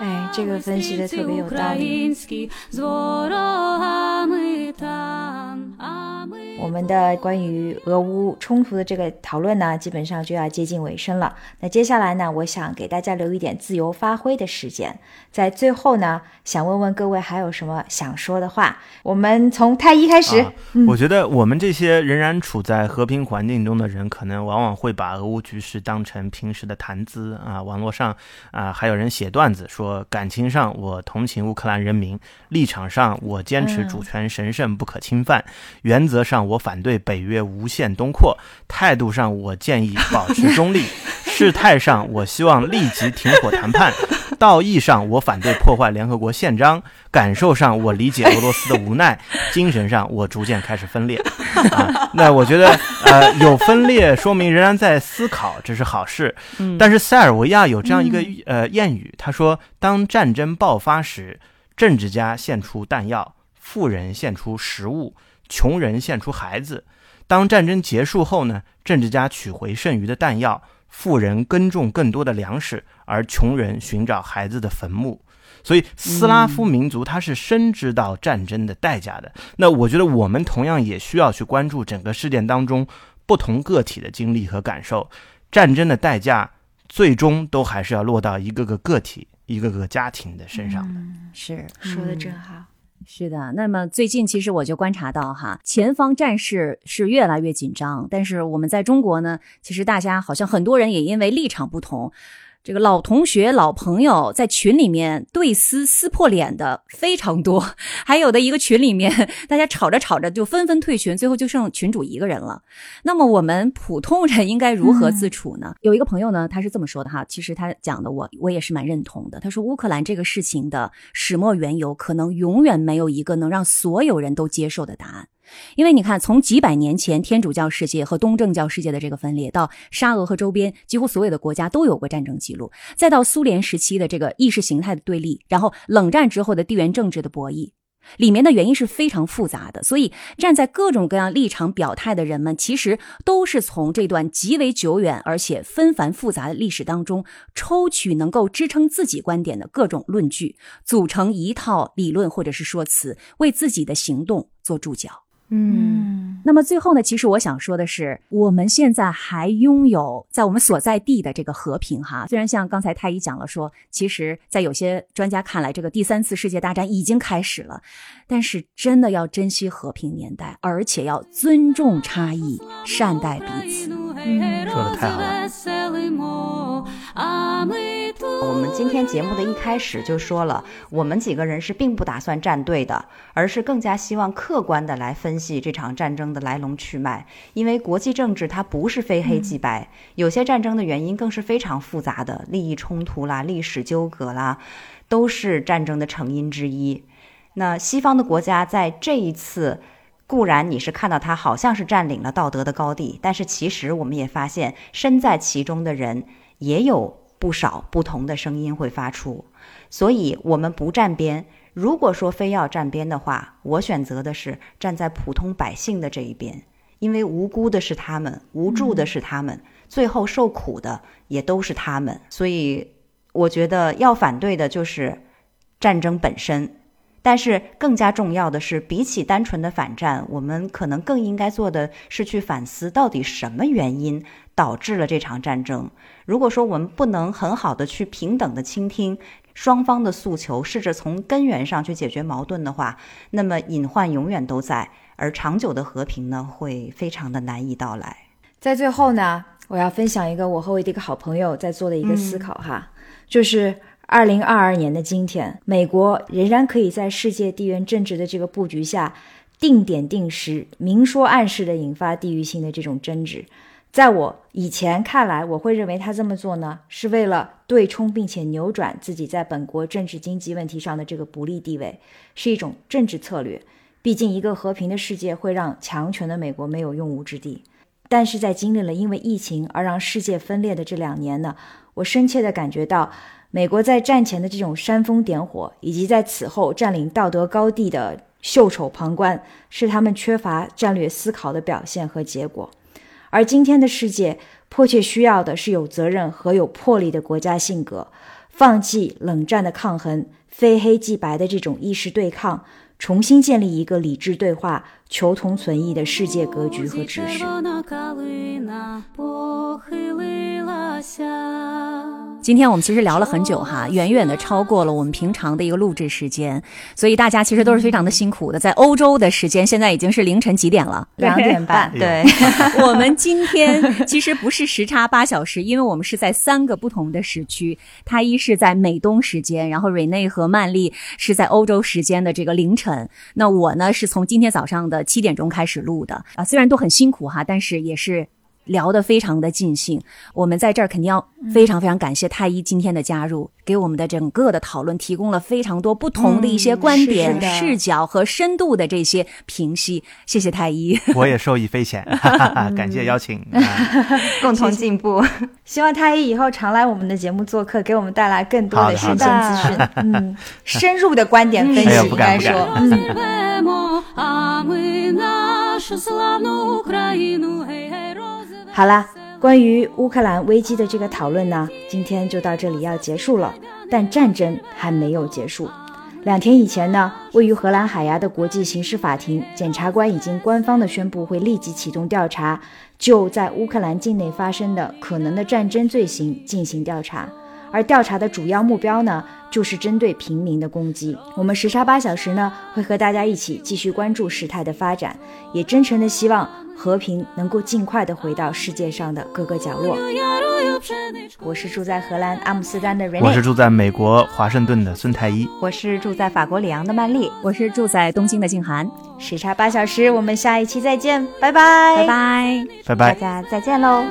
哎，这个分析的特别有道理。我们的关于俄乌冲突的这个讨论呢基本上就要接近尾声了。那接下来呢我想给大家留一点自由发挥的时间。在最后呢想问问各位还有什么想说的话？我们从太医开始我觉得我们这些仍然处在和平环境中的人可能往往会把俄乌局势当成平时的谈资啊网络上啊还有人写段子说感情上我同情乌克兰人民立场上我坚持主权神圣不可侵犯原则上我反对北约无限东扩，态度上我建议保持中立，事态上我希望立即停火谈判。道义上，我反对破坏联合国宪章；感受上，我理解俄罗斯的无奈；精神上，我逐渐开始分裂。啊，那我觉得，呃，有分裂说明仍然在思考，这是好事。嗯但是塞尔维亚有这样一个呃谚语，他说，当战争爆发时，政治家献出弹药，富人献出食物，穷人献出孩子；当战争结束后呢，政治家取回剩余的弹药，富人耕种更多的粮食，而穷人寻找孩子的坟墓。所以，斯拉夫民族他是深知到战争的代价的。那我觉得我们同样也需要去关注整个事件当中不同个体的经历和感受。战争的代价最终都还是要落到一个个个体、一个个家庭的身上的。是说的真好。是的，那么最近其实我就观察到哈，前方战事是越来越紧张，但是我们在中国呢，其实大家好像很多人也因为立场不同。这个老同学、老朋友在群里面对撕、撕破脸的非常多，还有的一个群里面，大家吵着吵着就纷纷退群，最后就剩群主一个人了。那么我们普通人应该如何自处呢？有一个朋友呢，他是这么说的哈，其实他讲的我我也是蛮认同的。他说乌克兰这个事情的始末缘由，可能永远没有一个能让所有人都接受的答案。因为你看，从几百年前天主教世界和东正教世界的这个分裂，到沙俄和周边几乎所有的国家都有过战争记录，再到苏联时期的这个意识形态的对立，然后冷战之后的地缘政治的博弈，里面的原因是非常复杂的。所以，站在各种各样立场表态的人们，其实都是从这段极为久远而且纷繁复杂的历史当中抽取能够支撑自己观点的各种论据，组成一套理论或者是说辞，为自己的行动做注脚。嗯，那么最后呢，其实我想说的是，我们现在还拥有在我们所在地的这个和平哈。虽然像刚才太医讲了说，其实，在有些专家看来，这个第三次世界大战已经开始了，但是真的要珍惜和平年代，而且要尊重差异，善待彼此。说的太好了。我们今天节目的一开始就说了，我们几个人是并不打算站队的，而是更加希望客观的来分析这场战争的来龙去脉。因为国际政治它不是非黑即白，有些战争的原因更是非常复杂的，利益冲突啦、历史纠葛啦，都是战争的成因之一。那西方的国家在这一次。固然你是看到他好像是占领了道德的高地，但是其实我们也发现，身在其中的人也有不少不同的声音会发出。所以，我们不站边。如果说非要站边的话，我选择的是站在普通百姓的这一边，因为无辜的是他们，无助的是他们，最后受苦的也都是他们。所以，我觉得要反对的就是战争本身。但是更加重要的是，比起单纯的反战，我们可能更应该做的是去反思，到底什么原因导致了这场战争。如果说我们不能很好的去平等的倾听双方的诉求，试着从根源上去解决矛盾的话，那么隐患永远都在，而长久的和平呢，会非常的难以到来。在最后呢，我要分享一个我和我的一个好朋友在做的一个思考哈，就是。二零二二年的今天，美国仍然可以在世界地缘政治的这个布局下，定点定时、明说暗示的引发地域性的这种争执。在我以前看来，我会认为他这么做呢，是为了对冲并且扭转自己在本国政治经济问题上的这个不利地位，是一种政治策略。毕竟，一个和平的世界会让强权的美国没有用武之地。但是在经历了因为疫情而让世界分裂的这两年呢，我深切地感觉到。美国在战前的这种煽风点火，以及在此后占领道德高地的袖手旁观，是他们缺乏战略思考的表现和结果。而今天的世界迫切需要的是有责任和有魄力的国家性格，放弃冷战的抗衡、非黑即白的这种意识对抗，重新建立一个理智对话、求同存异的世界格局和秩序。今天我们其实聊了很久哈，远远的超过了我们平常的一个录制时间，所以大家其实都是非常的辛苦的。在欧洲的时间，现在已经是凌晨几点了？两点半。对，我们今天其实不是时差八小时，因为我们是在三个不同的时区。他一是在美东时间，然后瑞内和曼丽是在欧洲时间的这个凌晨。那我呢，是从今天早上的七点钟开始录的啊，虽然都很辛苦哈，但是也是。聊得非常的尽兴，我们在这儿肯定要非常非常感谢太医今天的加入，给我们的整个的讨论提供了非常多不同的一些观点、视角和深度的这些评析。谢谢太医，我也受益匪浅，感谢邀请，共同进步。希望太医以后常来我们的节目做客，给我们带来更多的深层资讯，嗯，深入的观点分析，应该说，嗯。好啦，关于乌克兰危机的这个讨论呢，今天就到这里要结束了。但战争还没有结束。两天以前呢，位于荷兰海牙的国际刑事法庭检察官已经官方的宣布会立即启动调查，就在乌克兰境内发生的可能的战争罪行进行调查。而调查的主要目标呢，就是针对平民的攻击。我们时差八小时呢，会和大家一起继续关注事态的发展，也真诚的希望和平能够尽快的回到世界上的各个角落。我是住在荷兰阿姆斯特丹的瑞。我是住在美国华盛顿的孙太医。我是住在法国里昂的曼丽。我是住在东京的静涵。时差八小时，我们下一期再见，拜拜拜拜拜拜，大家再见喽。